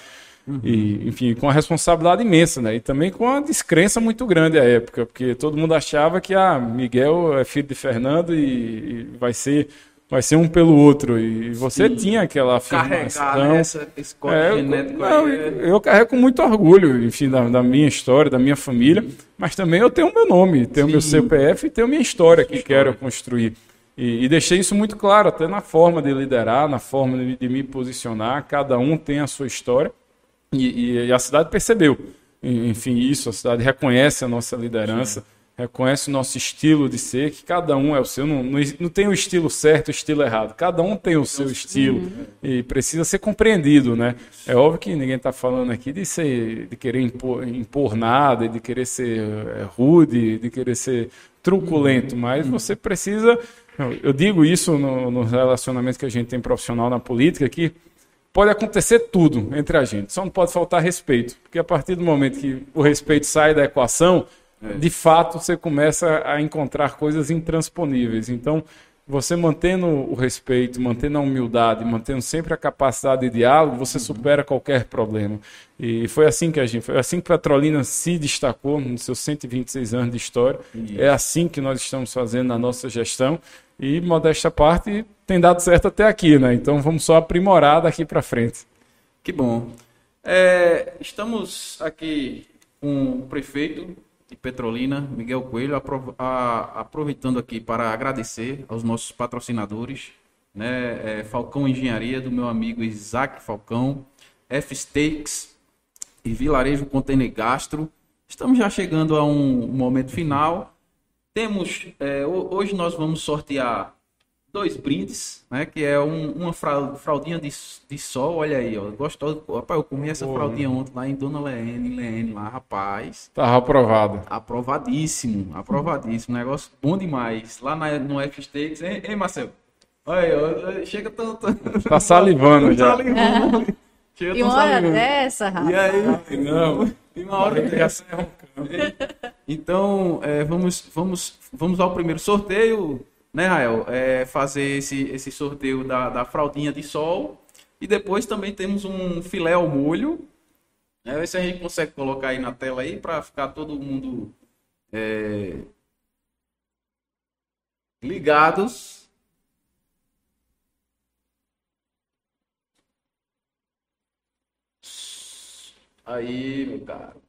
Uhum. E, enfim, com uma responsabilidade imensa, né? E também com uma descrença muito grande à época, porque todo mundo achava que ah, Miguel é filho de Fernando e, e vai ser vai ser um pelo outro. E você Sim. tinha aquela afirmação. Carregar essa, esse código é, genético não, é eu carrego com muito orgulho, enfim, da, da, minha história, da minha família, mas também eu tenho o meu nome, tenho o meu CPF e tenho minha história que história. quero construir. E, e, deixei isso muito claro, até na forma de liderar, na forma de, de me posicionar. Cada um tem a sua história. E, e, a cidade percebeu, enfim, isso. A cidade reconhece a nossa liderança, Sim. reconhece o nosso estilo de ser, que cada um é o seu. Não, não, não tem o estilo certo, o estilo errado. Cada um tem o seu estilo e precisa ser compreendido, né? É óbvio que ninguém está falando aqui de ser, de querer impor, impor nada, de querer ser é, rude, de querer ser truculento, mas você precisa. Eu digo isso no, no relacionamento que a gente tem profissional na política, que pode acontecer tudo entre a gente, só não pode faltar respeito, porque a partir do momento que o respeito sai da equação, é. de fato você começa a encontrar coisas intransponíveis. Então, você mantendo o respeito, mantendo a humildade, mantendo sempre a capacidade de diálogo, você supera qualquer problema. E foi assim que a gente, foi assim que Petrolina se destacou nos seus 126 anos de história. É assim que nós estamos fazendo na nossa gestão. E, modesta parte, tem dado certo até aqui, né? Então vamos só aprimorar daqui para frente. Que bom. É, estamos aqui com o prefeito de Petrolina, Miguel Coelho, aproveitando aqui para agradecer aos nossos patrocinadores, né? É, Falcão Engenharia, do meu amigo Isaac Falcão, F-Steaks e Vilarejo Container Gastro. Estamos já chegando a um momento final. Temos, é, hoje nós vamos sortear dois brindes, né? Que é um, uma fraldinha de, de sol, olha aí, ó. Gostoso. Rapaz, eu comi essa Porra. fraldinha ontem lá em Dona Leene, Leene lá, rapaz. Tava aprovado. Aprovadíssimo, aprovadíssimo. Negócio bom demais. Lá na, no F-Steaks, hein, hein, Marcelo? Olha, chega tanto. Tá salivando já. Salivando. Chega e uma hora dessa, rapaz. E aí? Não. E uma hora dessa. Então, é, vamos, vamos, vamos ao primeiro sorteio, né, Rael? É, fazer esse, esse sorteio da, da fraldinha de sol. E depois também temos um filé ao molho. É, ver se a gente consegue colocar aí na tela aí para ficar todo mundo é, ligados. Aí, meu caro.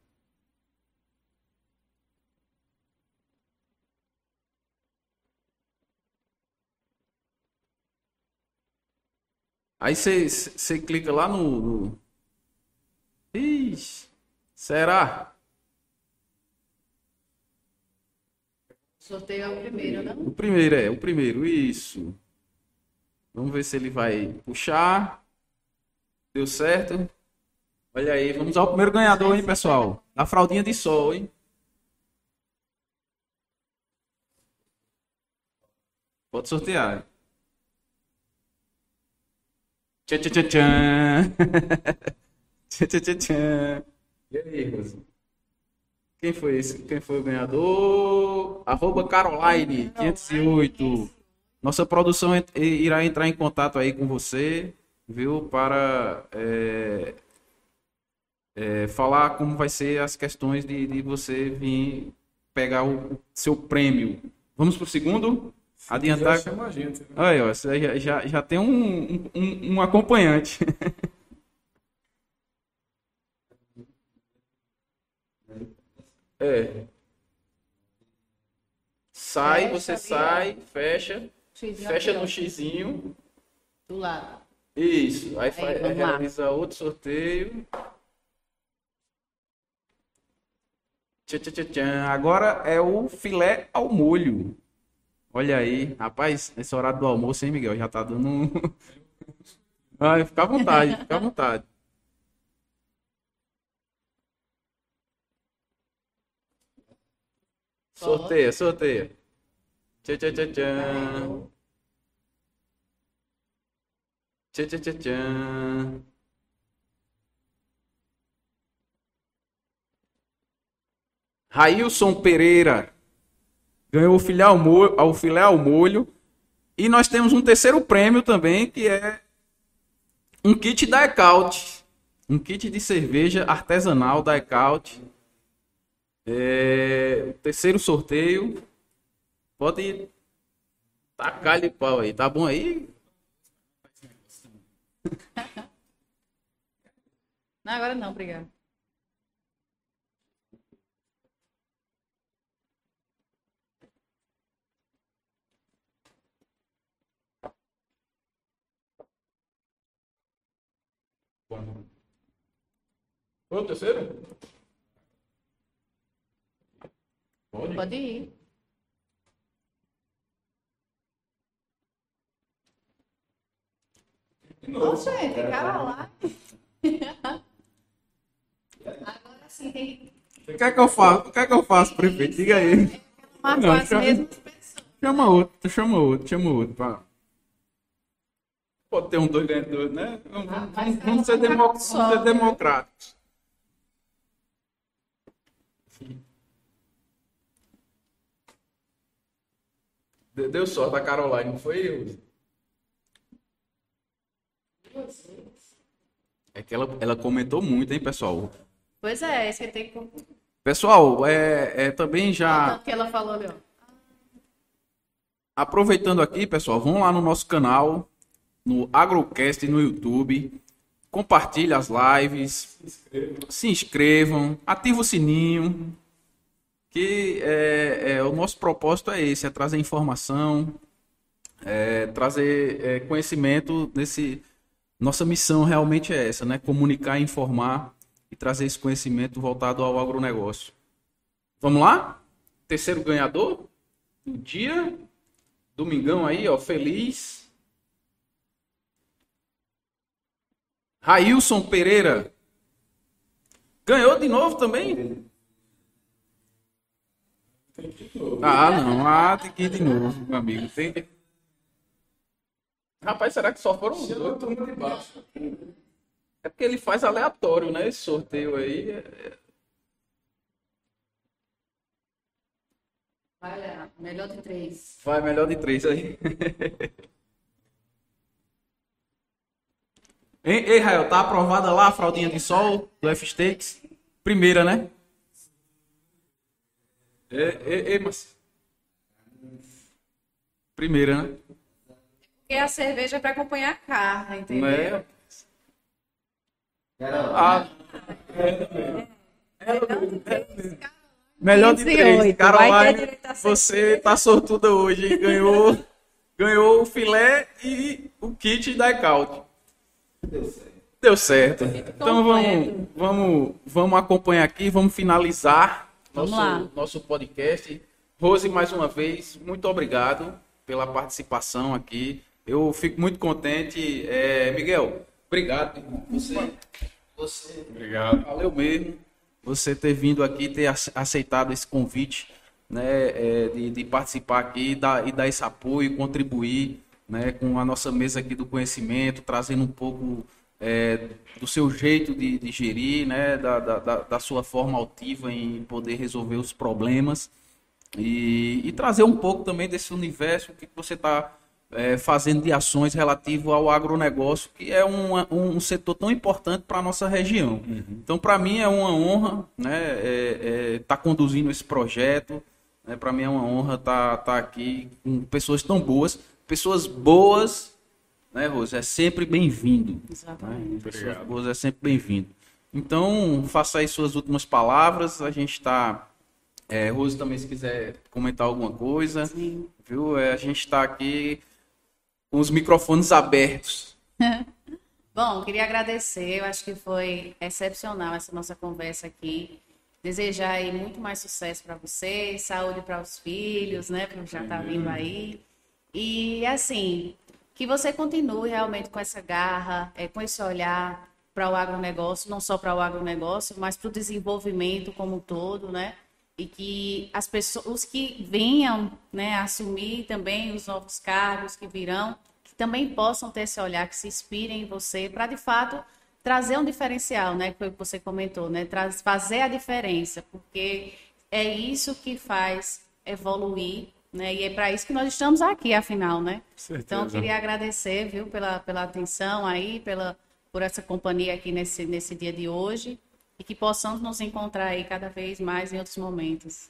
Aí você clica lá no. no... Ixi, será? Sorteio é o primeiro, né? O primeiro, é, o primeiro, isso. Vamos ver se ele vai puxar. Deu certo? Olha aí, vamos ao primeiro ganhador, hein, pessoal? Da fraldinha de sol, hein? Pode sortear. Tchan, tchan, tchan, tchan. tchan, tchan, tchan, tchan. E aí, Rose? Quem foi esse? Quem foi o ganhador? Arroba Caroline 508. Nossa produção irá entrar em contato aí com você, viu? Para é, é, falar como vai ser as questões de, de você vir pegar o seu prêmio. Vamos pro segundo? Adiantar. Já chama a gente. né? Aí, ó, você já, já, já tem um, um, um- acompanhante. É. Sai, você sai, fecha, fecha no xizinho. Do lado. Isso. Aí, faz, lá. realiza outro sorteio. Tchan, tchan, tchan. Agora é o filé ao molho. Olha aí, rapaz, esse horário do almoço, hein, Miguel? Já tá dando um. Fica à vontade, fica à vontade. Sorteia, sorteia. Tchan, tchan, tchan, tchan. Tchan, tchan, tchan, tchan. Railson Pereira ganhou o filé ao molho, ao filé ao molho. E nós temos um terceiro prêmio também, que é um kit da Ecaut. Um kit de cerveja artesanal da Ecaut. É, terceiro sorteio. Pode tacar-lhe pau aí. Tá bom aí? Não, agora não, obrigado. Foi o terceiro? Pode. Pode ir. Ô, gente, cara lá. Agora sim, tem O que é que eu faço? O que é que eu faço, prefeito? Diga aí. Não, chama-. Chama outro, chama outro, chama outro. Pá. Pode ter um dois ganhadores, né? Vamos, mas vamos- vamos ser, é uma demo- só, vamos ser né? democráticos. De- Deu sorte a Caroline, não foi eu. É que ela, ela comentou muito, hein, pessoal? Pois é, isso que tem que. Pessoal, é, é também já. Tanto que ela falou ó. Aproveitando aqui, pessoal, vão lá no nosso canal, no Agrocast no YouTube, compartilhe as lives, se inscrevam, ativa o sininho, que é, é, o nosso propósito é esse, é trazer informação, é, trazer é, conhecimento nesse... Nossa missão realmente é essa, né? Comunicar, informar e trazer esse conhecimento voltado ao agronegócio. Vamos lá? Terceiro ganhador do dia. Domingão aí, ó, feliz. Railson Pereira. Ganhou de novo também? Ah, não. Ah, tem que ir de novo, meu amigo. Tem que... Rapaz, será que só foram os dois? É porque ele faz aleatório, né? Esse sorteio aí. é- Vai lá, melhor de três. Vai melhor de três aí. Hein, ei, Rael, tá aprovada lá a fraldinha de sol do F-Stakes? Primeira, né? Ei, ei, ei, mas... Primeira, né? Porque a cerveja é para acompanhar a carne, entendeu? Não é? Ah, melhor de 15 três. Caroline, você tá sortuda hoje. hein? Ganhou, ganhou o filé e o kit da Ecaut. Deu certo. Então vamos, vamos, vamos acompanhar aqui, vamos finalizar Vamos lá. nosso, nosso podcast. Rose, mais uma vez, muito obrigado pela participação aqui. Eu fico muito contente. É, Miguel, obrigado. irmão. Você, você Obrigado. Valeu mesmo você ter vindo aqui, ter ace- aceitado esse convite né, é, de, de, participar aqui e dar, e dar esse apoio, contribuir né, com a nossa mesa aqui do conhecimento, trazendo um pouco é, do seu jeito de, de gerir, né, da, da, da, sua forma altiva em poder resolver os problemas e, e trazer um pouco também desse universo que você está é, fazendo de ações relativo ao agronegócio, que é um, um setor tão importante para a nossa região. Uhum. Então, para mim é uma honra estar né, é, é, tá conduzindo esse projeto. Né, para mim é uma honra estar tá, tá aqui com pessoas tão boas. Pessoas boas né, Rose? É sempre bem-vindo. Exatamente. Né? Rose é sempre bem-vindo. Então, faça aí suas últimas palavras. A gente está. É, Rose também, se quiser comentar alguma coisa. Sim. Viu? É, a gente está aqui com os microfones abertos. Bom, queria agradecer. Eu acho que foi excepcional essa nossa conversa aqui. Desejar aí muito mais sucesso para você, saúde para os filhos, né? Porque já está vindo aí. E assim, que você continue realmente com essa garra, é, com esse olhar para o agronegócio, não só para o agronegócio, mas para o desenvolvimento como um todo, né? E que as pessoas, os que venham né, assumir também os novos cargos que virão, que também possam ter esse olhar, que se inspirem em você, para de fato trazer um diferencial, né? Que foi o que você comentou, né? Traz, fazer a diferença, porque é isso que faz evoluir né? E é para isso que nós estamos aqui, afinal, né? Certeza. Então, eu queria agradecer, viu, pela, pela atenção aí, pela, por essa companhia aqui nesse, nesse dia de hoje e que possamos nos encontrar aí cada vez mais em outros momentos.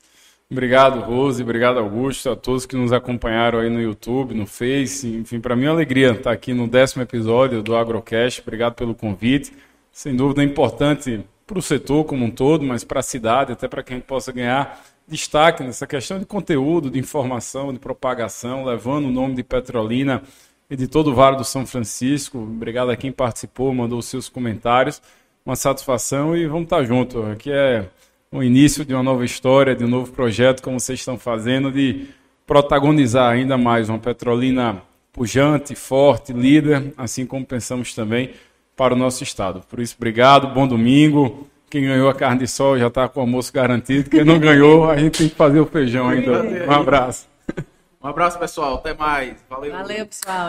Obrigado, Rose, obrigado, Augusto, a todos que nos acompanharam aí no YouTube, no Face. Enfim, para mim é uma alegria estar aqui no décimo episódio do Agrocast. Obrigado pelo convite. Sem dúvida é importante para o setor como um todo, mas para a cidade, até para que a gente possa ganhar destaque nessa questão de conteúdo, de informação, de propagação, levando o nome de Petrolina e de todo o Vale do São Francisco. Obrigado a quem participou, mandou seus comentários. Uma satisfação e vamos estar juntos. Aqui é o início de uma nova história, de um novo projeto, como vocês estão fazendo, de protagonizar ainda mais uma Petrolina pujante, forte, líder, assim como pensamos também para o nosso estado. Por isso, obrigado, bom domingo. Quem ganhou a carne de sol já está com o almoço garantido. Quem não ganhou, a gente tem que fazer o feijão ainda. Um abraço. Um abraço, pessoal. Até mais. Valeu. Valeu, pessoal.